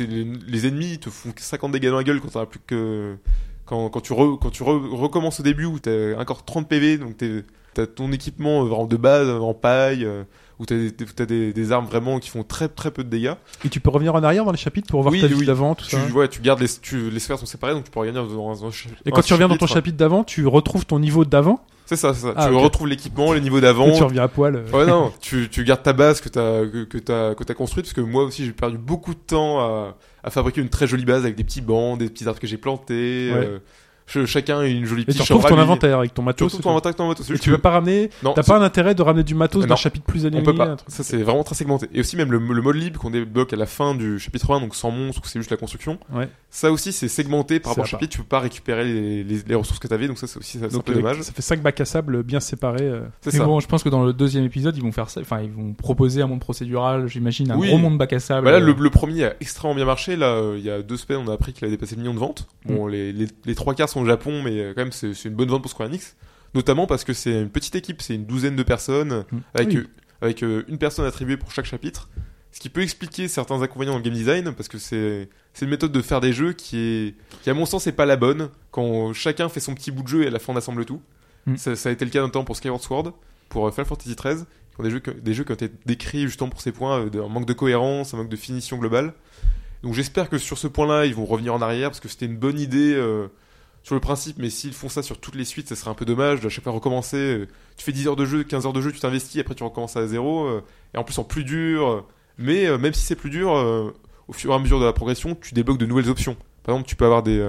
les, les ennemis, ils te font 50 dégâts dans la gueule quand t'en as plus que, quand, quand tu re- quand tu re- recommences au début où t'as encore 30 PV, donc t'as ton équipement euh, vraiment de base, en paille, euh, où t'as des, t'as des, des armes vraiment qui font très très peu de dégâts. Et tu peux revenir en arrière dans les chapitres pour voir Oui, ta vie oui. d'avant tout Tu, ça. ouais, tu gardes les, tu, les sphères sont séparées, donc tu peux revenir dans un, Et quand tu reviens dans ton chapitre d'avant, tu retrouves ton niveau d'avant, C'est ça, c'est ça. Ah, tu retrouves l'équipement, les niveaux et d'avant. tu reviens à poil. euh. Ouais, non, tu, tu gardes ta base que t'as, que, que t'as, que t'as construite, parce que moi aussi j'ai perdu beaucoup de temps à, à fabriquer une très jolie base avec des petits bancs, des petits arbres que j'ai plantés, Ouais. euh, chacun a une jolie Et petite tu retrouves ton inventaire avec ton Tu matos. et ton inventaire avec ton matos. Et tu veux pas ramener T'as pas un intérêt de ramener du matos d'un chapitre plus On éloigné peut pas. Ça, c'est vraiment très segmenté. Et aussi, même le, le mode libre qu'on débloque à la fin du chapitre 1, donc sans monstre, où c'est juste la construction. Ouais. Ça aussi, c'est segmenté par rapport au chapitre. Tu peux pas récupérer les, les, les ressources que t'avais, donc ça, c'est aussi ça, c'est un peu euh, dommage. ça fait 5 bacs à sable bien séparés. euh. C'est Mais ça. bon, je pense que dans le deuxième épisode, ils vont faire ça. Enfin, ils vont proposer un monde procédural, j'imagine, un Oui. gros monde bac à sable. Bah là, le, le premier a extrêmement bien marché. Là, euh, il y a deux semaines, on a appris qu'il a dépassé le million de ventes. Bon, les, les, les trois quarts sont au Japon, mais euh, quand même, c'est une bonne vente pour Square Enix. Notamment parce que c'est une petite équipe, c'est une douzaine de personnes, Mm. avec, Oui. euh, avec euh, une personne attribuée pour chaque chapitre. Ce qui peut expliquer certains inconvénients dans le game design, parce que c'est une méthode de faire des jeux qui, est, qui à mon sens, n'est pas la bonne. Quand chacun fait son petit bout de jeu et à la fin on assemble tout. Mm. Ça, ça a été le cas notamment pour Skyward Sword, pour Final Fantasy XIII, qui ont des jeux, que- des jeux qui ont été décrits justement pour ces points, un manque de cohérence, un manque de finition globale. Donc j'espère que sur ce point-là, ils vont revenir en arrière, parce que c'était une bonne idée euh, sur le principe, mais s'ils font ça sur toutes les suites, ça serait un peu dommage de à chaque fois recommencer. euh, tu fais 10 heures de jeu, 15 heures de jeu, tu t'investis, après tu recommences à zéro, euh, et en plus en plus dur. euh, mais même si c'est plus dur, au fur et à mesure de la progression, tu débloques de nouvelles options. Par exemple, tu peux avoir des,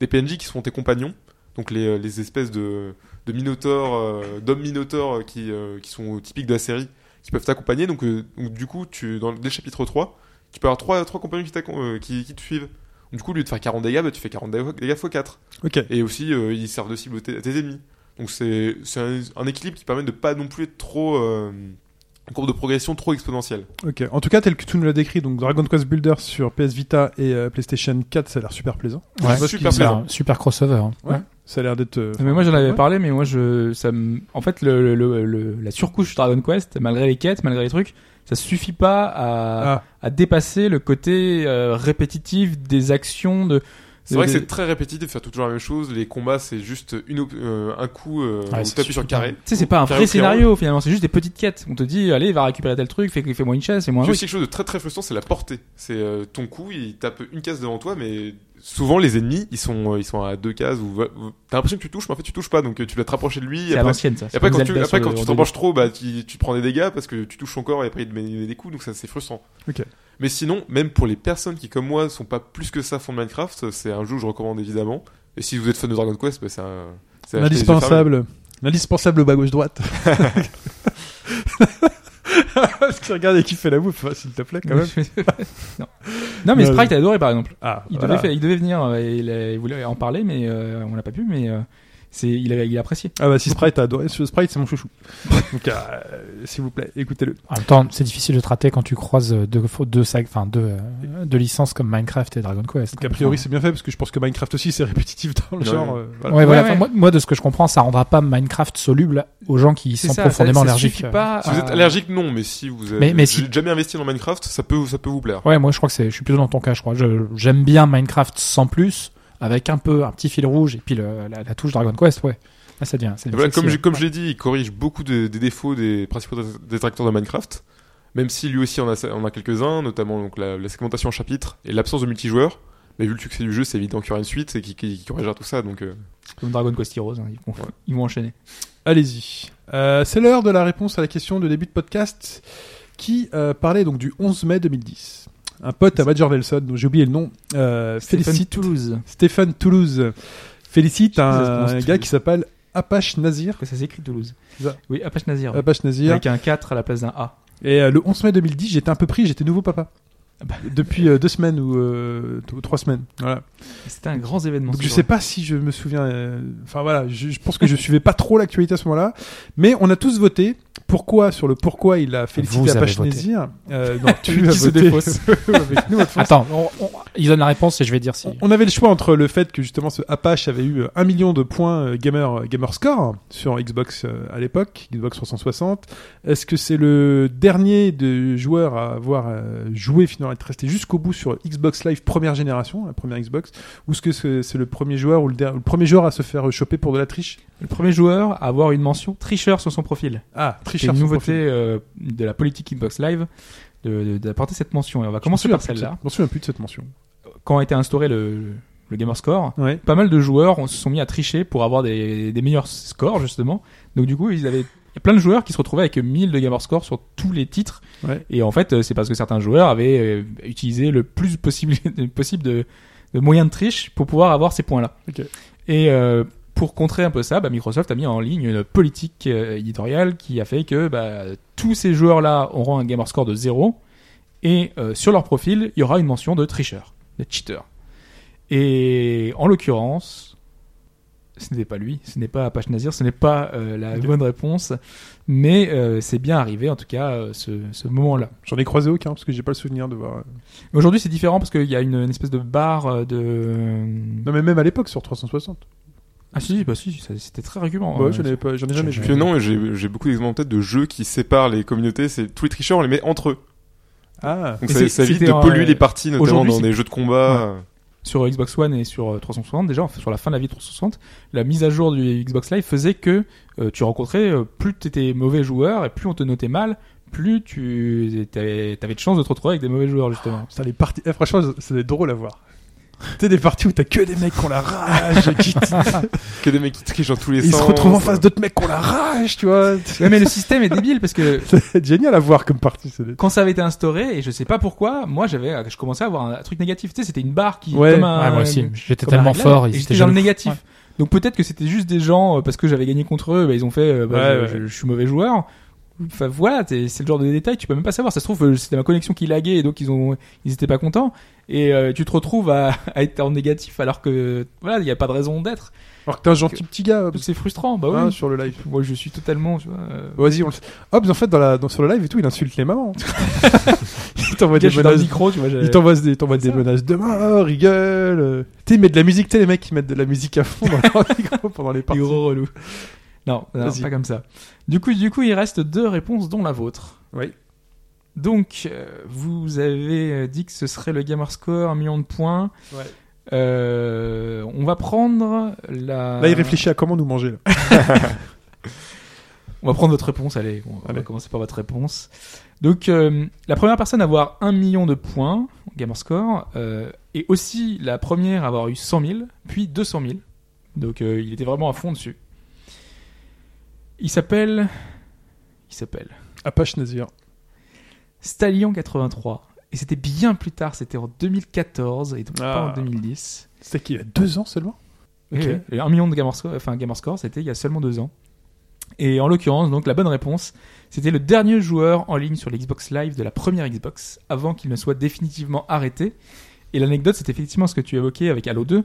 des PNJ qui seront tes compagnons, donc les, les espèces de, de minotaures, d'hommes minotaures qui, qui sont typiques de la série, qui peuvent t'accompagner. Donc, donc, du coup, tu, dans, dès le chapitre 3, tu peux avoir trois, trois compagnons qui, qui, qui te suivent. Du coup, au lieu de faire 40 dégâts, bah, tu fais 40 dégâts dégâts x 4. Ok. Et aussi, euh, ils servent de cible à tes, ennemis. Donc c'est c'est un, un équilibre qui permet de pas non plus être trop... Euh, une courbe de progression trop exponentielle. Ok. En tout cas, tel que tu nous l'as décrit, donc Dragon Quest Builder sur PS Vita et euh, PlayStation 4, ça a l'air super plaisant. Ouais, super super, plaisant. super crossover. hein. Ouais. Ça a l'air d'être. euh, Mais moi j'en avais ouais. parlé, mais moi je, ça me, en fait le, le, le- la surcouche Dragon Quest, malgré les quêtes, malgré les trucs, ça suffit pas à, Ah. à dépasser le côté euh, répétitif des actions de. C'est vrai que c'est très répétitif de faire toujours la même chose. Les combats, c'est juste une, op- euh, un coup euh, Ouais, où c'est t'appuies sur carré. Tu sais, c'est pas un vrai scénario finalement, c'est juste des petites quêtes. On te dit, allez, va récupérer tel truc, fais, fais-moi une chaise, fais-moi un aussi quelque chose de très très frustrant, c'est la portée. C'est euh, ton coup, il tape une case devant toi, mais souvent les ennemis, ils sont euh, ils sont à deux cases ou ou- t'as l'impression que tu touches, mais en fait tu touches pas, donc euh, tu dois te rapprocher de lui. C'est à l'ancienne ça. et après, quand tu, après quand tu t'embranches trop, bah tu, tu prends des dégâts parce que tu touches son corps et après il te met, des coups, donc ça c'est frustrant. Ok. Mais sinon, même pour les personnes qui comme moi sont pas plus que ça fond de Minecraft, c'est un jeu que je recommande évidemment. Et si vous êtes fan de Dragon Quest, bah, c'est un. L'indispensable. L'indispensable bas gauche droite. tu regardes et qui fait la bouffe, s'il te plaît, quand même. non. non, mais Sprite a adoré par exemple. Ah, Il, voilà. devait, faire- il devait venir, euh, il voulait en parler, mais euh, on l'a pas pu, mais euh, c'est, il, a, il a apprécié. Ah bah si Sprite a adoré, ce Sprite c'est mon chouchou. Donc euh, s'il vous plaît, écoutez-le. En même temps, c'est difficile de te rater quand tu croises deux, deux, sacs- enfin, deux, deux licences comme Minecraft et Dragon Quest. Donc a priori c'est bien fait parce que je pense que Minecraft aussi c'est répétitif dans le Ouais. genre. euh, voilà. Ouais, voilà. Ouais, Enfin, ouais. moi, moi, de ce que je comprends, ça rendra pas Minecraft soluble aux gens qui sont ça, profondément ça, ça allergiques. pas Si vous êtes allergique, non, mais si vous avez Mais- mais si- jamais investi dans Minecraft, ça peut, ça peut vous plaire. Ouais, moi, je crois que c'est, je suis plutôt dans ton cas, je crois. J'aime bien Minecraft sans plus, avec un peu, un petit fil rouge et puis le, la, la touche Dragon Quest, ouais. Ah, ça devient. ça Et devient voilà, sexy, comme comme j'ai dit, il corrige beaucoup de- des défauts des principaux dé- détracteurs de Minecraft. Même si lui aussi en a, en a quelques-uns, notamment donc la, la segmentation en chapitres et l'absence de multijoueur. Mais vu le succès du jeu, c'est évident qu'il y aura une suite et qui, qui, qui corrigera tout ça. Donc, euh, Comme Dragon Quest Heroes, hein, ils, vont, Ouais. ils vont enchaîner. Allez-y. Euh, c'est l'heure de la réponse à la question de début de podcast qui euh, parlait donc du 11 mai 2010. Un pote à Major Nelson, dont j'ai oublié le nom, euh, Stéphane félicite Toulouse. Stéphane Toulouse félicite un gars qui s'appelle Apache Nazir. Que ça s'écrit Toulouse. Ça. Oui, Apache Nazir. Apache Nazir. Avec un 4 à la place d'un A. Et euh, le 11 mai 2010, j'étais un peu pris, j'étais nouveau papa. Ah bah. Depuis euh, deux semaines ou euh, trois semaines. Voilà. C'était un grand événement. Donc je jour. sais pas si je me souviens. Enfin voilà, je, je pense que je suivais pas trop l'actualité à ce moment-là, mais on a tous voté. Pourquoi sur le pourquoi il a félicité Apache voté. Nazir euh, Non, tu as se voté défausse. avec nous. Attends, on, on- il donne la réponse et je vais dire si. On avait le choix entre le fait que justement ce Apache avait eu euh, un million de points euh, gamer euh, gamer score sur Xbox euh, à l'époque, Xbox 360. Est-ce que c'est le dernier de joueurs à avoir joué finalement être resté jusqu'au bout sur Xbox Live première génération, la première Xbox, ou est-ce que c'est le premier joueur ou le, der- le premier joueur à se faire choper pour de la triche? Le premier joueur à avoir une mention tricheur sur son profil. Ah, tricheur. une nouveauté euh, de la politique Xbox Live de- de- d'apporter cette mention. Et on va commencer me par celle-là. Je me souviens plus de cette mention. Quand a été instauré le, le Gamerscore, Ouais. pas mal de joueurs on se sont mis à tricher pour avoir des, des meilleurs scores justement. Donc du coup, ils avaient il y a plein de joueurs qui se retrouvaient avec 1000 de Gamerscore sur tous les titres. Ouais. Et en fait, euh, c'est parce que certains joueurs avaient euh, utilisé le plus possible, possible de, de moyens de triche pour pouvoir avoir ces points-là. Et euh, pour contrer un peu ça, bah, Microsoft a mis en ligne une politique euh, éditoriale qui a fait que bah, tous ces joueurs-là auront un Gamerscore de 0 et euh, sur leur profil, il y aura une mention de tricheur, de cheater. Et en l'occurrence, ce n'était pas lui, ce n'est pas Apache Nazir, ce n'est pas euh, la bonne réponse, mais euh, c'est bien arrivé en tout cas euh, ce, ce moment-là. J'en ai croisé aucun parce que j'ai pas le souvenir de voir. Aujourd'hui c'est différent parce qu'il y a une, une espèce de barre de... Non mais même à l'époque sur 360. Ah si, bah si, ça- c'était très récurrent. Ouais, euh, j'en ai pas, j'en ai jamais vu. non, j'ai beaucoup d'exemples en tête de jeux qui séparent les communautés. C'est tous les tricheurs, on les met entre eux. Ah. Donc ça, c'est- ça évite c'était de un- polluer les parties, notamment dans des jeux de combat. sur Xbox One et sur euh, 360 déjà enfin, sur la fin de la vie de 360 la mise à jour du Xbox Live faisait que euh, tu rencontrais euh, plus tu étais mauvais joueur et plus on te notait mal plus tu t'avais t'avais de chance de te retrouver avec des mauvais joueurs justement Putain, les parties. eh, franchement, c'est drôle à voir. Tu sais, des parties où t'as que des mecs qui ont la rage, qui Que des mecs qui trichent dans tous les ils sens. se retrouvent en face d'autres mecs qui ont la rage, tu vois. ouais mais le système est débile parce que C'est génial à voir comme partie. quand ça avait été instauré et je sais pas pourquoi moi j'avais je commençais à avoir un, truc négatif tu sais c'était une barre qui Ouais. comme un Ouais, moi aussi, j'étais tellement réglage, fort, et ils j'étais étaient dans le négatif Ouais. donc peut-être que c'était juste des gens euh, parce que j'avais gagné contre eux bah, ils ont fait euh, bah, Ouais, je, ouais. je- je suis mauvais joueur Enfin voilà, c'est le genre de détail, tu peux même pas savoir. Ça se trouve, euh, c'était ma connexion qui laguait et donc ils ont, ils étaient pas contents. Et euh, tu te retrouves à, à être en négatif alors que voilà, il y a pas de raison d'être. Alors que t'es un gentil petit gars. Donc, C'est frustrant, bah hein, sur le live. Moi, je suis totalement, tu vois. euh, Vas-y, on le... Hop, en fait, dans la, dans, sur le live et tout, il insulte les mamans. il t'envoie des menaces. micro, tu vois. j'ai- Il t'envoie des, t'envoie des Ça. menaces de mort, il gueule. euh. Tu sais, il met de la musique, tu sais, les mecs qui mettent de la musique à fond dans leur micro pendant les parties. gros relous. Non, non, pas comme ça. Du coup, du coup, il reste deux réponses, dont la vôtre. Oui. Donc, euh, vous avez euh, dit que ce serait le gamer score, un million de points. Ouais. Euh, on va prendre la. Là, il réfléchit à comment nous manger. Là. On va prendre votre réponse, allez. On va Allez. commencer par votre réponse. Donc, euh, la première personne à avoir un million de points, gamer score, et aussi la première à avoir eu 100 000, puis 200 000. Donc, il était vraiment à fond dessus. Il s'appelle. Il s'appelle. Apache Nazir. Stallion83. Et c'était bien plus tard, c'était en 2014 et donc pas Ah. en 2010. C'était qu'il y a deux ans seulement? Oui, Ok. oui. Et un million de Gamerscore, enfin Gamerscore, c'était il y a seulement deux ans. Et en l'occurrence, donc la bonne réponse, c'était le dernier joueur en ligne sur l'Xbox Live de la première Xbox, avant qu'il ne soit définitivement arrêté. Et l'anecdote, c'est effectivement ce que tu évoquais avec Halo 2.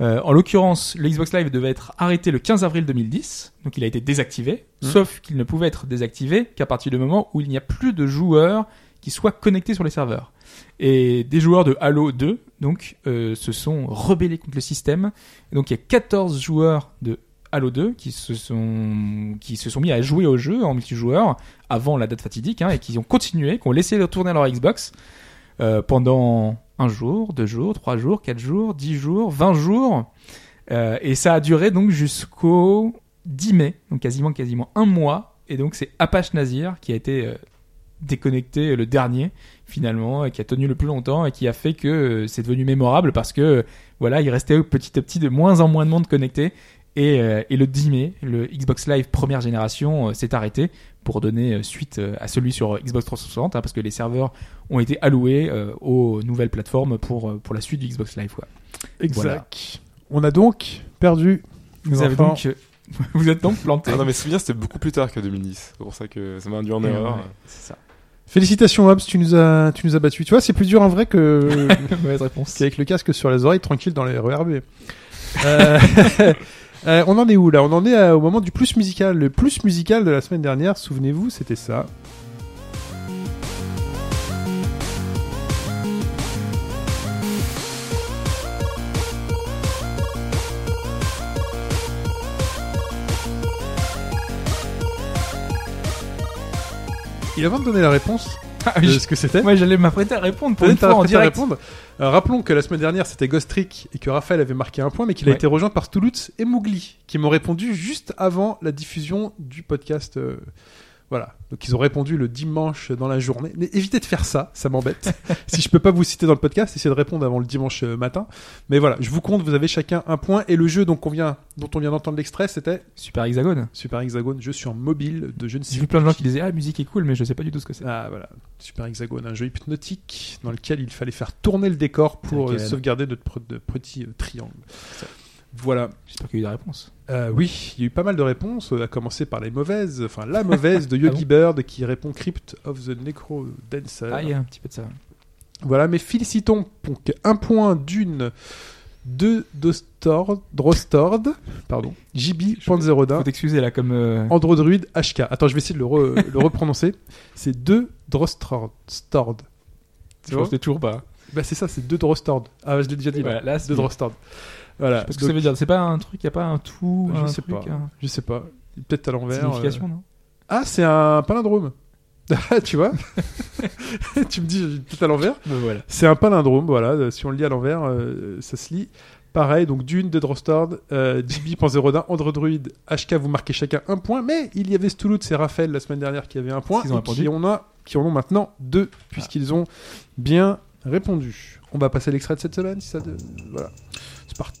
Euh, en l'occurrence, le Xbox Live devait être arrêté le 15 avril 2010, donc il a été désactivé, Mhm. sauf qu'il ne pouvait être désactivé qu'à partir du moment où il n'y a plus de joueurs qui soient connectés sur les serveurs. Et des joueurs de Halo 2, donc, euh, se sont rebellés contre le système. Et donc il y a 14 joueurs de Halo 2 qui se sont qui se sont mis à jouer au jeu en multijoueur avant la date fatidique hein, et qui ont continué, qui ont laissé tourner leur Xbox euh, pendant un jour, deux jours, trois jours, quatre jours, dix jours, vingt jours. Euh, et ça a duré donc jusqu'au 10 mai, donc quasiment quasiment un mois, et donc c'est Apache Nazir qui a été euh, déconnecté le dernier finalement, et qui a tenu le plus longtemps et qui a fait que euh, c'est devenu mémorable parce que euh, voilà, il restait petit à petit de moins en moins de monde connecté. Et, euh, et le 10 mai, le Xbox Live première génération euh, s'est arrêté pour donner euh, suite euh, à celui sur Xbox 360 hein, parce que les serveurs ont été alloués euh, aux nouvelles plateformes pour, pour la suite du Xbox Live. Quoi. Exact. On a donc perdu. Vous, avez enfants. donc, euh, vous êtes donc planté. Ah non, mais c'est bien, c'était beaucoup plus tard que 2010. C'est pour ça que ça m'a induit en erreur. Ouais, c'est ça. Félicitations Hobbs, tu nous as, tu nous as battu. Tu vois, c'est plus dur en vrai que Mauvaise réponse. qu'avec le casque sur les oreilles, tranquille dans les RERB. Euh, euh, on en est où là? On en est au moment du plus musical. Le plus musical de la semaine dernière, souvenez-vous, c'était ça. Et avant de donner la réponse de ce que c'était, Moi, j'allais m'apprêter à répondre pour une fois en à répondre. Euh, rappelons que la semaine dernière c'était Ghost Trick et que Raphaël avait marqué un point, mais qu'il a Ouais. été rejoint par Toulouse et Mougli qui m'ont répondu juste avant la diffusion du podcast. euh, voilà, donc ils ont répondu le dimanche dans la journée. Mais évitez de faire ça, ça m'embête. si je peux pas vous citer dans le podcast, essayez de répondre avant le dimanche euh, matin. Mais voilà, je vous compte, vous avez chacun un point et le jeu donc on vient, dont on vient d'entendre l'extrait, c'était Super Hexagone. Super Hexagone, jeu sur mobile de je ne sais J'ai vu plein de gens qui disaient Ah, la musique est cool, mais je sais pas du tout ce que c'est. ah voilà, Super Hexagone, un jeu hypnotique dans lequel il fallait faire tourner le décor pour euh, sauvegarder de petits euh, triangles. Voilà. J'espère qu'il y a eu des réponses. Euh, oui, il y a eu pas mal de réponses, euh, à commencer par les mauvaises. Enfin, la mauvaise de Ah Yogi Bird qui répond Crypt of the Necro Dancer. Ah, il y a un petit peu de ça. Voilà, mais félicitons donc un point d'une de Dostord, Drostord, pardon, JB Panzerodin, Faut t'excuser là, comme. euh, Androdruid HK. Attends, je vais essayer de le, re- le reprononcer. C'est deux Drostord. Stord. Je toujours pas. Bah c'est ça, c'est deux Drostord. Ah, je l'ai déjà dit. Voilà, là. Deux. Drostord. Voilà. Parce que Donc, ça veut dire, c'est pas un truc, y a pas un tout, Je un sais truc, pas. un- Je sais pas. Peut-être à l'envers. signification, euh. non? Ah, c'est un palindrome. tu vois? Tu me dis peut-être à l'envers. voilà. C'est un palindrome, voilà. Si on le lit à l'envers, euh, ça se lit. Pareil, donc Dune, de Drostord, euh, JB, Panzerodin, Androdruid, HK, vous marquez chacun un point. Mais il y avait Stoulout et Raphaël la semaine dernière qui avaient un point. Ils ont et qui, a, qui en ont maintenant deux, puisqu'ils ont bien répondu. On va passer l'extrait de cette semaine, si ça. te- Voilà. C'est parti.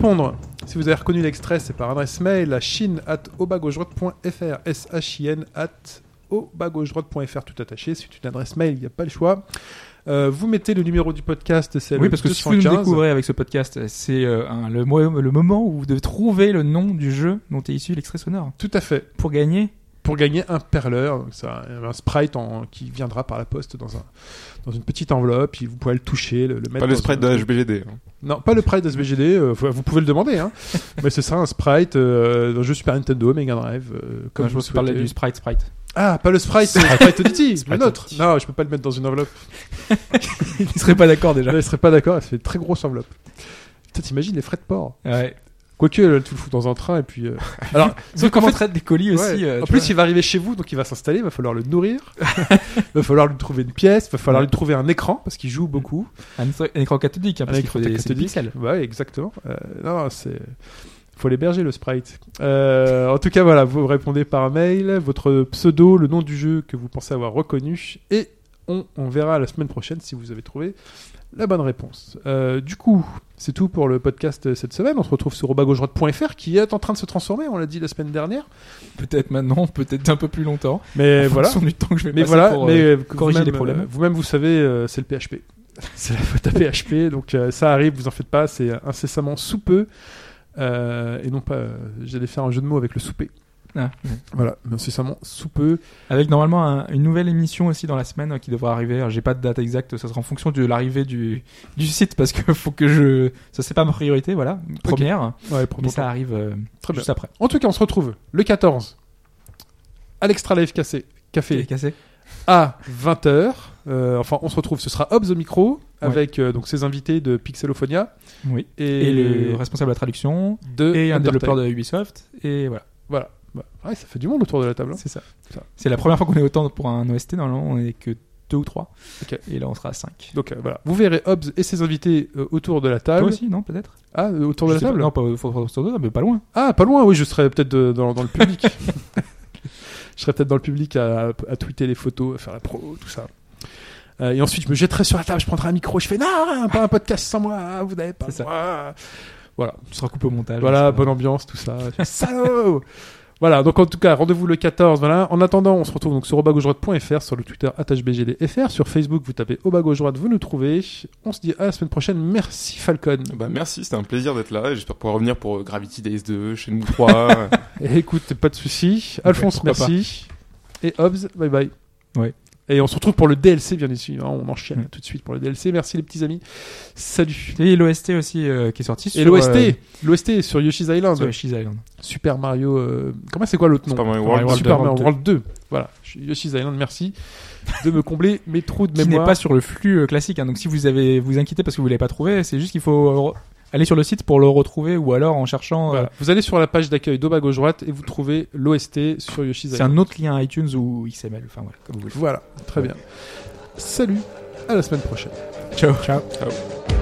répondre, si vous avez reconnu l'extrait, c'est par adresse mail à chine at obagaugedroite.fr, S-H-I-N at tout attaché. C'est une adresse mail, il n'y a pas le choix. Euh, vous mettez le numéro du podcast, c'est Oui, le parce que si vous 215. découvrez avec ce podcast, c'est euh, le, le moment où vous devez trouver le nom du jeu dont est issu l'extrait sonore. Tout à fait. Pour gagner, Pour gagner un perleur, donc c'est un, sprite en- qui viendra par la poste dans, un, dans une petite enveloppe, puis vous pourrez le toucher, le, le mettre Pas le sprite un- de HBGD. hein. Non, pas le sprite SBGD, euh, faut- vous pouvez le demander, hein. mais ce sera un sprite euh, d'un jeu Super Nintendo, Mega Drive, euh, comme comme je vous pense que tu parlais du sprite sprite. Ah, pas le sprite, euh, sprite Oddity, le nôtre. Non, je peux pas le mettre dans une enveloppe. Il serait pas d'accord déjà. Là, il serait pas d'accord, ça fait une très grosse enveloppe. Putain, t'imagines les frais de port. Ouais. Quoique, là, tu le fous dans un train et puis. euh, Alors, Sauf qu'en fait- traite des colis aussi. euh, en tu plus, vois. il va arriver chez vous, donc il va s'installer, il va falloir le nourrir, il va falloir lui trouver une pièce, il va falloir lui trouver un écran, parce qu'il joue beaucoup. un, écran- un écran cathodique, hein, parce Un qu'il faut écran des, c'est des cathodique. pixels. Ouais, exactement. Euh, non, c'est. Faut l'héberger le sprite. Euh, en tout cas, voilà, vous répondez par mail, votre pseudo, le nom du jeu que vous pensez avoir reconnu, et on, on verra la semaine prochaine si vous avez trouvé la bonne réponse. Euh, du coup, c'est tout pour le podcast cette semaine. On se retrouve sur robagaugedroite.fr qui est en train de se transformer, on l'a dit la semaine dernière. Peut-être maintenant, peut-être un peu plus longtemps. Mais voilà. du temps que je vais Mais voilà, pour, mais euh, corriger les problèmes. euh, Vous-même, vous savez, c'est le PHP. c'est la faute à PHP, donc ça arrive, vous en faites pas, c'est incessamment sous peu. Euh, et non pas, euh, j'allais faire un jeu de mots avec le souper. Ah, Voilà, incessamment sous peu. Avec normalement un- une nouvelle émission aussi dans la semaine euh, qui devra arriver. Alors, J'ai pas de date exacte, ça sera en fonction de l'arrivée du, du site parce que faut que je. Ça c'est pas ma priorité, voilà. Première. Ouais, Mais ça arrive euh, Très bien. juste après. En tout cas, on se retrouve le 14 à l'Extra Live Café, Café Cassé. à 20h. enfin, on se retrouve, ce sera Hobbs au micro Ouais. avec euh, donc ses invités de Pixelophonia Oui. et, Et, le responsable de la traduction de et un développeur de Ubisoft et voilà. Voilà. Bah, ouais, ça fait du monde autour de la table. hein. C'est ça. Ça. C'est la première fois qu'on est autant pour un OST. Normalement, on est que deux ou trois. Ok. Et là, on sera à 5. Donc euh, voilà, vous verrez Hobbs et ses invités euh, autour de la table. Toi aussi, non, peut-être? Ah, euh, autour de Je la sais pas. table? Non, pas faut- faut- sur deux, mais pas loin. Ah, pas loin, oui, je serais peut-être de- dans, dans le public. je serais peut-être dans le public à, à tweeter les photos, à faire la pro, tout ça. Euh, et ensuite, je me jetterai sur la table, je prendrai un micro, je fais non, pas un podcast sans moi, vous n'avez pas C'est ça. Voilà, Tu seras coupé au montage. voilà, bonne ambiance, tout ça. Salaud Voilà, donc en tout cas, rendez-vous le 14. Voilà. En attendant, on se retrouve donc sur obagaugedroite.fr, sur le Twitter attachbgdfr, sur Facebook, vous tapez au bas gauche droite, vous nous trouvez. On se dit à la semaine prochaine. Merci Falcon. Bah, merci, c'était un plaisir d'être là j'espère pouvoir revenir pour euh, Gravity Days 2, Shenmue 3. Et écoute, pas de soucis. Alphonse, merci. Et Hobbs, bye bye. Ouais. Et on se retrouve pour le DLC bien ici. hein, On enchaîne Mm. tout de suite pour le DLC. Merci les petits amis. Salut. Et l'OST aussi euh, qui est sorti. Et sur, l'OST, euh, l'OST est sur Yoshi's Island. sur Yoshi's Island. Super Mario. euh, Comment c'est quoi l'autre nom Super Mario World World. Super World Mario World 2. Voilà. Yoshi's Island. Merci de me combler mes trous de Qui n'est mémoire. pas sur le flux euh, classique. hein. Donc si vous avez vous inquiétez parce que vous l'avez pas trouvé, c'est juste qu'il faut euh, aller sur le site pour le retrouver ou alors en cherchant. euh, Voilà. Vous allez sur la page d'accueil d'Oba gauche droite et vous trouvez l'OST sur Yoshi's c'est un autre lien iTunes ou XML. Enfin voilà, comme vous voulez. Voilà. Très bien. Salut. À la semaine prochaine. Ciao. Ciao. Ciao.